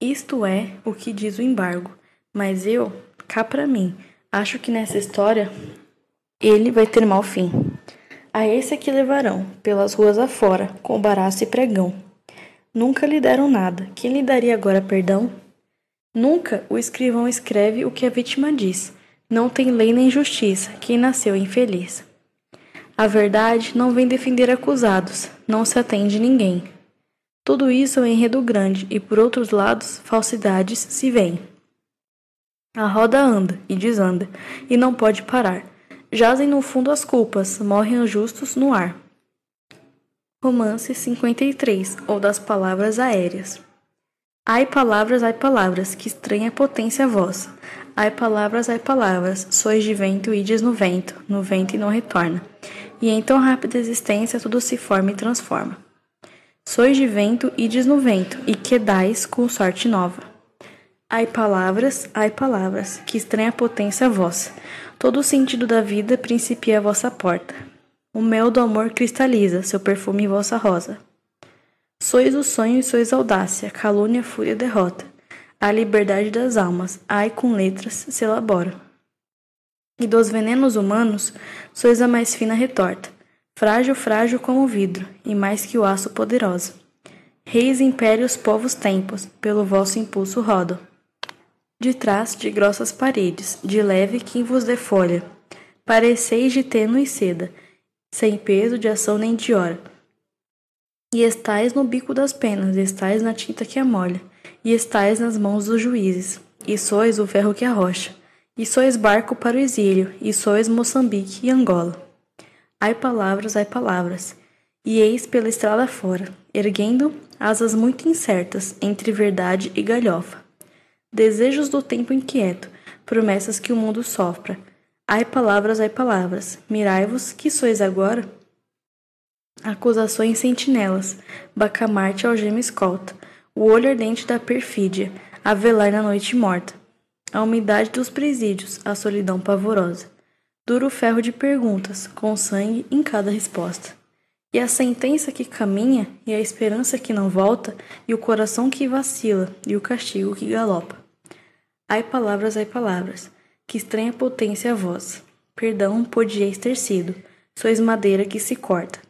Isto é o que diz o embargo, mas eu, cá para mim, acho que nessa história ele vai ter mau fim. A esse é que levarão, pelas ruas afora, com baraço e pregão. Nunca lhe deram nada, quem lhe daria agora perdão? Nunca o escrivão escreve o que a vítima diz. Não tem lei nem justiça, quem nasceu infeliz. A verdade não vem defender acusados, não se atende ninguém. Tudo isso é enredo grande e, por outros lados, falsidades se veem. A roda anda e desanda, e não pode parar Jazem no fundo as culpas, morrem os justos no ar. Romance 53, ou das palavras aéreas. Ai palavras, ai palavras, que estranha potência vossa. Ai palavras, ai palavras, sois de vento e ides no vento, no vento e não retorna. E em tão rápida existência tudo se forma e transforma. Sois de vento, ides no vento, e quedais com sorte nova. Ai palavras, ai palavras, que estranha potência vossa. Todo o sentido da vida principia a vossa porta. O mel do amor cristaliza seu perfume em vossa rosa. Sois o sonho e sois audácia, calúnia, fúria, derrota. A liberdade das almas, ai com letras, se elabora. E dos venenos humanos, sois a mais fina retorta, frágil, frágil como o vidro, e mais que o aço poderosa. Reis, impérios, povos, tempos, pelo vosso impulso rodam de trás de grossas paredes, de leve quem vos defolha. Pareceis de tênue seda, sem peso de ação nem de hora. E estais no bico das penas, estais na tinta que amolha, e estais nas mãos dos juízes, e sois o ferro que arrocha, e sois barco para o exílio, e sois Moçambique e Angola. Ai palavras, ai palavras, e eis pela estrada fora, erguendo asas muito incertas entre verdade e galhofa. Desejos do tempo inquieto, promessas que o mundo sopra. Ai palavras, ai palavras, mirai-vos que sois agora acusações sentinelas, bacamarte algema escolta, o olho ardente da perfídia, a velar na noite morta, a umidade dos presídios, a solidão pavorosa, duro ferro de perguntas, com sangue em cada resposta. E a sentença que caminha, e a esperança que não volta, e o coração que vacila, e o castigo que galopa. Ai palavras, ai palavras, que estranha potência a voz. Perdão podieis ter sido, sois madeira que se corta.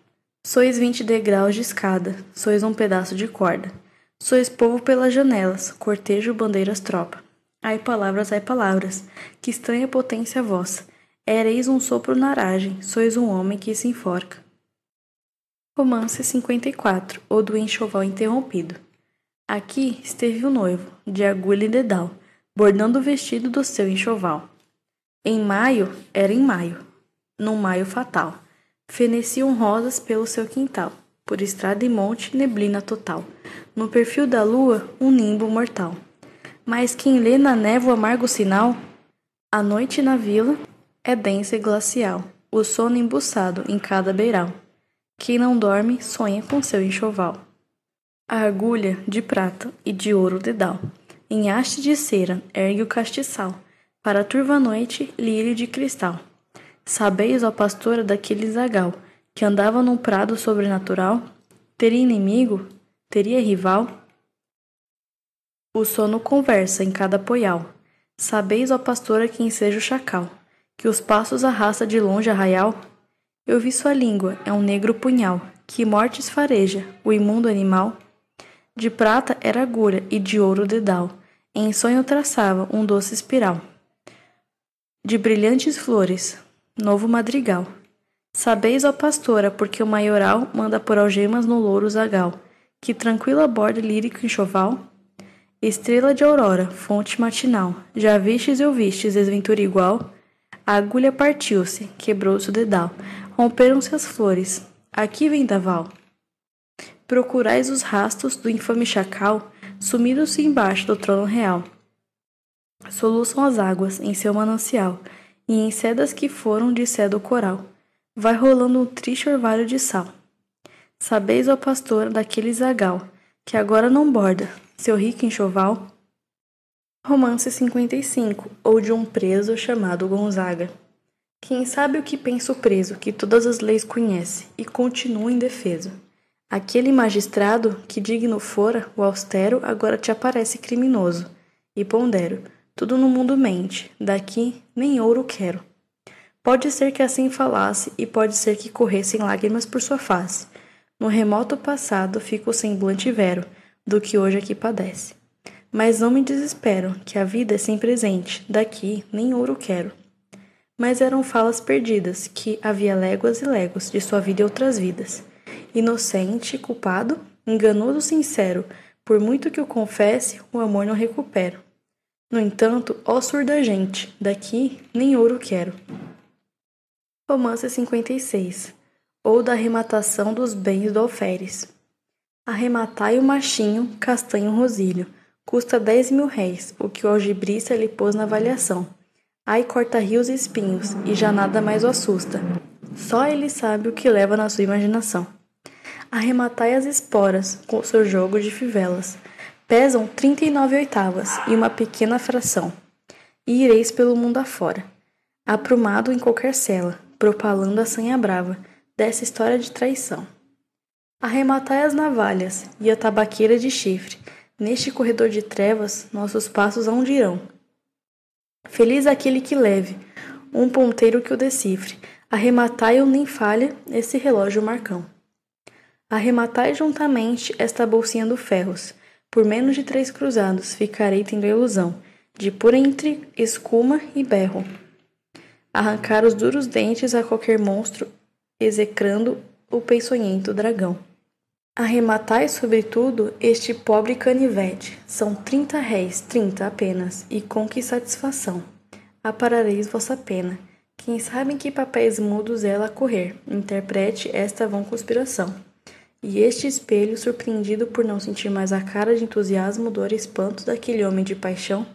Sois vinte degraus de escada, sois um pedaço de corda. Sois povo pelas janelas, cortejo, bandeiras, tropa. Ai palavras, ai palavras, que estranha potência vossa. Ereis um sopro na aragem, sois um homem que se enforca. Romance 54, ou do enxoval interrompido. Aqui esteve o noivo, de agulha e dedal, bordando o vestido do seu enxoval. Em maio, era em maio, num maio fatal Feneciam rosas pelo seu quintal, por estrada e monte, neblina total. No perfil da lua, um nimbo mortal. Mas quem lê na névoa amargo sinal, a noite na vila é densa e glacial, o sono embuçado em cada beiral. Quem não dorme sonha com seu enxoval. A agulha de prata e de ouro dedal, em haste de cera ergue o castiçal, para a turva noite lírio de cristal. Sabeis, ó pastora daquele zagal, que andava num prado sobrenatural? Teria inimigo? Teria rival? O sono conversa em cada poial. Sabeis, ó pastora, quem seja o chacal, que os passos arrasta de longe arraial? Eu vi sua língua, é um negro punhal, que mortes fareja, o imundo animal. De prata era agulha e de ouro dedal, em sonho traçava um doce espiral. De brilhantes flores, Novo Madrigal. Sabeis, ó pastora, porque o maioral manda por algemas no louro zagal, que tranquila borda lírico enxoval? Estrela de aurora, fonte matinal, já vistes e ouvistes desventura igual? A agulha partiu-se, quebrou-se o dedal, romperam-se as flores, aqui vendaval. Procurais os rastros do infame chacal, sumidos-se embaixo do trono real. Soluçam as águas em seu manancial, e em sedas que foram de cedo coral, vai rolando um triste orvalho de sal. Sabeis, ó pastor, daquele zagal, que agora não borda, seu rico enxoval? Romance 55, ou de um preso chamado Gonzaga. Quem sabe o que pensa o preso, que todas as leis conhece, e continua indefeso? Aquele magistrado, que digno fora, o austero, agora te aparece criminoso. E pondero, tudo no mundo mente, daqui nem ouro quero. Pode ser que assim falasse, e pode ser que corressem lágrimas por sua face. No remoto passado fica o semblante vero do que hoje aqui padece. Mas não me desespero, que a vida é sem presente, daqui nem ouro quero. Mas eram falas perdidas, que havia léguas e léguas de sua vida e outras vidas. Inocente, culpado, enganoso, sincero, por muito que o confesse, o amor não recupero. No entanto, ó surda gente, daqui nem ouro quero. Romance 56 Ou da arrematação dos bens do alferes. Arrematai o machinho, castanho rosilho, custa dez mil réis, o que o algibrista lhe pôs na avaliação. Ai corta rios e espinhos, e já nada mais o assusta. Só ele sabe o que leva na sua imaginação. Arrematai as esporas, com seu jogo de fivelas, Pesam 39 oitavas e uma pequena fração. E ireis pelo mundo afora, aprumado em qualquer cela, propalando a sanha brava dessa história de traição. Arrematai as navalhas e a tabaqueira de chifre, neste corredor de trevas nossos passos aonde irão. Feliz aquele que leve, um ponteiro que o decifre, arrematai-o nem falha esse relógio marcão. Arrematai juntamente esta bolsinha do ferros, por menos de três cruzados ficarei tendo a ilusão de por entre escuma e berro arrancar os duros dentes a qualquer monstro, execrando o peçonhento dragão. Arrematai, sobretudo, este pobre canivete. São trinta réis, trinta apenas, e com que satisfação. Aparareis vossa pena. Quem sabe em que papéis mudos ela correr, interprete esta vã conspiração. E este espelho, surpreendido por não sentir mais a cara de entusiasmo, dor e espanto daquele homem de paixão,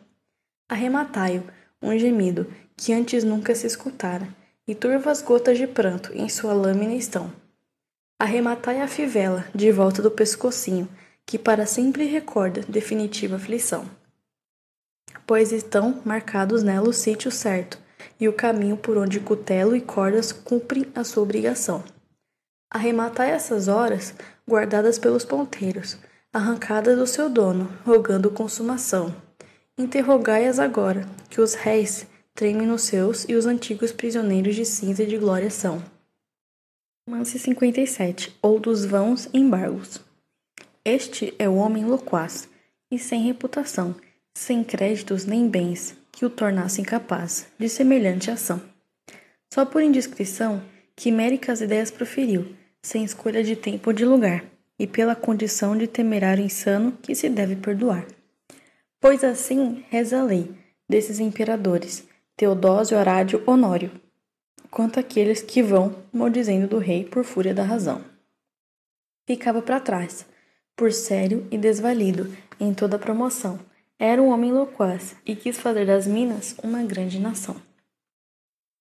arrematai-o, um gemido, que antes nunca se escutara, e turvas gotas de pranto em sua lâmina estão. Arrematai a fivela de volta do pescocinho, que para sempre recorda definitiva aflição. Pois estão marcados nela o sítio certo e o caminho por onde cutelo e cordas cumprem a sua obrigação. Arrematai essas horas guardadas pelos ponteiros, arrancadas do seu dono, rogando consumação. Interrogai-as agora, que os réis tremem nos seus e os antigos prisioneiros de cinza e de glória são. Romance 57 ou dos vãos embargos. Este é o homem loquaz e sem reputação, sem créditos nem bens que o tornassem capaz de semelhante ação. Só por indiscrição, quiméricas ideias proferiu, sem escolha de tempo ou de lugar, e pela condição de temerário insano que se deve perdoar. Pois assim reza a lei desses imperadores, Teodósio, Arádio, Honório, quanto aqueles que vão maldizendo do rei por fúria da razão. Ficava para trás, por sério e desvalido em toda a promoção. Era um homem loquaz e quis fazer das Minas uma grande nação.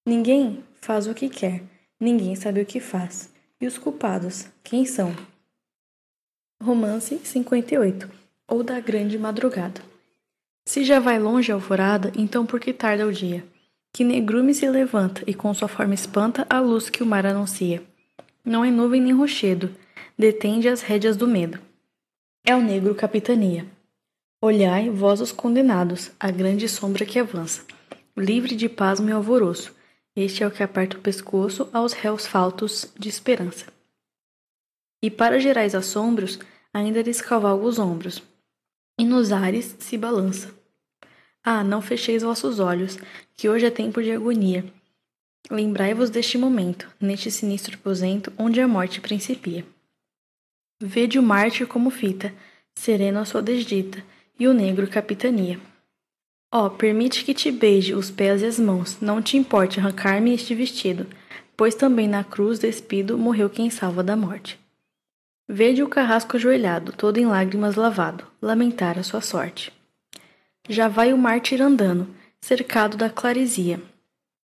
Ninguém faz o que quer, ninguém sabe o que faz. E os culpados, quem são? Romance 58 ou da Grande Madrugada. Se já vai longe a alvorada, então por que tarda o dia? Que negrume se levanta e com sua forma espanta a luz que o mar anuncia. Não é nuvem nem rochedo, detende as rédeas do medo. É o negro capitania. Olhai, vós os condenados, a grande sombra que avança, livre de pasmo e alvoroço. Este é o que aperta o pescoço aos réus faltos de esperança. E para gerais assombros, ainda lhes cavalga os ombros, e nos ares se balança. Ah, não fecheis vossos olhos, que hoje é tempo de agonia. Lembrai-vos deste momento, neste sinistro aposento, onde a morte principia. Vede o mártir como fita, sereno a sua desdita, e o negro capitania. Ó, oh, permite que te beije os pés e as mãos, não te importe arrancar-me este vestido, pois também na cruz despido morreu quem salva da morte. Vede o carrasco ajoelhado, todo em lágrimas lavado, lamentar a sua sorte. Já vai o mártir andando, cercado da claresia.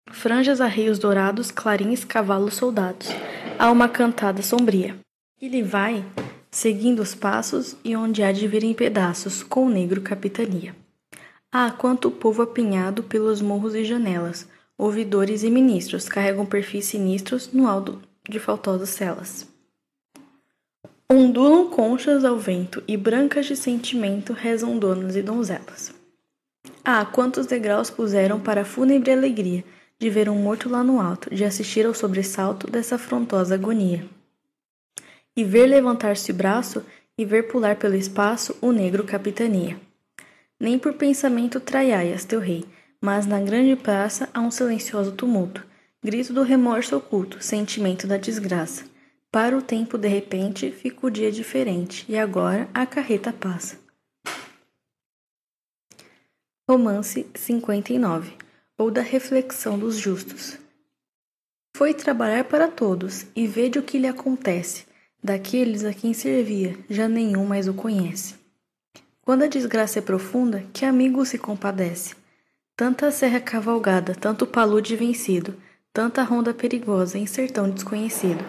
Franjas arreios dourados, clarins, cavalos soldados. Há uma cantada sombria. Ele vai, seguindo os passos, e onde há de vir em pedaços, com o negro capitania. Ah, quanto povo apinhado pelos morros e janelas, ouvidores e ministros carregam perfis sinistros no alto de faltosas celas. Ondulam conchas ao vento e brancas de sentimento rezam donas e donzelas. Ah, quantos degraus puseram para a fúnebre alegria de ver um morto lá no alto, de assistir ao sobressalto dessa afrontosa agonia. E ver levantar-se o braço e ver pular pelo espaço o negro capitania. Nem por pensamento traiaias teu rei, mas na grande praça há um silencioso tumulto, grito do remorso oculto, sentimento da desgraça. Para o tempo, de repente, fica o dia diferente, e agora a carreta passa. Romance 59 ou da reflexão dos justos. Foi trabalhar para todos e vede o que lhe acontece. Daqueles a quem servia, já nenhum mais o conhece. Quando a desgraça é profunda, que amigo se compadece? Tanta serra cavalgada, tanto palude vencido, tanta ronda perigosa em sertão desconhecido.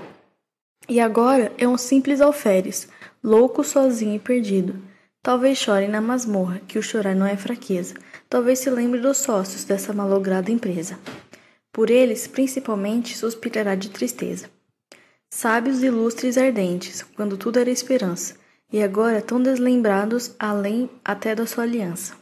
E agora é um simples alferes, louco, sozinho e perdido Talvez chore na masmorra, que o chorar não é fraqueza. Talvez se lembre dos sócios dessa malograda empresa. Por eles, principalmente, suspirará de tristeza. Sábios ilustres ardentes, quando tudo era esperança, e agora tão deslembrados além até da sua aliança.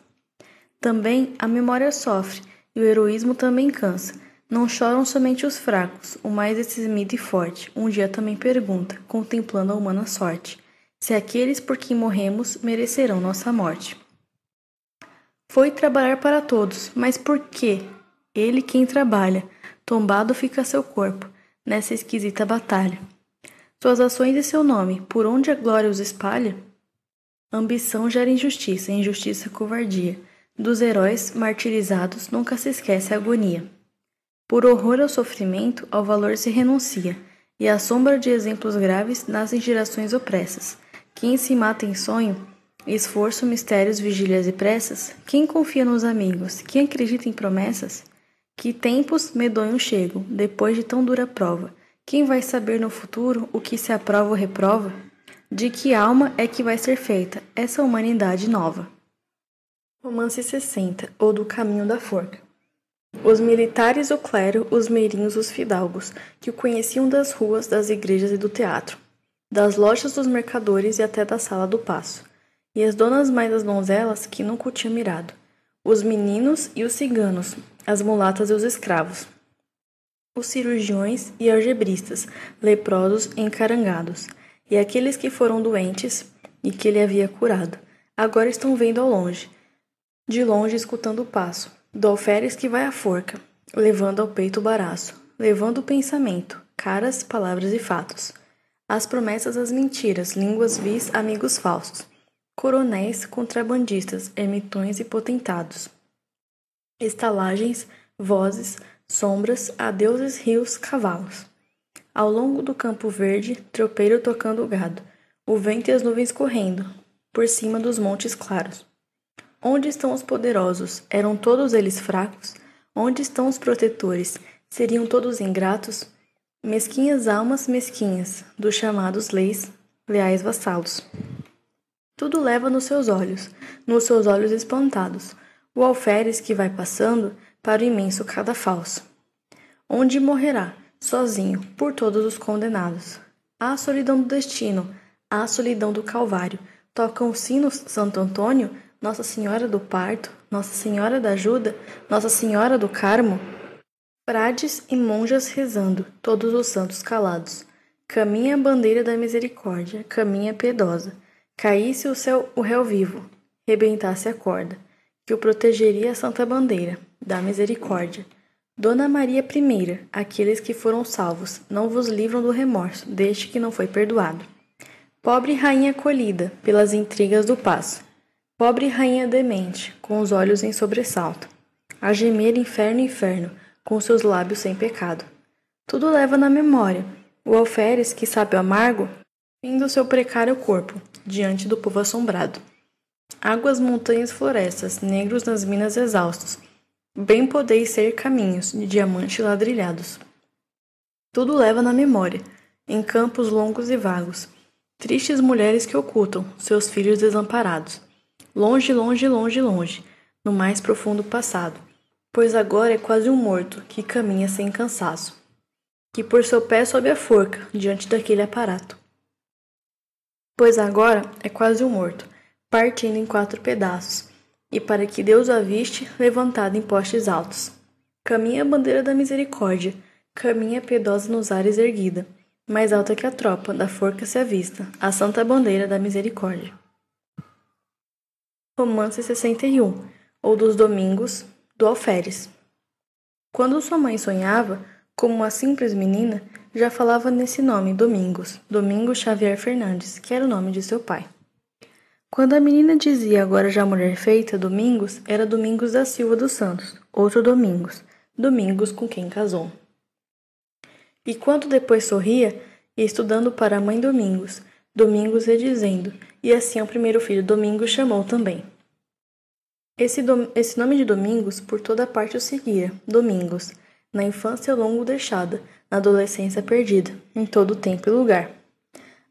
Também a memória sofre, e o heroísmo também cansa. Não choram somente os fracos, o mais eximido e forte, um dia também pergunta, contemplando a humana sorte se aqueles por quem morremos merecerão nossa morte. Foi trabalhar para todos, mas por quê? Ele quem trabalha, tombado fica seu corpo, nessa esquisita batalha. Suas ações e seu nome, por onde a glória os espalha? Ambição gera injustiça, injustiça covardia. Dos heróis martirizados nunca se esquece a agonia. Por horror ao sofrimento, ao valor se renuncia, e à sombra de exemplos graves nascem gerações opressas. Quem se mata em sonho, esforço, mistérios, vigílias e pressas? Quem confia nos amigos? Quem acredita em promessas? Que tempos medonhos chegam, depois de tão dura prova. Quem vai saber no futuro o que se aprova ou reprova? De que alma é que vai ser feita essa humanidade nova? Romance 60, ou do caminho da forca. Os militares, o clero, os meirinhos, os fidalgos, que o conheciam das ruas, das igrejas e do teatro, das lojas dos mercadores e até da sala do paço, e as donas mais das donzelas que nunca o tinham mirado, os meninos e os ciganos, as mulatas e os escravos, os cirurgiões e algebristas, leprosos e encarangados, e aqueles que foram doentes e que ele havia curado, agora estão vendo ao longe, de longe escutando o passo, do alferes que vai à forca, levando ao peito o baraço, levando o pensamento, caras, palavras e fatos, as promessas, as mentiras, línguas vis, amigos falsos, coronéis, contrabandistas, ermitões e potentados. Estalagens, vozes, sombras, adeuses, rios, cavalos. Ao longo do campo verde, tropeiro tocando o gado, o vento e as nuvens correndo, por cima dos montes claros. Onde estão os poderosos? Eram todos eles fracos? Onde estão os protetores? Seriam todos ingratos? Mesquinhas almas mesquinhas, dos chamados leis, leais vassalos. Tudo leva nos seus olhos, nos seus olhos espantados o alferes que vai passando para o imenso cadafalso, onde morrerá, sozinho, por todos os condenados. A solidão do destino, a solidão do Calvário, tocam sinos Santo Antônio, Nossa Senhora do Parto, Nossa Senhora da Ajuda, Nossa Senhora do Carmo. Frades e monjas rezando, todos os santos calados. Caminha a bandeira da misericórdia, caminha piedosa. Caísse o céu o réu vivo, rebentasse a corda que o protegeria a Santa Bandeira, da Misericórdia. Dona Maria I, aqueles que foram salvos, não vos livram do remorso, deste que não foi perdoado. Pobre rainha colhida pelas intrigas do passo. Pobre rainha demente, com os olhos em sobressalto. A gemer inferno, inferno, com seus lábios sem pecado. Tudo leva na memória. O alferes, que sabe o amargo, fim do seu precário corpo, diante do povo assombrado. Águas, montanhas, florestas, negros nas minas exaustos, bem podeis ser caminhos de diamante ladrilhados. Tudo leva na memória, em campos longos e vagos, tristes mulheres que ocultam seus filhos desamparados, longe, longe, longe, longe, no mais profundo passado, pois agora é quase um morto que caminha sem cansaço, que por seu pé sobe a forca diante daquele aparato. Pois agora é quase um morto partindo em quatro pedaços, e para que Deus a viste, levantada em postes altos. Caminha a bandeira da misericórdia, caminha piedosa nos ares erguida, mais alta que a tropa, da forca se avista, a santa bandeira da misericórdia. Romance 61, ou dos Domingos, do Alferes. Quando sua mãe sonhava, como uma simples menina, já falava nesse nome, Domingos, Domingos Xavier Fernandes, que era o nome de seu pai. Quando a menina dizia agora já mulher feita, Domingos, era Domingos da Silva dos Santos, outro Domingos, Domingos com quem casou. E quando depois sorria, estudando para a mãe Domingos, Domingos ia dizendo, e assim o primeiro filho Domingos chamou também. Esse, dom, esse nome de Domingos por toda parte o seguia, Domingos, na infância longo deixada, na adolescência perdida, em todo tempo e lugar.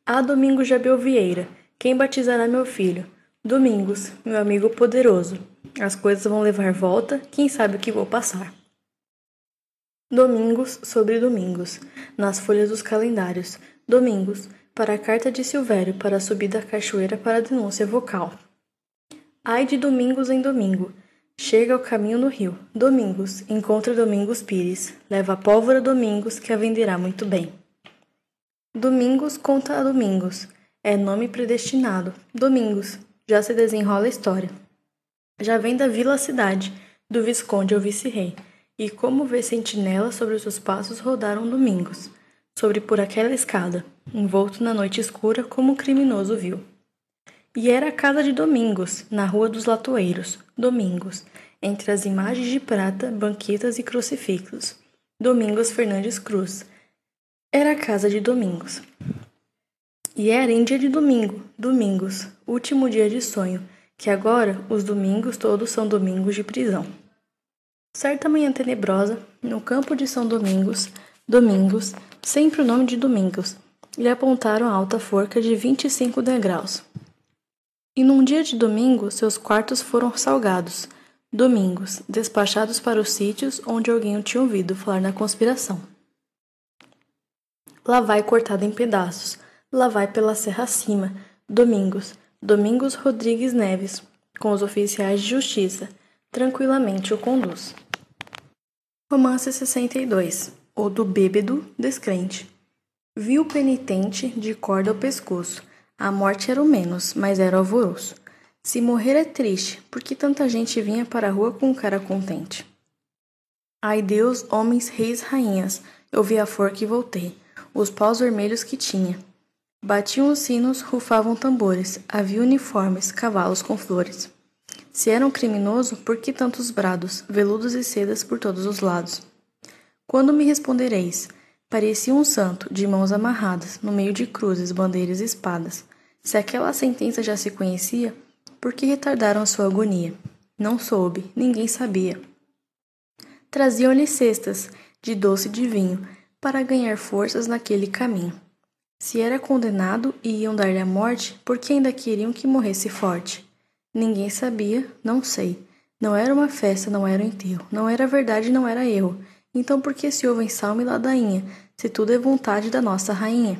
Ah, Domingos de Abel Vieira, quem batizará meu filho? Domingos, meu amigo poderoso. As coisas vão levar volta, quem sabe o que vou passar. Domingos sobre domingos, nas folhas dos calendários. Domingos, para a carta de Silvério, para a subida à cachoeira, para a denúncia vocal. Ai de domingos em domingo. Chega ao caminho no rio. Domingos, encontra Domingos Pires. Leva a pólvora Domingos, que a venderá muito bem. Domingos conta a Domingos. É nome predestinado. Domingos. Já se desenrola a história. Já vem da vila à cidade, do visconde ao vice-rei. E como vê sentinela sobre os seus passos rodaram domingos, sobre por aquela escada, envolto na noite escura como o criminoso viu. E era a casa de Domingos, na Rua dos Latoeiros, Domingos, entre as imagens de prata, banquetas e crucifixos. Domingos Fernandes Cruz. Era a casa de Domingos. E era em dia de domingo, domingos, último dia de sonho, que agora os domingos todos são domingos de prisão. Certa manhã tenebrosa, no campo de São Domingos, Domingos, sempre o nome de Domingos, lhe apontaram a alta forca de vinte e cinco degraus. E num dia de domingo, seus quartos foram salgados, domingos, despachados para os sítios onde alguém o tinha ouvido falar na conspiração. Lá vai cortado em pedaços, lá vai pela serra acima, domingos, Domingos Rodrigues Neves, com os oficiais de justiça, tranquilamente o conduz. Romance 62 O do bêbado descrente. Viu o penitente de corda ao pescoço. A morte era o menos, mas era o alvoroço. Se morrer é triste, porque tanta gente vinha para a rua com cara contente. Ai Deus, homens, reis, rainhas, eu vi a forca e voltei, os paus vermelhos que tinha. Batiam os sinos, rufavam tambores, havia uniformes, cavalos com flores. Se era um criminoso, por que tantos brados, veludos e sedas por todos os lados? Quando me respondereis? Parecia um santo, de mãos amarradas, no meio de cruzes, bandeiras e espadas. Se aquela sentença já se conhecia, por que retardaram a sua agonia? Não soube, ninguém sabia. Traziam-lhe cestas, de doce de vinho, para ganhar forças naquele caminho. Se era condenado e iam dar-lhe a morte, por que ainda queriam que morresse forte? Ninguém sabia, não sei. Não era uma festa, não era um enterro. Não era verdade, não era erro. Então por que se ouvem salmo e ladainha, se tudo é vontade da nossa rainha?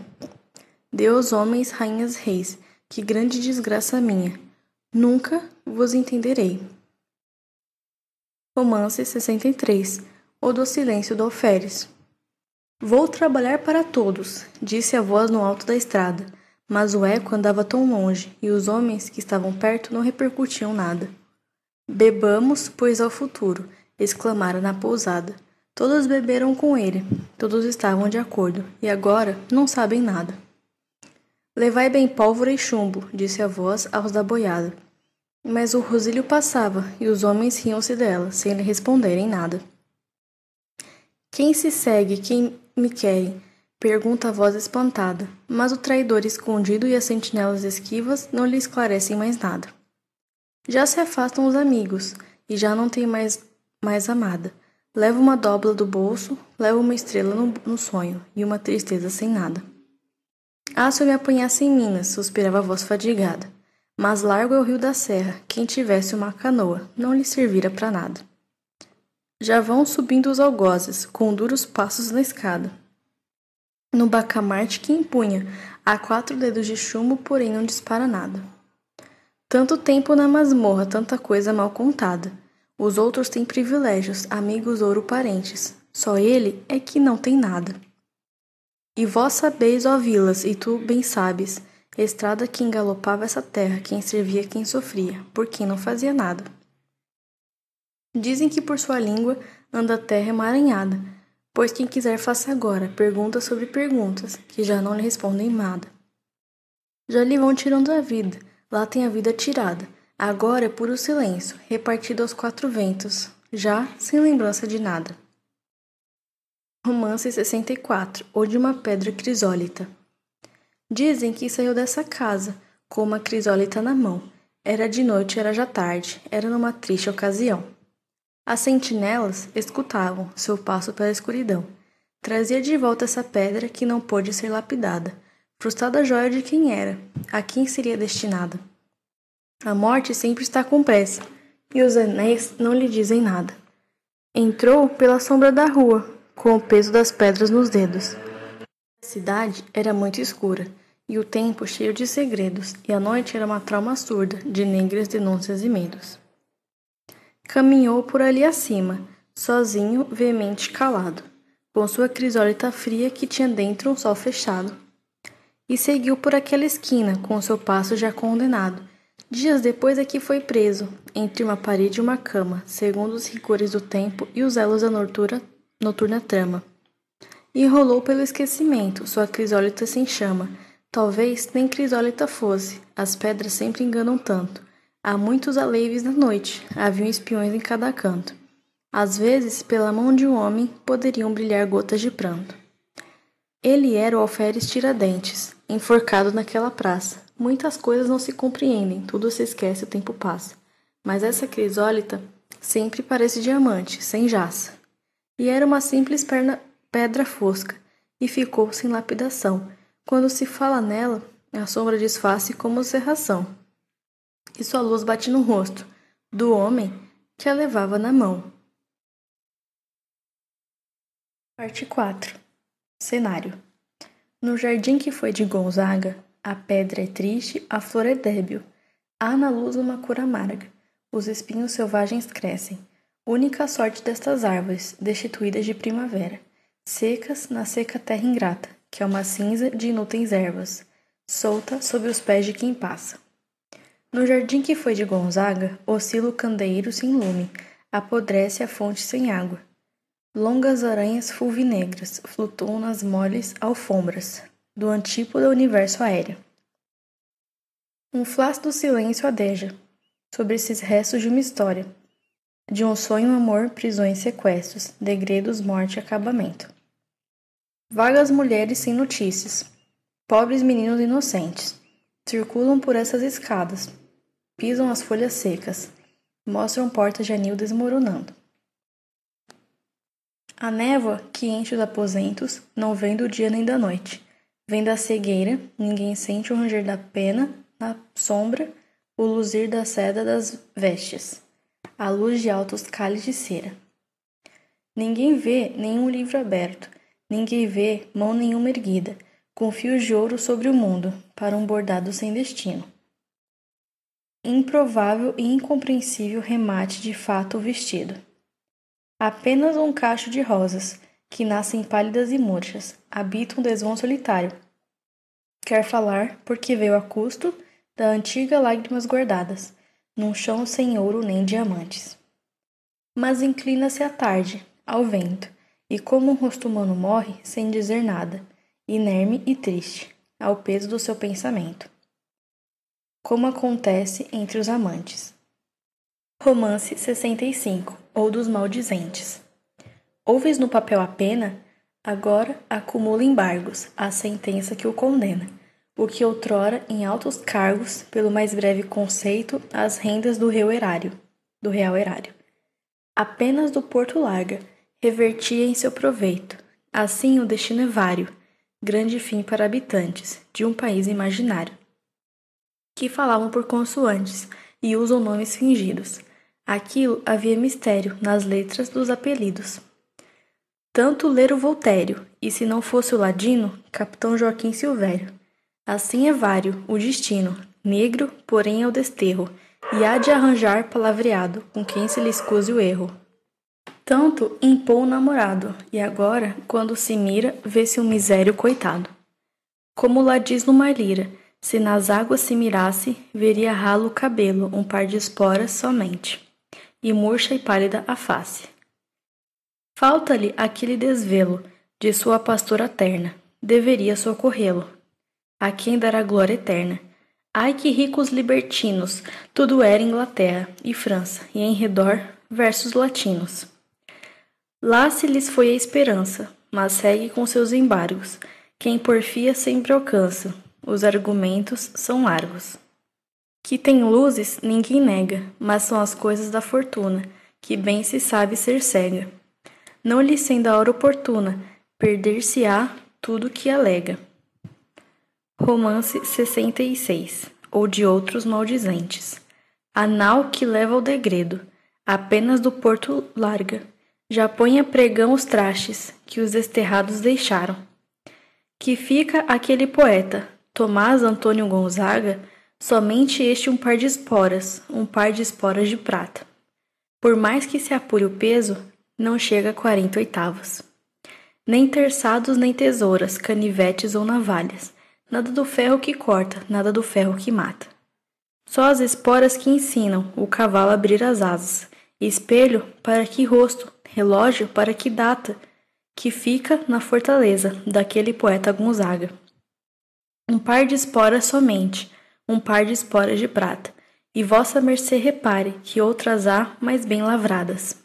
Deus, homens, rainhas, reis, que grande desgraça minha. Nunca vos entenderei. Romance 63 O do Silêncio do Alferes Vou trabalhar para todos, disse a voz no alto da estrada. Mas o eco andava tão longe e os homens que estavam perto não repercutiam nada. Bebamos, pois, ao futuro, exclamara na pousada. Todos beberam com ele, todos estavam de acordo, e agora não sabem nada. Levai bem pólvora e chumbo, disse a voz aos da boiada. Mas o Rosílio passava, e os homens riam-se dela, sem lhe responderem nada. Quem se segue, quem me querem? Pergunta a voz espantada, mas o traidor escondido e as sentinelas esquivas não lhe esclarecem mais nada. Já se afastam os amigos, e já não tem mais, mais amada. Leva uma dobra do bolso, leva uma estrela no, no sonho, e uma tristeza sem nada. Ah, se eu me apanhasse em Minas, suspirava a voz fadigada. Mas largo é o rio da serra, quem tivesse uma canoa, não lhe servira para nada. Já vão subindo os algozes, com duros passos na escada. No bacamarte que empunha, há quatro dedos de chumbo, porém não dispara nada. Tanto tempo na masmorra, tanta coisa mal contada. Os outros têm privilégios, amigos, ouro, parentes. Só ele é que não tem nada. E vós sabeis, ó vilas, e tu bem sabes, estrada que engalopava essa terra, quem servia, quem sofria, por quem não fazia nada. Dizem que por sua língua anda a terra emaranhada, Pois quem quiser faça agora perguntas sobre perguntas, que já não lhe respondem nada. Já lhe vão tirando a vida, lá tem a vida tirada. Agora é puro silêncio, repartido aos quatro ventos, já sem lembrança de nada. Romance 64 ou de uma pedra crisólita. Dizem que saiu dessa casa, com uma crisólita na mão. Era de noite, era já tarde, era numa triste ocasião. As sentinelas escutavam seu passo pela escuridão. Trazia de volta essa pedra que não pôde ser lapidada, frustrada joia de quem era, a quem seria destinada. A morte sempre está com pressa, e os anéis não lhe dizem nada. Entrou pela sombra da rua, com o peso das pedras nos dedos. A cidade era muito escura, e o tempo cheio de segredos, e a noite era uma trauma surda de negras denúncias e medos. Caminhou por ali acima, sozinho, veemente calado, com sua crisólita fria que tinha dentro um sol fechado. E seguiu por aquela esquina, com seu passo já condenado. Dias depois é que foi preso, entre uma parede e uma cama, segundo os rigores do tempo e os elos da noturna, noturna trama. e rolou pelo esquecimento, sua crisólita sem chama. Talvez nem crisólita fosse, as pedras sempre enganam tanto. Há muitos aleives na noite, haviam espiões em cada canto. Às vezes, pela mão de um homem, poderiam brilhar gotas de pranto. Ele era o alferes Tiradentes, enforcado naquela praça. Muitas coisas não se compreendem, tudo se esquece, o tempo passa. Mas essa crisólita sempre parece diamante, sem jaça. E era uma simples perna, pedra fosca, e ficou sem lapidação. Quando se fala nela, a sombra desfaz como serração. E sua luz bate no rosto do homem que a levava na mão. Parte 4 Cenário No jardim que foi de Gonzaga, a pedra é triste, a flor é débil. Há na luz uma cor amarga os espinhos selvagens crescem. Única sorte destas árvores, destituídas de primavera, secas na seca terra ingrata, que é uma cinza de inúteis ervas, solta sob os pés de quem passa. No jardim que foi de Gonzaga, oscila o candeeiro sem lume, apodrece a fonte sem água. Longas aranhas fulvinegras flutuam nas moles alfombras do antípoda universo aéreo. Um flácido silêncio adeja, sobre esses restos de uma história, de um sonho, amor, prisões, sequestros, degredos, morte e acabamento. Vagas mulheres sem notícias, pobres meninos inocentes, circulam por essas escadas, pisam as folhas secas, mostram portas de anil desmoronando. A névoa que enche os aposentos não vem do dia nem da noite. Vem da cegueira, ninguém sente o ranger da pena na sombra o luzir da seda das vestes, a luz de altos cálices de cera. Ninguém vê nenhum livro aberto, ninguém vê mão nenhuma erguida, com fios de ouro sobre o mundo, para um bordado sem destino. Improvável e incompreensível remate de fato o vestido. Apenas um cacho de rosas, que nascem pálidas e murchas, habita um desvão solitário. Quer falar porque veio a custo da antiga lágrimas guardadas, num chão sem ouro nem diamantes. Mas inclina-se à tarde, ao vento, e como um rosto humano morre sem dizer nada, inerme e triste, ao peso do seu pensamento. Como acontece entre os amantes. Romance 65 ou dos maldizentes. Ouves no papel a pena? Agora acumula embargos, a sentença que o condena o que outrora em altos cargos, pelo mais breve conceito, as rendas do real erário, do real erário. Apenas do Porto Larga revertia em seu proveito. Assim o destino é vário, grande fim para habitantes de um país imaginário, que falavam por consoantes e usam nomes fingidos. Aquilo havia mistério nas letras dos apelidos. Tanto ler o Voltério, e se não fosse o ladino, Capitão Joaquim Silvério Assim é vário o destino, negro, porém é o desterro, e há de arranjar palavreado com quem se lhe escuse o erro. Tanto impôs o namorado, e agora, quando se mira, vê-se um misério coitado. Como lá diz no Marlira, se nas águas se mirasse, veria ralo o cabelo, um par de esporas somente, e murcha e pálida a face. Falta-lhe aquele desvelo de sua pastora terna, deveria socorrê-lo a quem dará glória eterna. Ai que ricos libertinos, tudo era Inglaterra e França, e em redor versos latinos. Lá se lhes foi a esperança, mas segue com seus embargos. Quem porfia sempre alcança, os argumentos são largos. Que tem luzes, ninguém nega, mas são as coisas da fortuna, que bem se sabe ser cega. Não lhe sendo a hora oportuna, perder-se-á tudo que alega. Romance 66 ou de outros maldizentes. A nau que leva ao degredo, apenas do porto larga, já põe a pregão os trastes que os desterrados deixaram. Que fica aquele poeta, Tomás Antônio Gonzaga, somente este um par de esporas, um par de esporas de prata. Por mais que se apure o peso, não chega a quarenta oitavos. Nem terçados nem tesouras, canivetes ou navalhas Nada do ferro que corta, nada do ferro que mata. Só as esporas que ensinam o cavalo a abrir as asas. Espelho para que rosto, relógio para que data. que fica na fortaleza daquele poeta Gonzaga. Um par de esporas somente, um par de esporas de prata, e vossa mercê repare que outras há mais bem lavradas.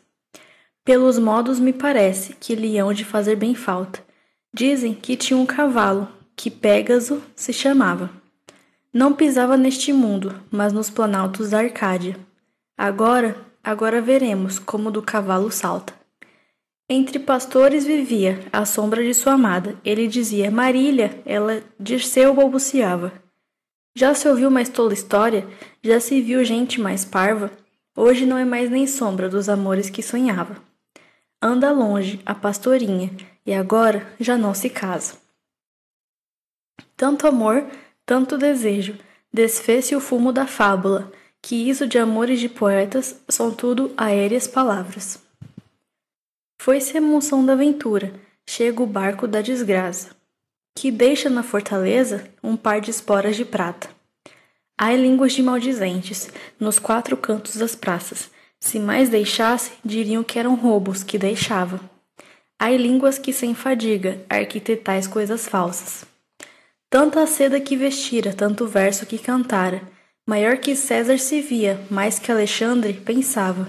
Pelos modos me parece que lhe hão de fazer bem falta. Dizem que tinha um cavalo, que Pégaso se chamava. Não pisava neste mundo, mas nos planaltos da Arcádia. Agora, agora veremos como do cavalo salta. Entre pastores vivia, à sombra de sua amada. Ele dizia Marília, ela Dirceu balbuciava. Já se ouviu mais tola história? Já se viu gente mais parva? Hoje não é mais nem sombra dos amores que sonhava. Anda longe, a pastorinha, e agora já não se casa. Tanto amor, tanto desejo, desfez-se o fumo da fábula, que isso de amores de poetas são tudo aéreas palavras. Foi-se a emoção da aventura, chega o barco da desgraça, que deixa na fortaleza um par de esporas de prata. Há línguas de maldizentes nos quatro cantos das praças. Se mais deixasse, diriam que eram roubos que deixava. Há línguas que sem fadiga arquitetais coisas falsas. Tanto a seda que vestira, tanto verso que cantara, maior que César se via, mais que Alexandre pensava.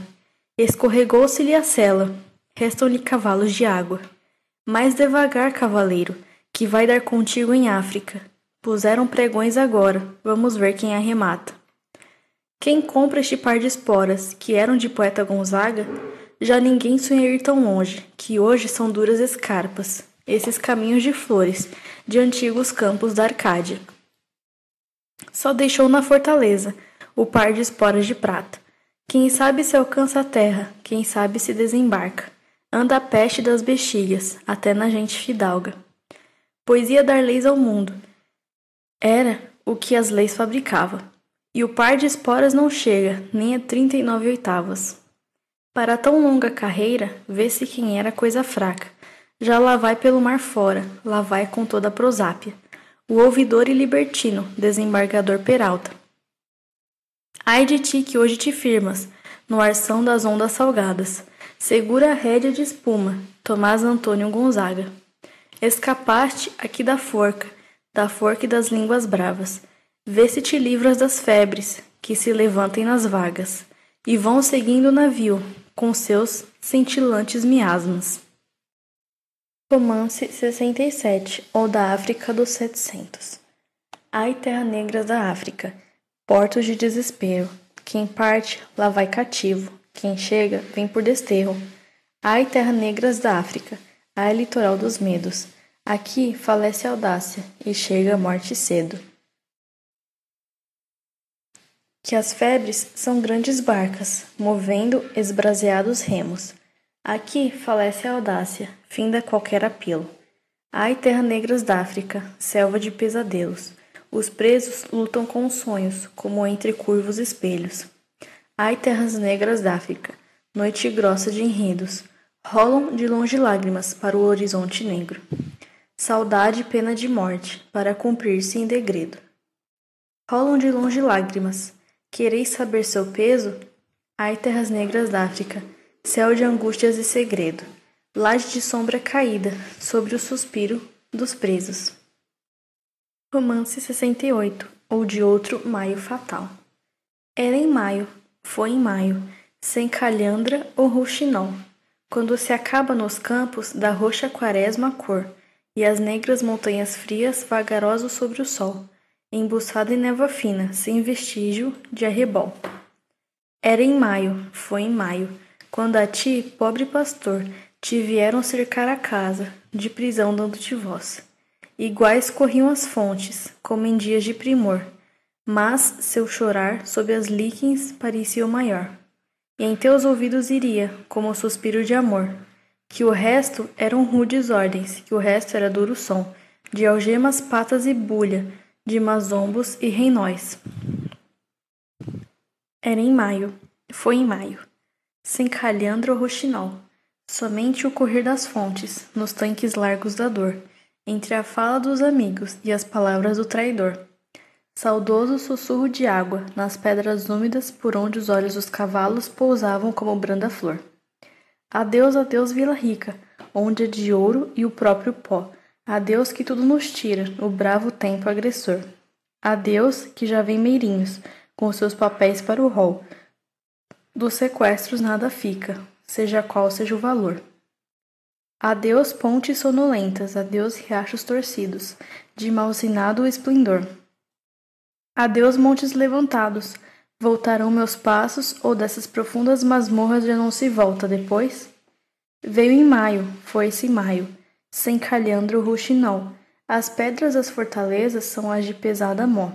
Escorregou-se-lhe a sela, restam-lhe cavalos de água. Mais devagar, cavaleiro, que vai dar contigo em África. Puseram pregões agora, vamos ver quem arremata. Quem compra este par de esporas, que eram de poeta Gonzaga, já ninguém sonha ir tão longe, que hoje são duras escarpas, esses caminhos de flores, de antigos campos da Arcádia. Só deixou na fortaleza o par de esporas de prata. Quem sabe se alcança a terra, quem sabe se desembarca. Anda a peste das bexigas, até na gente fidalga. Pois ia dar leis ao mundo. Era o que as leis fabricava. E o par de esporas não chega nem a trinta e nove oitavas. Para tão longa carreira, vê-se quem era coisa fraca. Já lá vai pelo mar fora, lá vai com toda a prosápia. O ouvidor e libertino, desembargador Peralta. Ai de ti que hoje te firmas, no arção das ondas salgadas, Segura a rédea de espuma, Tomás Antônio Gonzaga. Escapaste aqui da forca, da forca e das línguas bravas. Vê se te livras das febres que se levantem nas vagas e vão seguindo o navio com seus cintilantes miasmas. Romance 67 ou da África dos 700 Ai, terra negras da África, portos de desespero, quem parte lá vai cativo quem chega, vem por desterro. Ai, terra negras da África, ai, litoral dos medos. Aqui falece a audácia e chega a morte cedo. Que as febres são grandes barcas, movendo esbraseados remos. Aqui falece a audácia, finda qualquer apelo. Ai, terra negras da África, selva de pesadelos. Os presos lutam com os sonhos, como entre curvos espelhos. Ai, terras negras da África, noite grossa de enredos, rolam de longe lágrimas para o horizonte negro. Saudade pena de morte, para cumprir-se em degredo. Rolam de longe lágrimas, quereis saber seu peso? Ai, terras negras da África, céu de angústias e segredo, laje de sombra caída sobre o suspiro dos presos. Romance 68, ou de outro Maio Fatal. Era em maio, foi em maio, sem calhandra ou rouxinol, quando se acaba nos campos da roxa quaresma a cor, e as negras montanhas frias vagarosos sobre o sol, embuçado em névoa fina, sem vestígio de arrebol. Era em maio, foi em maio, quando a ti, pobre pastor, te vieram cercar a casa, de prisão dando-te voz. Iguais corriam as fontes, como em dias de primor, mas seu chorar sob as líquens parecia o maior. E em teus ouvidos iria, como o suspiro de amor, que o resto eram rudes ordens, que o resto era duro som, de algemas, patas e bulha, de mazombos e reinóis. Era em maio, foi em maio, sem calhandro ou somente o correr das fontes, nos tanques largos da dor, entre a fala dos amigos e as palavras do traidor Saudoso sussurro de água nas pedras úmidas por onde os olhos dos cavalos pousavam como branda flor. Adeus, adeus, Vila Rica, onde é de ouro e o próprio pó. Adeus que tudo nos tira, o bravo tempo agressor. Adeus que já vem Meirinhos, com seus papéis para o rol. Dos sequestros nada fica, seja qual seja o valor. Adeus pontes sonolentas, adeus riachos torcidos, de malsinado esplendor. Adeus montes levantados, voltarão meus passos, ou dessas profundas masmorras já não se volta depois? Veio em maio, foi-se maio, sem calhandro ruxinol, as pedras das fortalezas são as de pesada mó.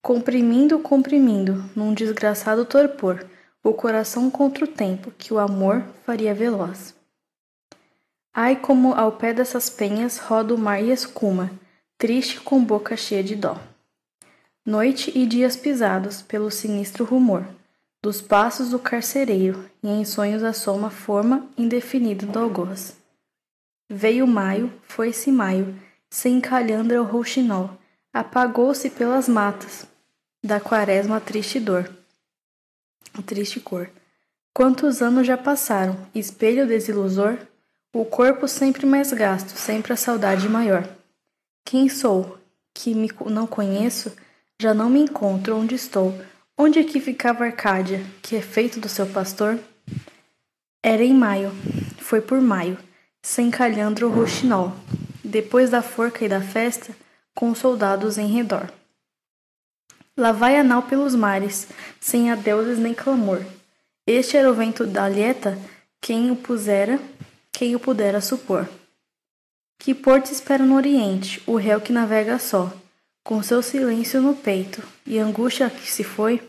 Comprimindo, comprimindo, num desgraçado torpor, o coração contra o tempo que o amor faria veloz. Ai, como ao pé dessas penhas roda o mar e escuma, triste com boca cheia de dó. Noite e dias pisados pelo sinistro rumor dos passos do carcereiro, e em sonhos assoma forma indefinida do algoz. Veio maio, foi-se maio, sem calhandra o rouxinol, apagou-se pelas matas, da quaresma a triste dor, triste cor. Quantos anos já passaram, espelho desilusor, o corpo sempre mais gasto, sempre a saudade maior. Quem sou, que me não conheço, já não me encontro onde estou. Onde é que ficava Arcádia, que é feito do seu pastor? Era em maio, foi por maio, sem calhandro roxinol depois da forca e da festa, com soldados em redor. Lá vai a nau pelos mares, sem adeuses nem clamor. Este era o vento da Alheta, quem o pusera, quem o pudera supor. Que porto espera no oriente, o réu que navega só, com seu silêncio no peito, e angústia que se foi?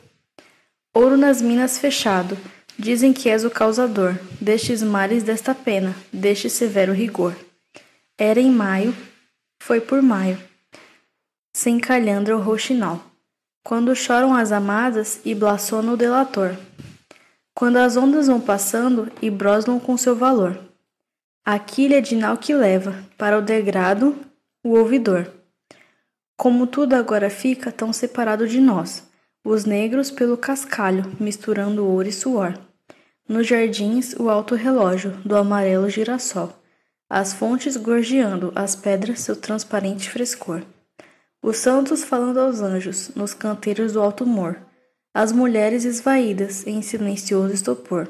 Ouro nas minas fechado, dizem que és o causador destes mares desta pena, deste severo rigor. Era em maio, foi por maio, sem calhandra ou quando choram as amadas e blasona o delator, quando as ondas vão passando e broslam com seu valor. A quilha de nau que leva para o degrado o ouvidor. Como tudo agora fica tão separado de nós, os negros pelo cascalho, misturando ouro e suor. Nos jardins, o alto relógio do amarelo girassol as fontes gorjeando, as pedras seu transparente frescor. Os santos falando aos anjos, nos canteiros do alto mor, as mulheres esvaídas em silencioso estopor.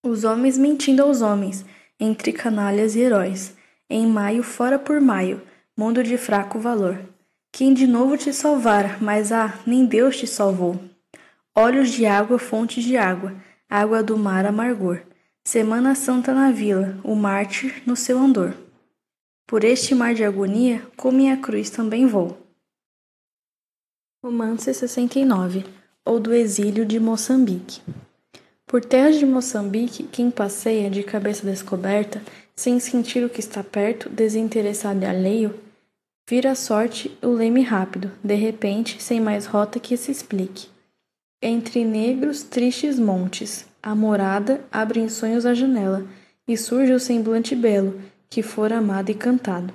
Os homens mentindo aos homens, entre canalhas e heróis, em maio fora por maio, mundo de fraco valor. Quem de novo te salvara, mas ah, nem Deus te salvou. Olhos de água, fonte de água, água do mar amargor. Semana Santa na vila, o mártir no seu andor. Por este mar de agonia, com minha cruz também vou. Romance 69 ou do exílio de Moçambique. Por terras de Moçambique, quem passeia de cabeça descoberta, sem sentir o que está perto, desinteressado e alheio, vira a sorte o leme rápido, de repente, sem mais rota que se explique. Entre negros, tristes montes, a morada abre em sonhos a janela, e surge o semblante belo, que fora amado e cantado.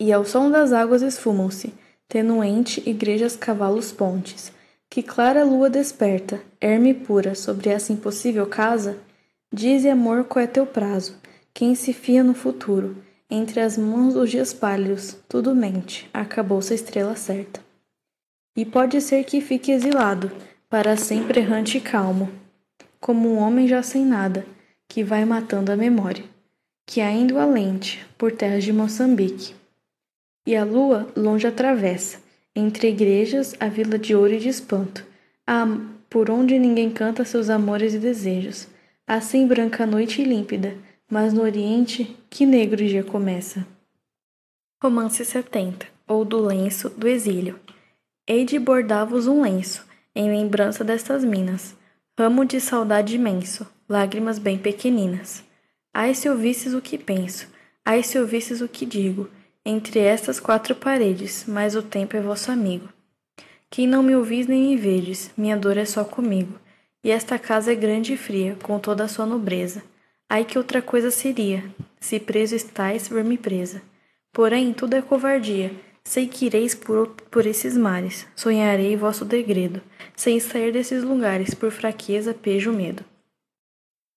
E ao som das águas esfumam-se, tenuente, igrejas, cavalos, pontes. Que clara lua desperta, erme pura, sobre essa impossível casa? Dize, amor, qual é teu prazo? Quem se fia no futuro? Entre as mãos dos dias pálidos, tudo mente, acabou-se a estrela certa. E pode ser que fique exilado, para sempre errante e calmo, como um homem já sem nada, que vai matando a memória, que ainda o alente por terras de Moçambique. E a lua longe atravessa, entre igrejas, a vila de ouro e de espanto, a, por onde ninguém canta seus amores e desejos. Assim branca a noite e límpida, mas no oriente, que negro dia começa. Romance 70, ou do lenço do exílio. Hei de bordar-vos um lenço, em lembrança destas minas, Ramo de saudade imenso, lágrimas bem pequeninas. Ai se ouvisses o que penso, ai se ouvisses o que digo, entre estas quatro paredes, mas o tempo é vosso amigo. Quem não me ouvis nem me vedes, minha dor é só comigo, e esta casa é grande e fria, com toda a sua nobreza. Ai que outra coisa seria, se preso estais, ver-me presa. Porém, tudo é covardia, Sei que ireis por, por esses mares, sonharei vosso degredo, sem sair desses lugares por fraqueza, pejo, medo.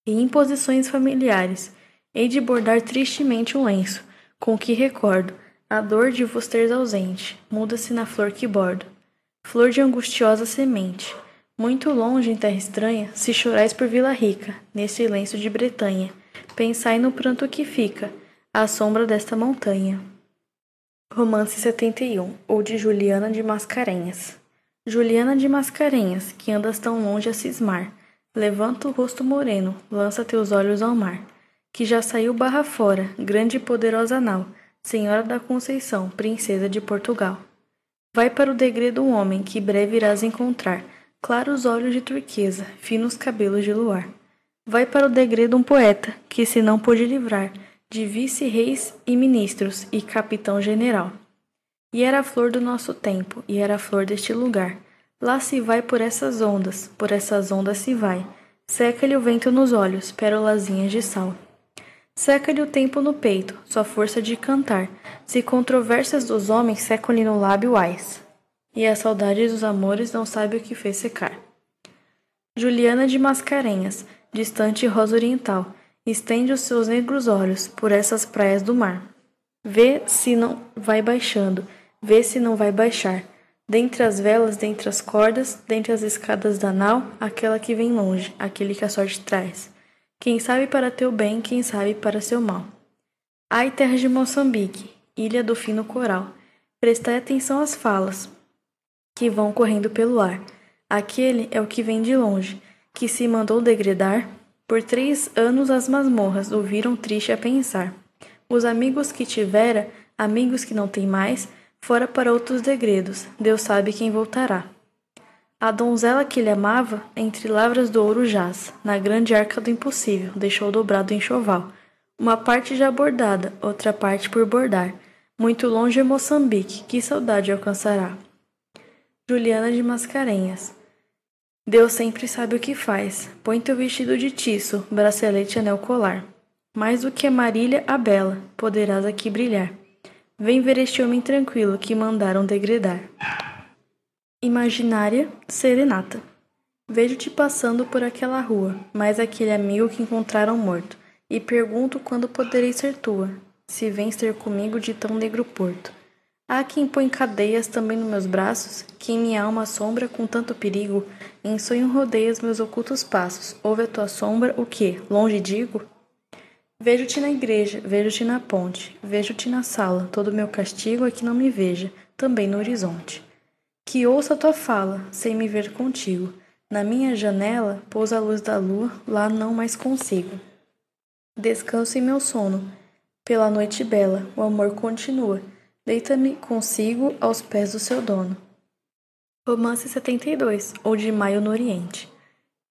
E imposições familiares, hei de bordar tristemente um lenço, com que recordo a dor de vos teres ausente, muda-se na flor que bordo. Flor de angustiosa semente, muito longe em terra estranha, se chorais por Vila Rica, nesse lenço de Bretanha, pensai no pranto que fica, à sombra desta montanha. Romance 71, ou de Juliana de Mascarenhas. Juliana de Mascarenhas, que andas tão longe a cismar, levanta o rosto moreno, lança teus olhos ao mar, que já saiu barra fora, grande e poderosa nau, Senhora da Conceição, princesa de Portugal. Vai para o degredo um homem que breve irás encontrar, claros olhos de turquesa, finos cabelos de luar. Vai para o degredo um poeta, que se não pôde livrar de vice-reis e ministros e capitão-general. E era a flor do nosso tempo, e era a flor deste lugar. Lá se vai por essas ondas, por essas ondas se vai. Seca-lhe o vento nos olhos, pérolazinhas de sal. Seca-lhe o tempo no peito, sua força de cantar. Se controvérsias dos homens secam-lhe no lábio ais. E a saudade dos amores não sabe o que fez secar. Juliana de Mascarenhas, distante rosa oriental, estende os seus negros olhos por essas praias do mar. Vê se não vai baixando, vê se não vai baixar. Dentre as velas, dentre as cordas, dentre as escadas da nau, aquela que vem longe, aquele que a sorte traz. Quem sabe para teu bem, quem sabe para seu mal. Ai, terra de Moçambique, ilha do fino coral, prestai atenção às falas que vão correndo pelo ar. Aquele é o que vem de longe, que se mandou degradar por três anos as masmorras ouviram triste a pensar. Os amigos que tivera, amigos que não tem mais, fora para outros degredos, Deus sabe quem voltará. A donzela que ele amava, entre lavras do ouro jaz, na grande arca do impossível, deixou dobrado enxoval. Uma parte já bordada, outra parte por bordar. Muito longe é Moçambique, que saudade alcançará. Juliana de Mascarenhas Deus sempre sabe o que faz. Põe teu vestido de tiço, bracelete anel colar. Mais do que a marília, a bela, poderás aqui brilhar. Vem ver este homem tranquilo que mandaram degredar. Imaginária Serenata. Vejo-te passando por aquela rua, mais aquele amigo que encontraram morto, e pergunto quando poderei ser tua, se vens ter comigo de tão negro porto. Há quem põe cadeias também nos meus braços, que em minha alma sombra com tanto perigo, em sonho rodeias meus ocultos passos. Ouve a tua sombra, o que? Longe digo? Vejo-te na igreja, vejo-te na ponte, vejo-te na sala, todo meu castigo é que não me veja, também no horizonte. Que ouça a tua fala, sem me ver contigo. Na minha janela pousa a luz da lua, lá não mais consigo. Descanso em meu sono, pela noite bela, o amor continua Deita-me consigo aos pés do seu dono. Romance 72, ou de Maio no Oriente.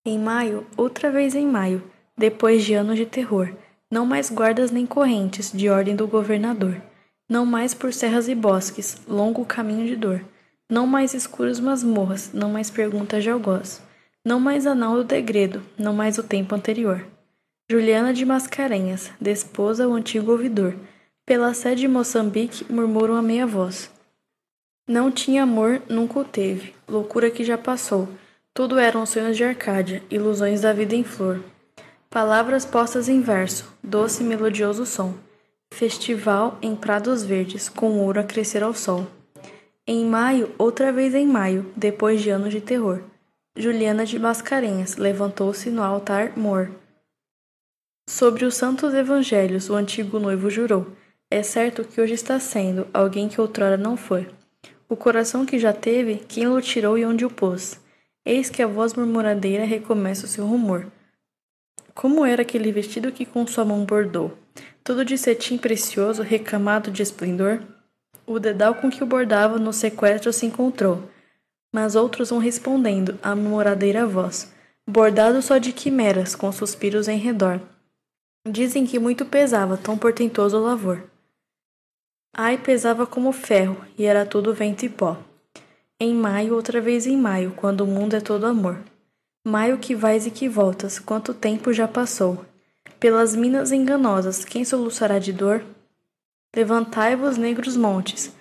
Em maio, outra vez em maio, depois de anos de terror, não mais guardas nem correntes, de ordem do governador. Não mais por serras e bosques, longo caminho de dor. Não mais escuros masmorras, não mais perguntas de algoz. Não mais anal do degredo, não mais o tempo anterior. Juliana de Mascarenhas, desposa ao antigo ouvidor, pela sede de Moçambique, murmuram a meia voz. Não tinha amor, nunca o teve. Loucura que já passou. Tudo eram sonhos de Arcádia, ilusões da vida em flor. Palavras postas em verso, doce e melodioso som. Festival em prados verdes, com ouro a crescer ao sol. Em maio, outra vez em maio, depois de anos de terror. Juliana de Mascarenhas levantou-se no altar mor. Sobre os santos evangelhos, o antigo noivo jurou é certo que hoje está sendo alguém que outrora não foi. O coração que já teve, quem o tirou e onde o pôs? Eis que a voz murmuradeira recomeça o seu rumor. Como era aquele vestido que com sua mão bordou? Todo de cetim precioso, recamado de esplendor? O dedal com que o bordava no sequestro se encontrou. Mas outros vão respondendo à murmuradeira voz, bordado só de quimeras, com suspiros em redor. Dizem que muito pesava tão portentoso lavor. Ai pesava como ferro, e era tudo vento e pó. Em maio, outra vez em maio, quando o mundo é todo amor. Maio que vais e que voltas, quanto tempo já passou. Pelas minas enganosas, quem soluçará de dor? Levantai-vos, negros montes,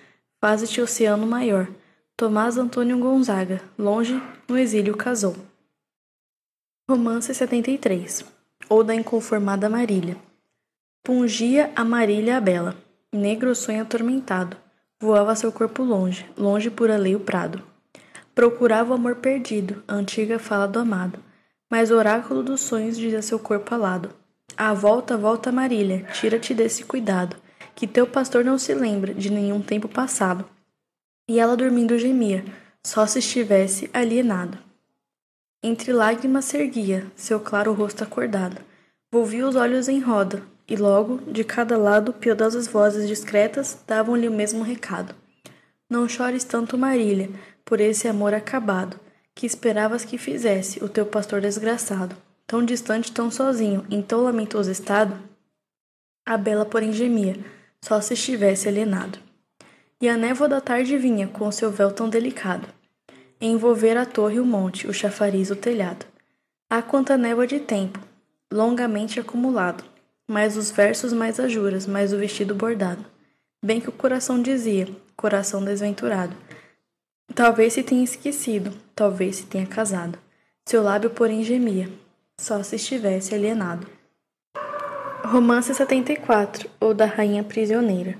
faze-te oceano maior. Tomás Antônio Gonzaga, longe, no exílio casou. Romance 73 ou da inconformada Marília. Pungia a Marília a bela, negro sonho atormentado, voava seu corpo longe, longe por alheio prado. Procurava o amor perdido, a antiga fala do amado, mas o oráculo dos sonhos dizia seu corpo alado. A volta, volta Marília, tira-te desse cuidado, que teu pastor não se lembra de nenhum tempo passado. E ela dormindo gemia, só se estivesse alienado. Entre lágrimas se erguia seu claro rosto acordado, volvia os olhos em roda, e logo, de cada lado, piedosas vozes discretas davam-lhe o mesmo recado. Não chores tanto, Marília, por esse amor acabado, que esperavas que fizesse o teu pastor desgraçado, tão distante, tão sozinho, em tão lamentoso estado? A bela, porém, gemia, só se estivesse alienado. E a névoa da tarde vinha com seu véu tão delicado, envolver a torre, o monte, o chafariz, o telhado. Há quanta névoa de tempo, longamente acumulado, mais os versos, mais as juras, mais o vestido bordado. Bem que o coração dizia, coração desventurado. Talvez se tenha esquecido, talvez se tenha casado. Seu lábio, porém, gemia, só se estivesse alienado. Romance 74, ou da Rainha Prisioneira.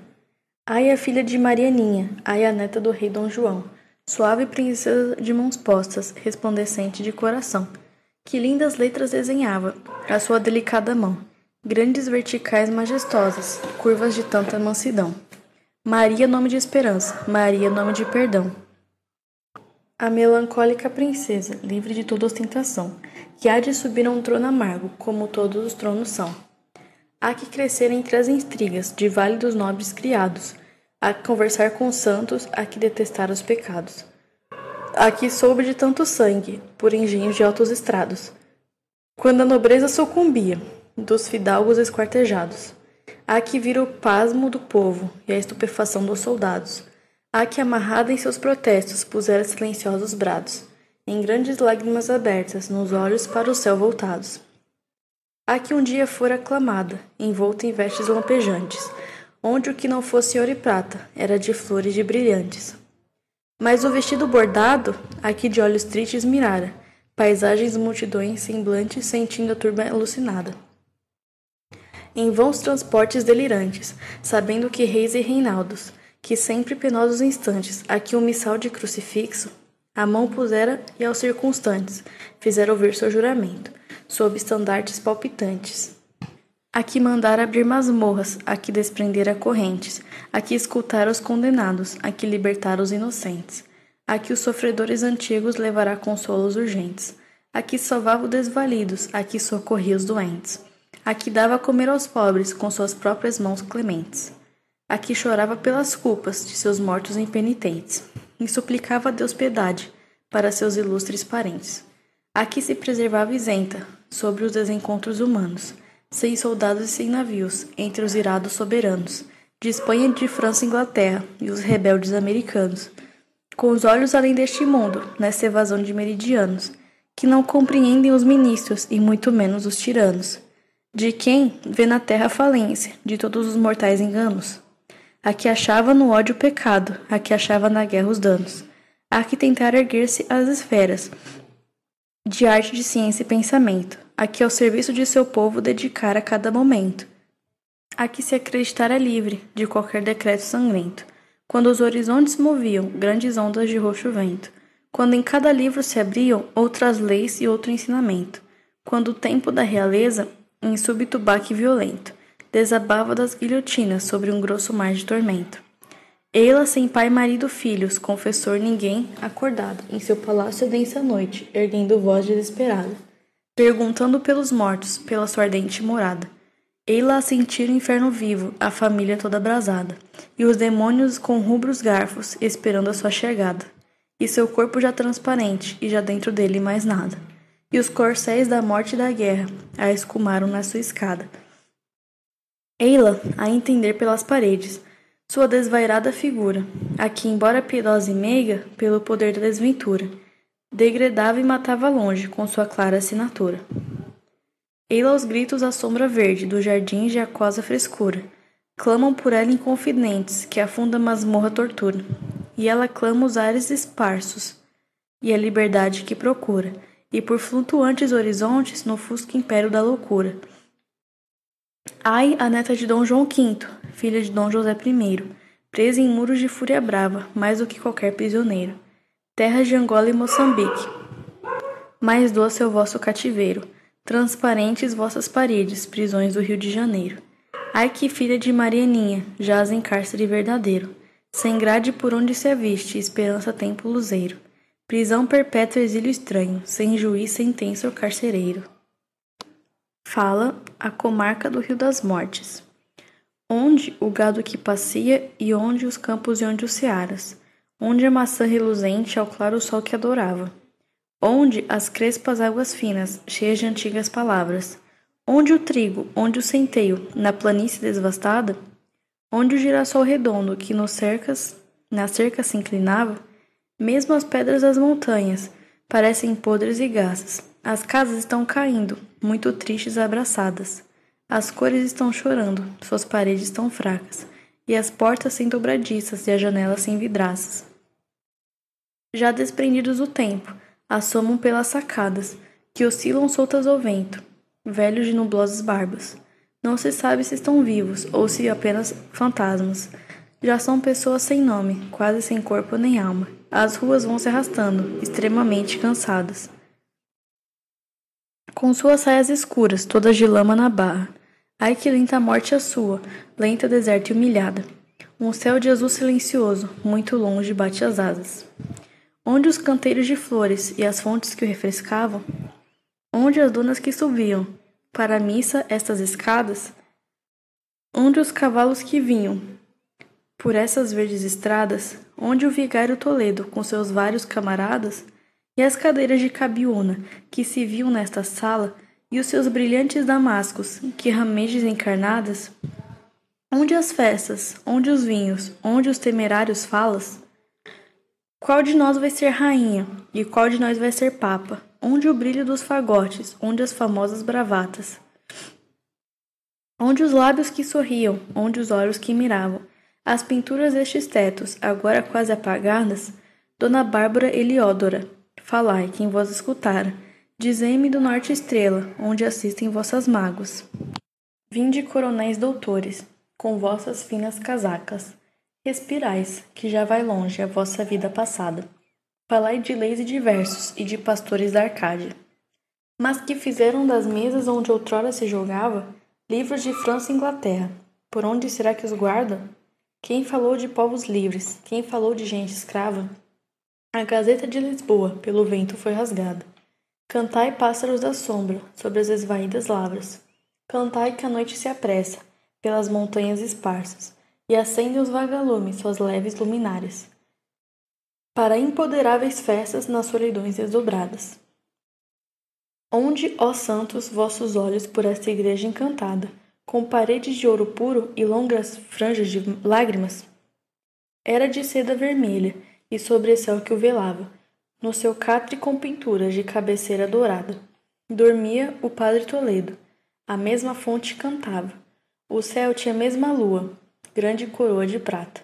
Ai, a filha de Marianinha, ai, a neta do rei Dom João, suave princesa de mãos postas, resplandecente de coração. Que lindas letras desenhava a sua delicada mão Grandes verticais majestosas, curvas de tanta mansidão. Maria, nome de esperança, Maria, nome de perdão. A melancólica princesa, livre de toda ostentação, que há de subir a um trono amargo, como todos os tronos são. Há que crescer entre as intrigas de vale dos nobres criados, há que conversar com os santos, há que detestar os pecados. Há que soube de tanto sangue, por engenhos de altos estrados. Quando a nobreza sucumbia, dos fidalgos esquartejados. Há que vira o pasmo do povo e a estupefação dos soldados. Há que, amarrada em seus protestos, pusera silenciosos brados, em grandes lágrimas abertas, nos olhos para o céu voltados. Há que um dia fora aclamada, envolta em vestes lampejantes, onde o que não fosse ouro e prata era de flores de brilhantes. Mas o vestido bordado, aqui de olhos tristes mirara, paisagens multidões semblantes sentindo a turba alucinada em vãos transportes delirantes, sabendo que reis e reinaldos, que sempre penosos instantes, aqui um missal de crucifixo, a mão pusera e aos circunstantes fizeram ouvir seu juramento, sob estandartes palpitantes. Aqui mandara abrir masmorras, aqui desprendera correntes, aqui escutar os condenados, aqui libertar os inocentes. Aqui os sofredores antigos levará consolos urgentes. Aqui salvava os desvalidos, aqui socorria os doentes. Aqui dava a comer aos pobres com suas próprias mãos clementes. Aqui chorava pelas culpas de seus mortos impenitentes e suplicava a Deus piedade para seus ilustres parentes. Aqui se preservava isenta sobre os desencontros humanos, sem soldados e sem navios, entre os irados soberanos, de Espanha, de França e Inglaterra e os rebeldes americanos, com os olhos além deste mundo, nessa evasão de meridianos, que não compreendem os ministros e muito menos os tiranos de quem vê na terra a falência de todos os mortais enganos. A que achava no ódio o pecado, a que achava na guerra os danos. A que tentar erguer-se às esferas de arte, de ciência e pensamento. A que ao serviço de seu povo dedicar a cada momento. A que se acreditara livre de qualquer decreto sangrento. Quando os horizontes moviam grandes ondas de roxo vento. Quando em cada livro se abriam outras leis e outro ensinamento. Quando o tempo da realeza em súbito baque violento, desabava das guilhotinas sobre um grosso mar de tormento. Ela, sem pai, marido, filhos, confessor, ninguém, acordado, em seu palácio densa noite, erguendo voz desesperada, perguntando pelos mortos, pela sua ardente morada. Ela a sentir o inferno vivo, a família toda abrasada, e os demônios com rubros garfos, esperando a sua chegada, e seu corpo já transparente, e já dentro dele mais nada e os corcéis da morte e da guerra a escumaram na sua escada. Ei-la a entender pelas paredes, sua desvairada figura, a que, embora piedosa e meiga, pelo poder da desventura, degradava e matava longe com sua clara assinatura. Ei-la aos gritos a sombra verde do jardim de aquosa frescura, clamam por ela inconfidentes, que afunda masmorra tortura, e ela clama os ares esparsos, e a liberdade que procura, e por flutuantes horizontes no fusco império da loucura. Ai, a neta de Dom João V, filha de Dom José I, presa em muros de fúria brava, mais do que qualquer prisioneiro. Terras de Angola e Moçambique. Mais doce é o vosso cativeiro, transparentes vossas paredes, prisões do Rio de Janeiro. Ai que filha de Marianinha, jaz em cárcere verdadeiro, sem grade por onde se aviste, esperança tempo luzeiro. Prisão perpétua, exílio estranho, sem juiz, sentença o carcereiro. Fala a comarca do Rio das Mortes. Onde o gado que passia e onde os campos e onde os searas, onde a maçã reluzente ao claro sol que adorava, onde as crespas águas finas, cheias de antigas palavras, onde o trigo, onde o centeio, na planície devastada, onde o girassol redondo que nos cercas, na cerca se inclinava, mesmo as pedras das montanhas parecem podres e gasas. As casas estão caindo, muito tristes abraçadas. As cores estão chorando, suas paredes estão fracas, e as portas sem dobradiças e as janelas sem vidraças. Já desprendidos do tempo, assomam pelas sacadas, que oscilam soltas ao vento, velhos de nublosas barbas. Não se sabe se estão vivos ou se apenas fantasmas. Já são pessoas sem nome, quase sem corpo nem alma. As ruas vão se arrastando, extremamente cansadas. Com suas saias escuras, todas de lama na barra. Ai que lenta morte a sua, lenta, deserta e humilhada. Um céu de azul silencioso, muito longe, bate as asas. Onde os canteiros de flores e as fontes que o refrescavam? Onde as dunas que subiam para a missa estas escadas? Onde os cavalos que vinham por essas verdes estradas, onde o vigário Toledo, com seus vários camaradas, e as cadeiras de cabiúna que se viam nesta sala, e os seus brilhantes damascos, que ramejas encarnadas, onde as festas, onde os vinhos, onde os temerários falas, qual de nós vai ser rainha? E qual de nós vai ser papa? Onde o brilho dos fagotes, onde as famosas bravatas? Onde os lábios que sorriam, onde os olhos que miravam, as pinturas destes tetos, agora quase apagadas, Dona Bárbara Eliódora, falai quem vos escutara, dizei-me do norte estrela, onde assistem vossas mágoas. Vinde coronéis doutores, com vossas finas casacas, respirais, que já vai longe a vossa vida passada. Falai de leis e de versos e de pastores da Arcádia. Mas que fizeram das mesas onde outrora se jogava livros de França e Inglaterra? Por onde será que os guardam? Quem falou de povos livres? Quem falou de gente escrava? A Gazeta de Lisboa, pelo vento, foi rasgada. Cantai, pássaros da sombra, sobre as esvaídas lavras. Cantai que a noite se apressa, pelas montanhas esparsas, e acende os vagalumes suas leves luminárias. Para empoderáveis festas nas solidões desdobradas. Onde, ó santos, vossos olhos por esta igreja encantada, com paredes de ouro puro e longas franjas de lágrimas. Era de seda vermelha e sobre céu que o velava, no seu catre com pinturas de cabeceira dourada. Dormia o padre Toledo, a mesma fonte cantava. O céu tinha a mesma lua, grande coroa de prata.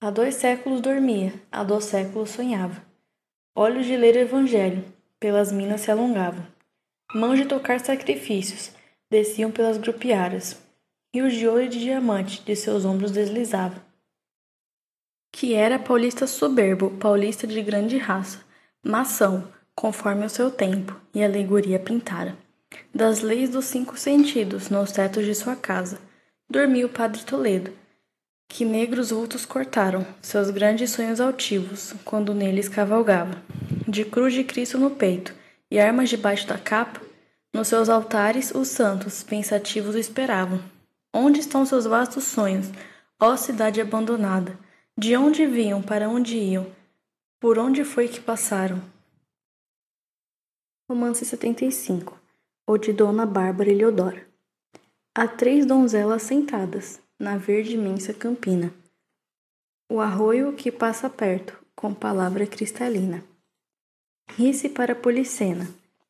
Há dois séculos dormia, há dois séculos sonhava. Olhos de ler o evangelho, pelas minas se alongavam. Mãos de tocar sacrifícios, desciam pelas grupiaras rios de ouro e de diamante de seus ombros deslizavam. Que era paulista soberbo, paulista de grande raça, mação, conforme o seu tempo e alegoria pintara. Das leis dos cinco sentidos nos tetos de sua casa, dormia o padre Toledo, que negros vultos cortaram seus grandes sonhos altivos quando neles cavalgava. De cruz de Cristo no peito e armas debaixo da capa, nos seus altares os santos, pensativos, esperavam. Onde estão seus vastos sonhos, ó cidade abandonada? De onde vinham, para onde iam? Por onde foi que passaram? Romance 75 ou de Dona Bárbara Eleodora. Há três donzelas sentadas na verde imensa campina. O arroio que passa perto, com palavra cristalina. Ri-se para Policena,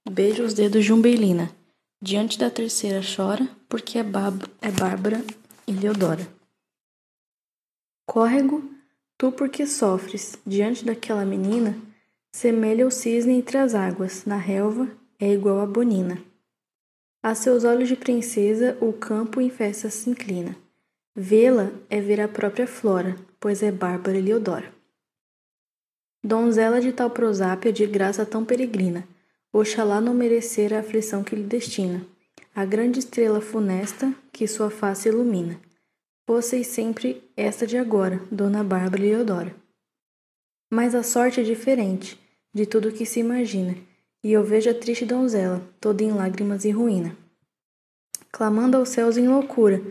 beija os dedos de Umbelina. Diante da terceira chora, porque é, é Bárbara e Leodora. Córrego, tu porque sofres diante daquela menina, Semelha o cisne entre as águas, na relva é igual a bonina. A seus olhos de princesa o campo em festa se inclina. Vê-la é ver a própria flora, pois é Bárbara Eliodora. Donzela de tal prosápia de graça tão peregrina, Oxalá não merecer a aflição que lhe destina, a grande estrela funesta que sua face ilumina. Fosseis sempre esta de agora, Dona Bárbara Eliodora. Mas a sorte é diferente de tudo que se imagina, e eu vejo a triste donzela, toda em lágrimas e ruína. Clamando aos céus em loucura,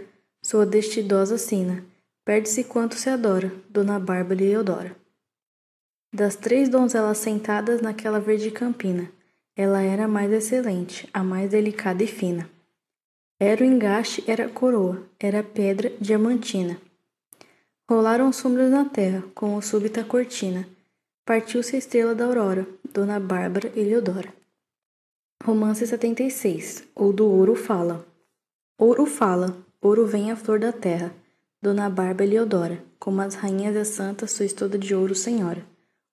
sua destidosa sina, perde-se quanto se adora, Dona Bárbara Eliodora. Das três donzelas sentadas naquela verde campina, ela era a mais excelente, a mais delicada e fina. Era o engaste, era a coroa, era a pedra diamantina. Rolaram sombras na terra, como súbita cortina. Partiu-se a estrela da aurora, Dona Bárbara Eliodora. Romance 76, ou do ouro fala. Ouro fala, ouro vem a flor da terra, Dona Bárbara Eliodora, como as rainhas e santas sois toda de ouro senhora.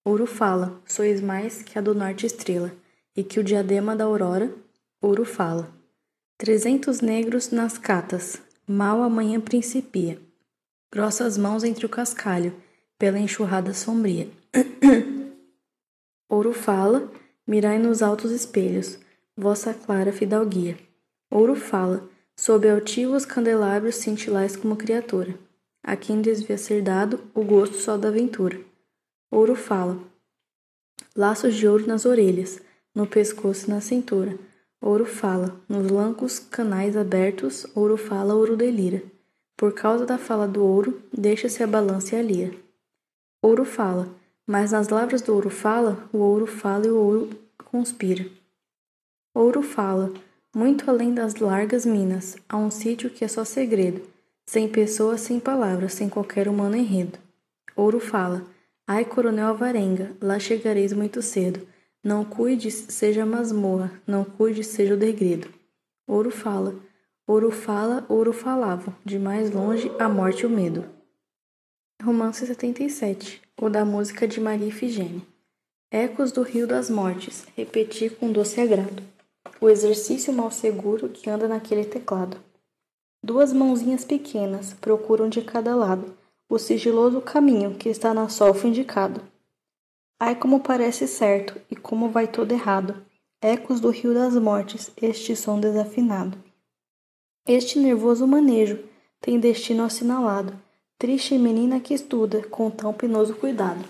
Ouro fala, sois mais que a do norte estrela, e que o diadema da aurora, ouro fala. Trezentos negros nas catas, mal a manhã principia. Grossas mãos entre o cascalho, pela enxurrada sombria. ouro fala, mirai nos altos espelhos, vossa clara fidalguia. Ouro fala, sob altivos candelabros cintilais como criatura. A quem devia ser dado o gosto só da aventura. Ouro fala, laços de ouro nas orelhas, no pescoço e na cintura. Ouro fala, nos lancos canais abertos, ouro fala, ouro delira. Por causa da fala do ouro, deixa-se a balança e a lira. Ouro fala, mas nas lavras do ouro fala, o ouro fala e o ouro conspira. Ouro fala, muito além das largas minas, há um sítio que é só segredo, sem pessoas, sem palavras, sem qualquer humano enredo. Ouro fala, ai coronel Alvarenga, lá chegareis muito cedo, não cuides, seja masmorra, não cuides, seja o degredo. Ouro fala, ouro fala, ouro falava, de mais longe a morte e o medo. Romance 77, o da música de Maria Ifigênia. Ecos do rio das mortes, repeti com doce agrado. O exercício mal seguro que anda naquele teclado. Duas mãozinhas pequenas procuram de cada lado o sigiloso caminho que está na solfa indicado. Ai, como parece certo e como vai todo errado. Ecos do rio das mortes, este som desafinado. Este nervoso manejo tem destino assinalado. Triste menina que estuda com tão penoso cuidado.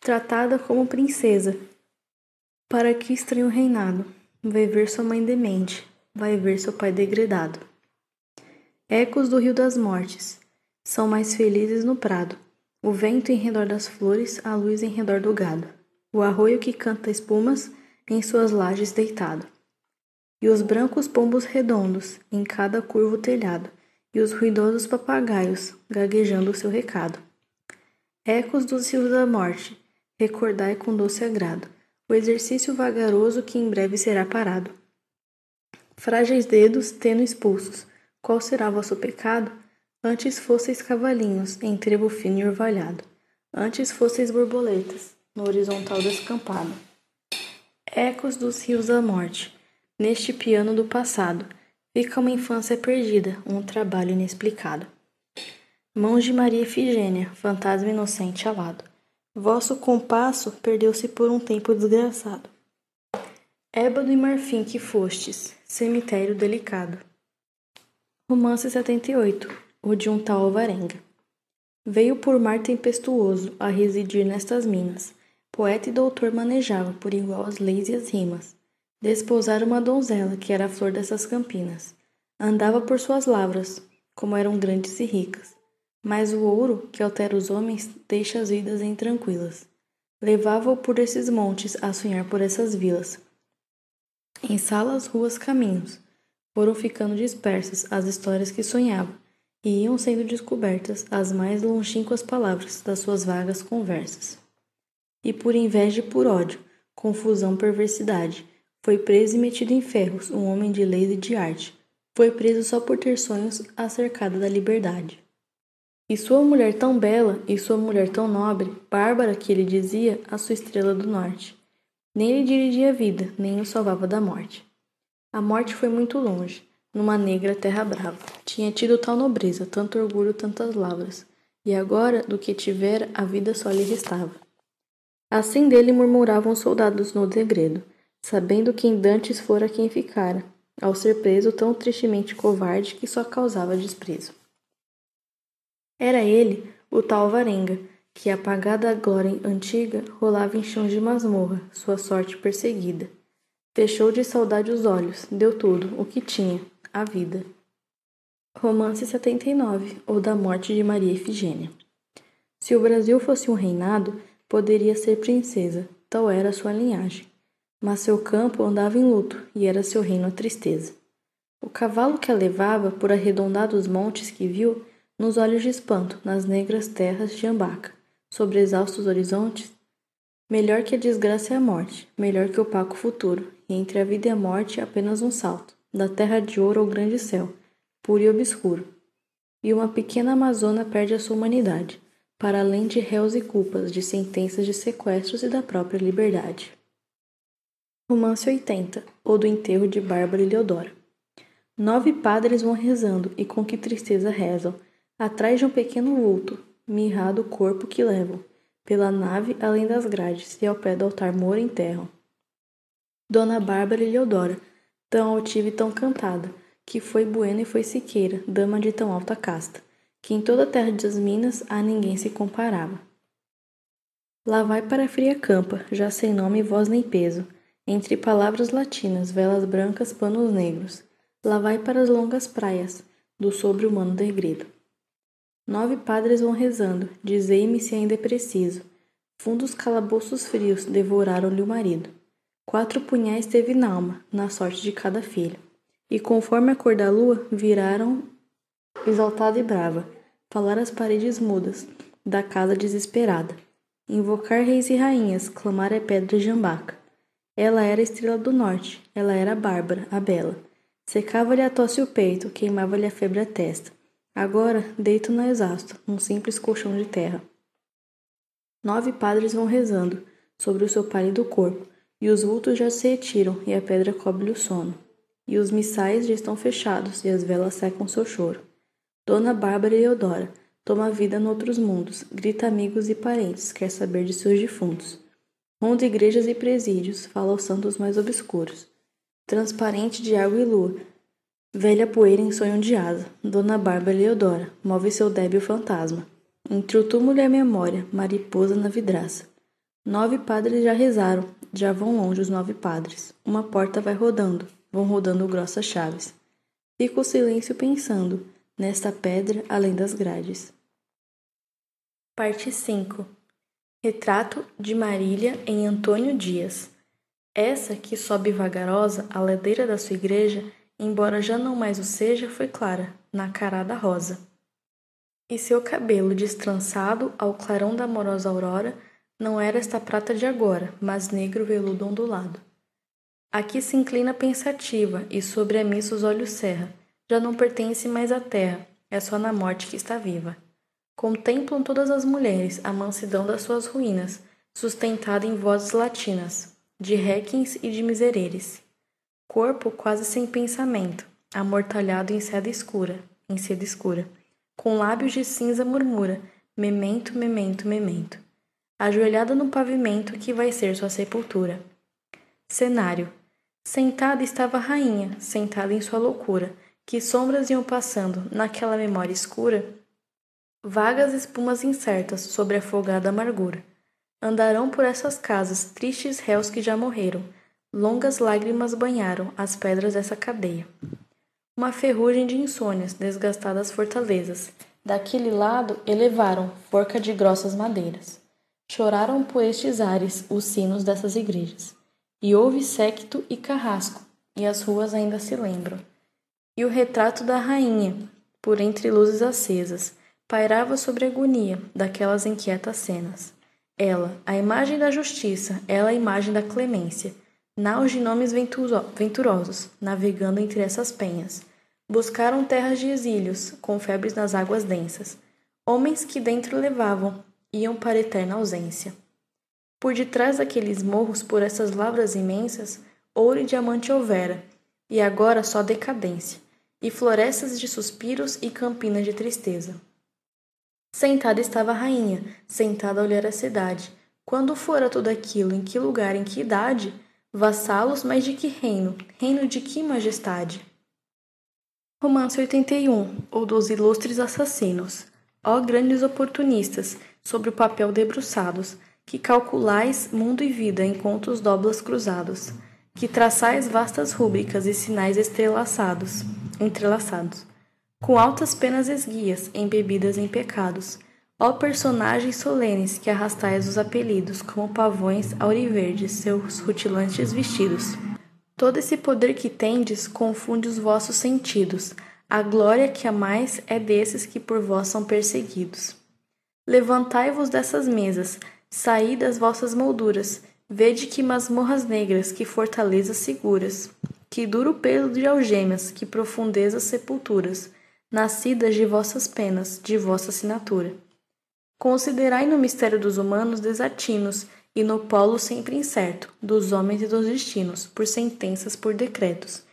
Tratada como princesa. Para que estranho reinado? Vai ver sua mãe demente, vai ver seu pai degradado. Ecos do rio das mortes são mais felizes no prado o vento em redor das flores, a luz em redor do gado, o arroio que canta espumas em suas lajes deitado, e os brancos pombos redondos em cada curvo telhado, e os ruidosos papagaios gaguejando o seu recado. Ecos dos rios da morte, recordai com doce agrado o exercício vagaroso que em breve será parado. Frágeis dedos, tênues pulsos, qual será vosso pecado? Antes fosseis cavalinhos em trevo fino e orvalhado, antes fosseis borboletas no horizontal descampado. Ecos dos rios da morte, neste piano do passado, fica uma infância perdida, um trabalho inexplicado. Mãos de Maria Efigênia, fantasma inocente alado. Vosso compasso perdeu-se por um tempo desgraçado. Ébano e marfim que fostes, cemitério delicado. Romance 78 o de um tal Alvarenga. Veio por mar tempestuoso a residir nestas minas. Poeta e doutor manejava por igual as leis e as rimas. Desposara uma donzela que era a flor dessas campinas. Andava por suas lavras, como eram grandes e ricas. Mas o ouro, que altera os homens, deixa as vidas intranquilas. Levava-o por esses montes a sonhar por essas vilas. Em salas, ruas, caminhos, foram ficando dispersas as histórias que sonhava e iam sendo descobertas as mais longínquas palavras das suas vagas conversas. E por inveja e por ódio, confusão, perversidade, foi preso e metido em ferros um homem de leis e de arte. Foi preso só por ter sonhos acerca da liberdade. E sua mulher tão bela, e sua mulher tão nobre, Bárbara, que ele dizia, a sua estrela do norte. Nem lhe dirigia a vida, nem o salvava da morte. A morte foi muito longe, numa negra terra brava. Tinha tido tal nobreza, tanto orgulho, tantas lavras, e agora, do que tivera, a vida só lhe restava. Assim dele murmuravam os soldados no degredo, sabendo que em dantes fora quem ficara, ao ser preso tão tristemente covarde que só causava desprezo. Era ele, o tal Varenga, que, apagada a glória antiga, rolava em chão de masmorra, sua sorte perseguida. Fechou de saudade os olhos, deu tudo, o que tinha, a vida. Romance 79, ou da morte de Maria Efigênia. Se o Brasil fosse um reinado, poderia ser princesa, tal era sua linhagem. Mas seu campo andava em luto, e era seu reino a tristeza. O cavalo que a levava por arredondados montes que viu, nos olhos de espanto, nas negras terras de Ambaca, sobre exaustos horizontes, melhor que a desgraça é a morte, melhor que o opaco futuro, e entre a vida e a morte apenas um salto, da terra de ouro ao grande céu, puro e obscuro. E uma pequena amazona perde a sua humanidade, para além de réus e culpas, de sentenças de sequestros e da própria liberdade. Romance 80, ou do enterro de Bárbara e Leodora. Nove padres vão rezando, e com que tristeza rezam, atrás de um pequeno vulto, mirrado corpo que levam, pela nave além das grades, e ao pé do altar moro enterram. Dona Bárbara e Leodora, tão altiva e tão cantada, que foi Buena e foi Siqueira, dama de tão alta casta, que em toda a terra das Minas a ninguém se comparava. Lá vai para a fria campa, já sem nome, voz nem peso, entre palavras latinas, velas brancas, panos negros. Lá vai para as longas praias, do sobre-humano degredo. Nove padres vão rezando, dizei-me se ainda é preciso. Fundos calabouços frios devoraram-lhe o marido. Quatro punhais teve n'alma, na sorte de cada filho. E conforme a cor da lua, viraram exaltada e brava, falar as paredes mudas, da casa desesperada. Invocar reis e rainhas, clamar é pedra jambaca. Ela era a estrela do norte, ela era a Bárbara, a bela. Secava-lhe a tosse o peito, queimava-lhe a febre a testa. Agora deito na exausto, num simples colchão de terra. Nove padres vão rezando sobre o seu pálido corpo, e os vultos já se retiram, e a pedra cobre-lhe o sono. E os missais já estão fechados, e as velas secam seu choro. Dona Bárbara e Eudora toma vida noutros mundos, grita amigos e parentes, quer saber de seus defuntos. Ronda igrejas e presídios, fala aos santos mais obscuros. Transparente de água e lua, Velha poeira em sonho de asa, Dona Bárbara Leodora, move seu débil fantasma. Entre o túmulo e a memória, mariposa na vidraça. Nove padres já rezaram, já vão longe os nove padres. Uma porta vai rodando, vão rodando grossas chaves. Fica o silêncio pensando, nesta pedra além das grades. Parte 5 Retrato de Marília em Antônio Dias. Essa que sobe vagarosa a ladeira da sua igreja embora já não mais o seja, foi clara, na carada rosa. E seu cabelo destrançado ao clarão da amorosa aurora não era esta prata de agora, mas negro veludo ondulado. Aqui se inclina pensativa e sobre a missa os olhos cerra. Já não pertence mais à terra, é só na morte que está viva. Contemplam todas as mulheres a mansidão das suas ruínas, sustentada em vozes latinas, de réquins e de misereres corpo quase sem pensamento, amortalhado em seda escura, em seda escura. Com lábios de cinza murmura: Memento, memento, memento. Ajoelhada no pavimento que vai ser sua sepultura. Cenário: Sentada estava a rainha, sentada em sua loucura. Que sombras iam passando naquela memória escura? Vagas espumas incertas sobre a folgada amargura. Andarão por essas casas tristes réus que já morreram Longas lágrimas banharam as pedras dessa cadeia. Uma ferrugem de insônias desgastadas fortalezas. Daquele lado elevaram forca de grossas madeiras. Choraram por estes ares os sinos dessas igrejas. E houve séquito e carrasco, e as ruas ainda se lembram. E o retrato da rainha, por entre luzes acesas, pairava sobre a agonia daquelas inquietas cenas. Ela, a imagem da justiça, ela a imagem da clemência naus de nomes venturosos, navegando entre essas penhas. Buscaram terras de exílios, com febres nas águas densas. Homens que dentro levavam, iam para eterna ausência. Por detrás daqueles morros, por essas lavras imensas, ouro e diamante houvera, e agora só decadência, e florestas de suspiros e campinas de tristeza. Sentada estava a rainha, sentada a olhar a cidade. Quando fora tudo aquilo, em que lugar, em que idade? Vassalos, mas de que reino? Reino de que majestade? Romance 81, ou dos ilustres assassinos. Ó grandes oportunistas, sobre o papel debruçados, que calculais mundo e vida em contos doblas cruzados, que traçais vastas rúbricas e sinais estrelaçados, entrelaçados, com altas penas esguias, embebidas em pecados, ó personagens solenes que arrastais os apelidos como pavões auriverdes seus rutilantes vestidos. Todo esse poder que tendes confunde os vossos sentidos, a glória que amais é desses que por vós são perseguidos. Levantai-vos dessas mesas, saí das vossas molduras, vede que masmorras negras, que fortalezas seguras, que duro peso de algemas, que profundezas sepulturas, nascidas de vossas penas, de vossa assinatura. Considerai no mistério dos humanos desatinos, e no polo sempre incerto, dos homens e dos destinos, por sentenças, por decretos.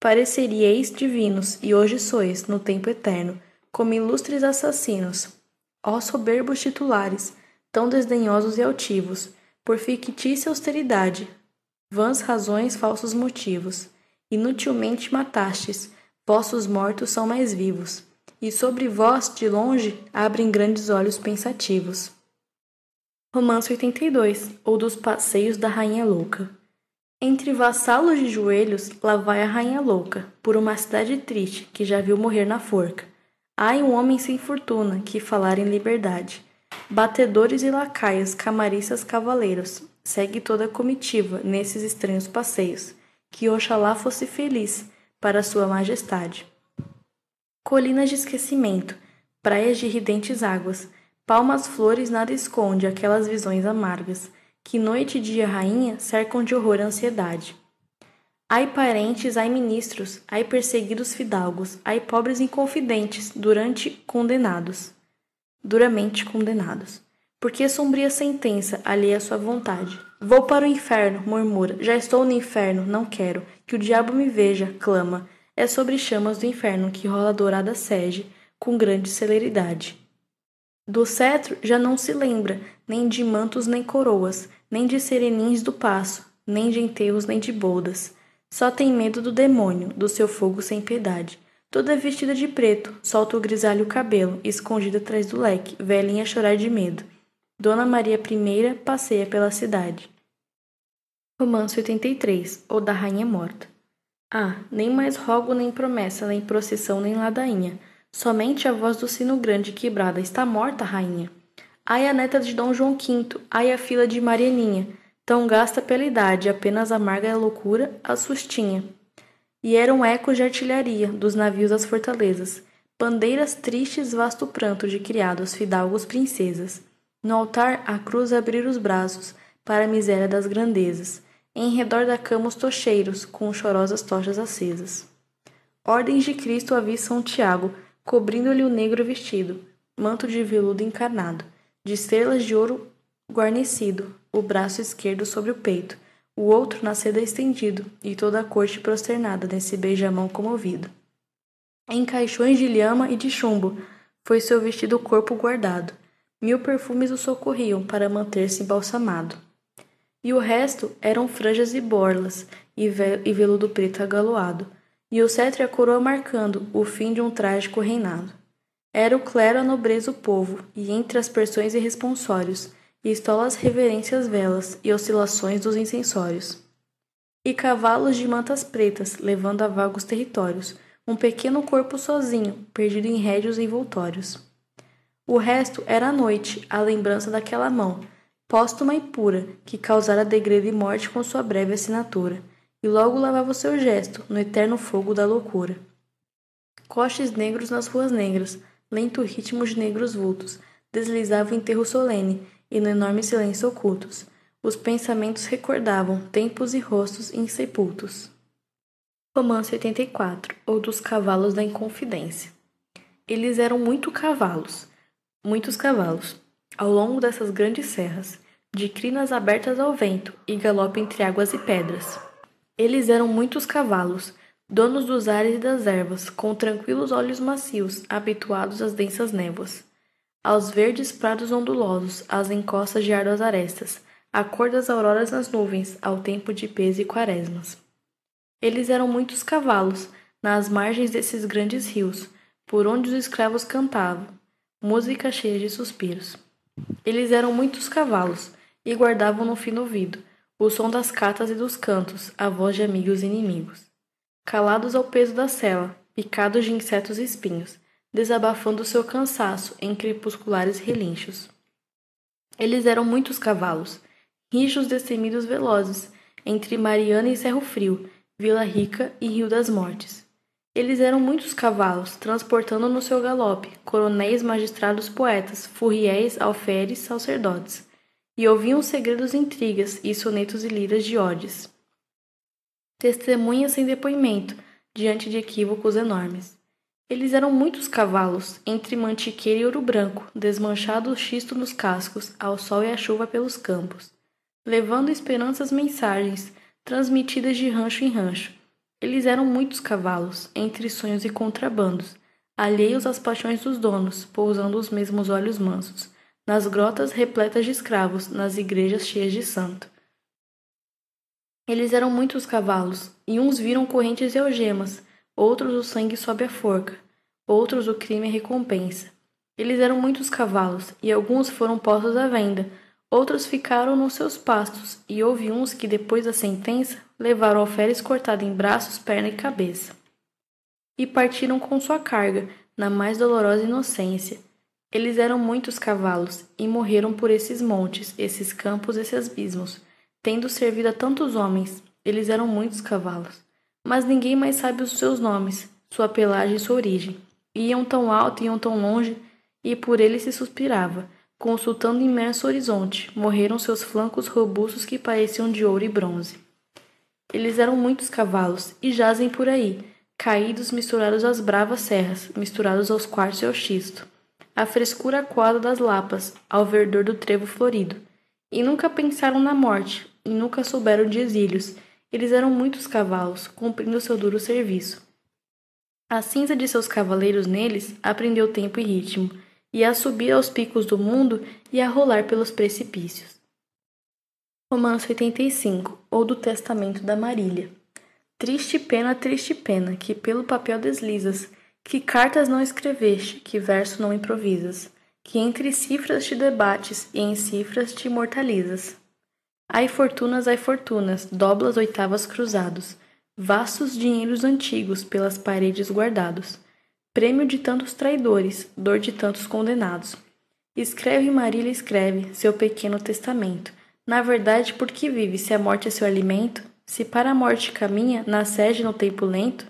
Pareceríeis divinos, e hoje sois, no tempo eterno, como ilustres assassinos, Ó soberbos titulares, tão desdenhosos e altivos, por fictícia austeridade, vãs razões, falsos motivos, inutilmente matastes, vossos mortos são mais vivos, e sobre vós, de longe, abrem grandes olhos pensativos. Romance 82, ou dos passeios da Rainha Louca. Entre vassalos de joelhos, lá vai a Rainha Louca, por uma cidade triste que já viu morrer na forca Ai um homem sem fortuna que falar em liberdade. Batedores e lacaias, camaristas cavaleiros, segue toda a comitiva nesses estranhos passeios. Que Oxalá fosse feliz para sua majestade. Colinas de esquecimento, praias de ridentes águas, palmas flores nada esconde aquelas visões amargas, que noite e dia rainha cercam de horror a ansiedade. Ai parentes, ai ministros, ai perseguidos fidalgos, ai pobres inconfidentes, durante condenados, duramente condenados. Porque sombria sentença, alheia à sua vontade. Vou para o inferno, murmura, já estou no inferno, não quero, que o diabo me veja, clama. É sobre chamas do inferno que rola a dourada sege, com grande celeridade. Do cetro já não se lembra, nem de mantos nem coroas, nem de serenins do passo, nem de enterros nem de boldas só tem medo do demônio, do seu fogo sem piedade. Toda vestida de preto, solta o grisalho cabelo, escondida atrás do leque, velhinha chorar de medo. Dona Maria I passeia pela cidade. Romance 83, ou da Rainha Morta. Ah, nem mais rogo, nem promessa, nem procissão, nem ladainha. Somente a voz do sino grande quebrada está morta, rainha. Ai a neta de Dom João V, ai a fila de Marianinha, tão gasta pela idade, apenas amarga a loucura, a sustinha. E eram ecos de artilharia dos navios das fortalezas, bandeiras tristes, vasto pranto de criados, fidalgos, princesas. No altar, a cruz abrir os braços para a miséria das grandezas. Em redor da cama os tocheiros, com chorosas tochas acesas. Ordens de Cristo a São Tiago, cobrindo-lhe o negro vestido, manto de veludo encarnado, de estrelas de ouro guarnecido, o braço esquerdo sobre o peito, o outro na seda estendido, e toda a corte prosternada nesse beijamão comovido. Em caixões de lhama e de chumbo foi seu vestido corpo guardado. Mil perfumes o socorriam para manter-se embalsamado. E o resto eram franjas e borlas, e, e veludo preto agaloado, e o cetro e a coroa marcando o fim de um trágico reinado. Era o clero a nobreza o povo, e entre aspersões e responsórios, e estolas reverências velas e oscilações dos incensórios. E cavalos de mantas pretas, levando a vagos territórios, um pequeno corpo sozinho, perdido em rédios envoltórios. O resto era a noite, a lembrança daquela mão, póstuma e pura, que causara degredo e morte com sua breve assinatura, e logo lavava o seu gesto no eterno fogo da loucura. Coches negros nas ruas negras, lento ritmo de negros vultos, deslizava o enterro solene, e no enorme silêncio ocultos, os pensamentos recordavam tempos e rostos insepultos. Romance 84, ou dos cavalos da Inconfidência. Eles eram muito cavalos. muitos cavalos, ao longo dessas grandes serras, de crinas abertas ao vento e galope entre águas e pedras. Eles eram muitos cavalos, donos dos ares e das ervas, com tranquilos olhos macios, habituados às densas névoas, aos verdes prados ondulosos, às encostas de árduas arestas, à cor das auroras nas nuvens, ao tempo de pés e quaresmas. Eles eram muitos cavalos, nas margens desses grandes rios, por onde os escravos cantavam, música cheia de suspiros. Eles eram muitos cavalos, e guardavam no fino ouvido o som das catas e dos cantos, a voz de amigos e inimigos. Calados ao peso da cela, picados de insetos e espinhos, desabafando seu cansaço em crepusculares relinchos. Eles eram muitos cavalos, rijos destemidos velozes, entre Mariana e Cerro Frio, Vila Rica e Rio das Mortes. Eles eram muitos cavalos, transportando no seu galope coronéis, magistrados, poetas, furriéis, alferes, sacerdotes, e ouviam segredos intrigas e sonetos e liras de ódios. Testemunhas sem depoimento, diante de equívocos enormes. Eles eram muitos cavalos, entre mantiqueira e ouro branco, desmanchado o xisto nos cascos, ao sol e à chuva pelos campos, levando esperanças mensagens, transmitidas de rancho em rancho. Eles eram muitos cavalos, entre sonhos e contrabandos, alheios às paixões dos donos, pousando os mesmos olhos mansos, nas grotas repletas de escravos, nas igrejas cheias de santo. Eles eram muitos cavalos, e uns viram correntes e algemas, outros o sangue sob a forca, outros o crime e recompensa. Eles eram muitos cavalos, e alguns foram postos à venda, outros ficaram nos seus pastos, e houve uns que, depois da sentença, levaram alferes cortado em braços, perna e cabeça. E partiram com sua carga, na mais dolorosa inocência, eles eram muitos cavalos, e morreram por esses montes, esses campos, esses abismos, tendo servido a tantos homens. Eles eram muitos cavalos. Mas ninguém mais sabe os seus nomes, sua pelagem e sua origem. Iam tão alto, iam tão longe, e por eles se suspirava, consultando imenso horizonte. Morreram seus flancos robustos que pareciam de ouro e bronze. Eles eram muitos cavalos, e jazem por aí, caídos misturados às bravas serras, misturados aos quartos e ao xisto a frescura aquosa das lapas, ao verdor do trevo florido. E nunca pensaram na morte, e nunca souberam de exílios. Eles eram muitos cavalos, cumprindo seu duro serviço. A cinza de seus cavaleiros neles aprendeu tempo e ritmo, e a subir aos picos do mundo e a rolar pelos precipícios. Romance 85, ou do Testamento da Marília. Triste pena, triste pena, que pelo papel deslizas, que cartas não escreveste, que verso não improvisas, que entre cifras te debates e em cifras te imortalizas. Ai fortunas, ai fortunas, doblas oitavas cruzados, vastos dinheiros antigos pelas paredes guardados, prêmio de tantos traidores, dor de tantos condenados. Escreve, Marília, escreve, seu pequeno testamento. Na verdade, por que vive, se a morte é seu alimento? Se para a morte caminha, na sede no tempo lento?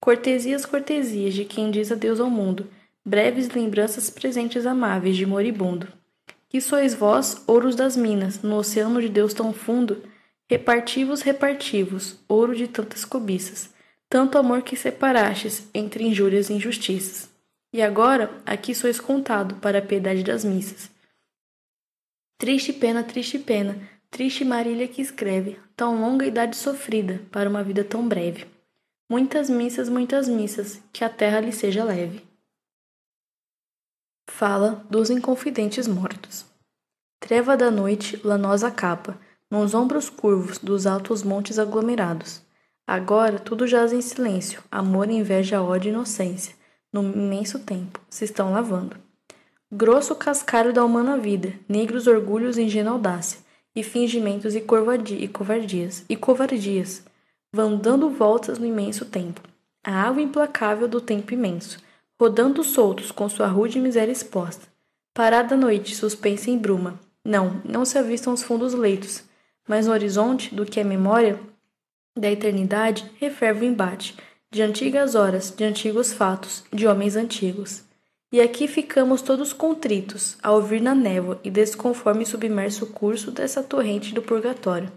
Cortesias, cortesias de quem diz adeus ao mundo, breves lembranças presentes amáveis de moribundo. Que sois vós, ouros das minas, no oceano de Deus tão fundo, repartivos, repartivos, ouro de tantas cobiças, tanto amor que separastes entre injúrias e injustiças. E agora aqui sois contado para a piedade das missas. Triste pena, triste pena, triste Marília que escreve, tão longa idade sofrida para uma vida tão breve. Muitas missas, muitas missas, que a terra lhe seja leve. Fala dos inconfidentes mortos. Treva da noite, lanosa capa, nos ombros curvos dos altos montes aglomerados. Agora tudo jaz em silêncio, amor, inveja, ódio e inocência, no imenso tempo, se estão lavando. Grosso cascalho da humana vida, negros orgulhos e ingênua audácia, e fingimentos e, e covardias, e covardias, vão dando voltas no imenso tempo, a água implacável do tempo imenso, rodando soltos com sua rude miséria exposta. Parada a noite, suspensa em bruma. Não, não se avistam os fundos leitos, mas no horizonte do que é memória da eternidade referve o embate de antigas horas, de antigos fatos, de homens antigos. E aqui ficamos todos contritos, a ouvir na névoa e desconforme submerso o curso dessa torrente do purgatório.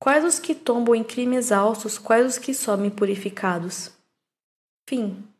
Quais os que tombam em crimes exaustos, quais os que somem purificados? Fim.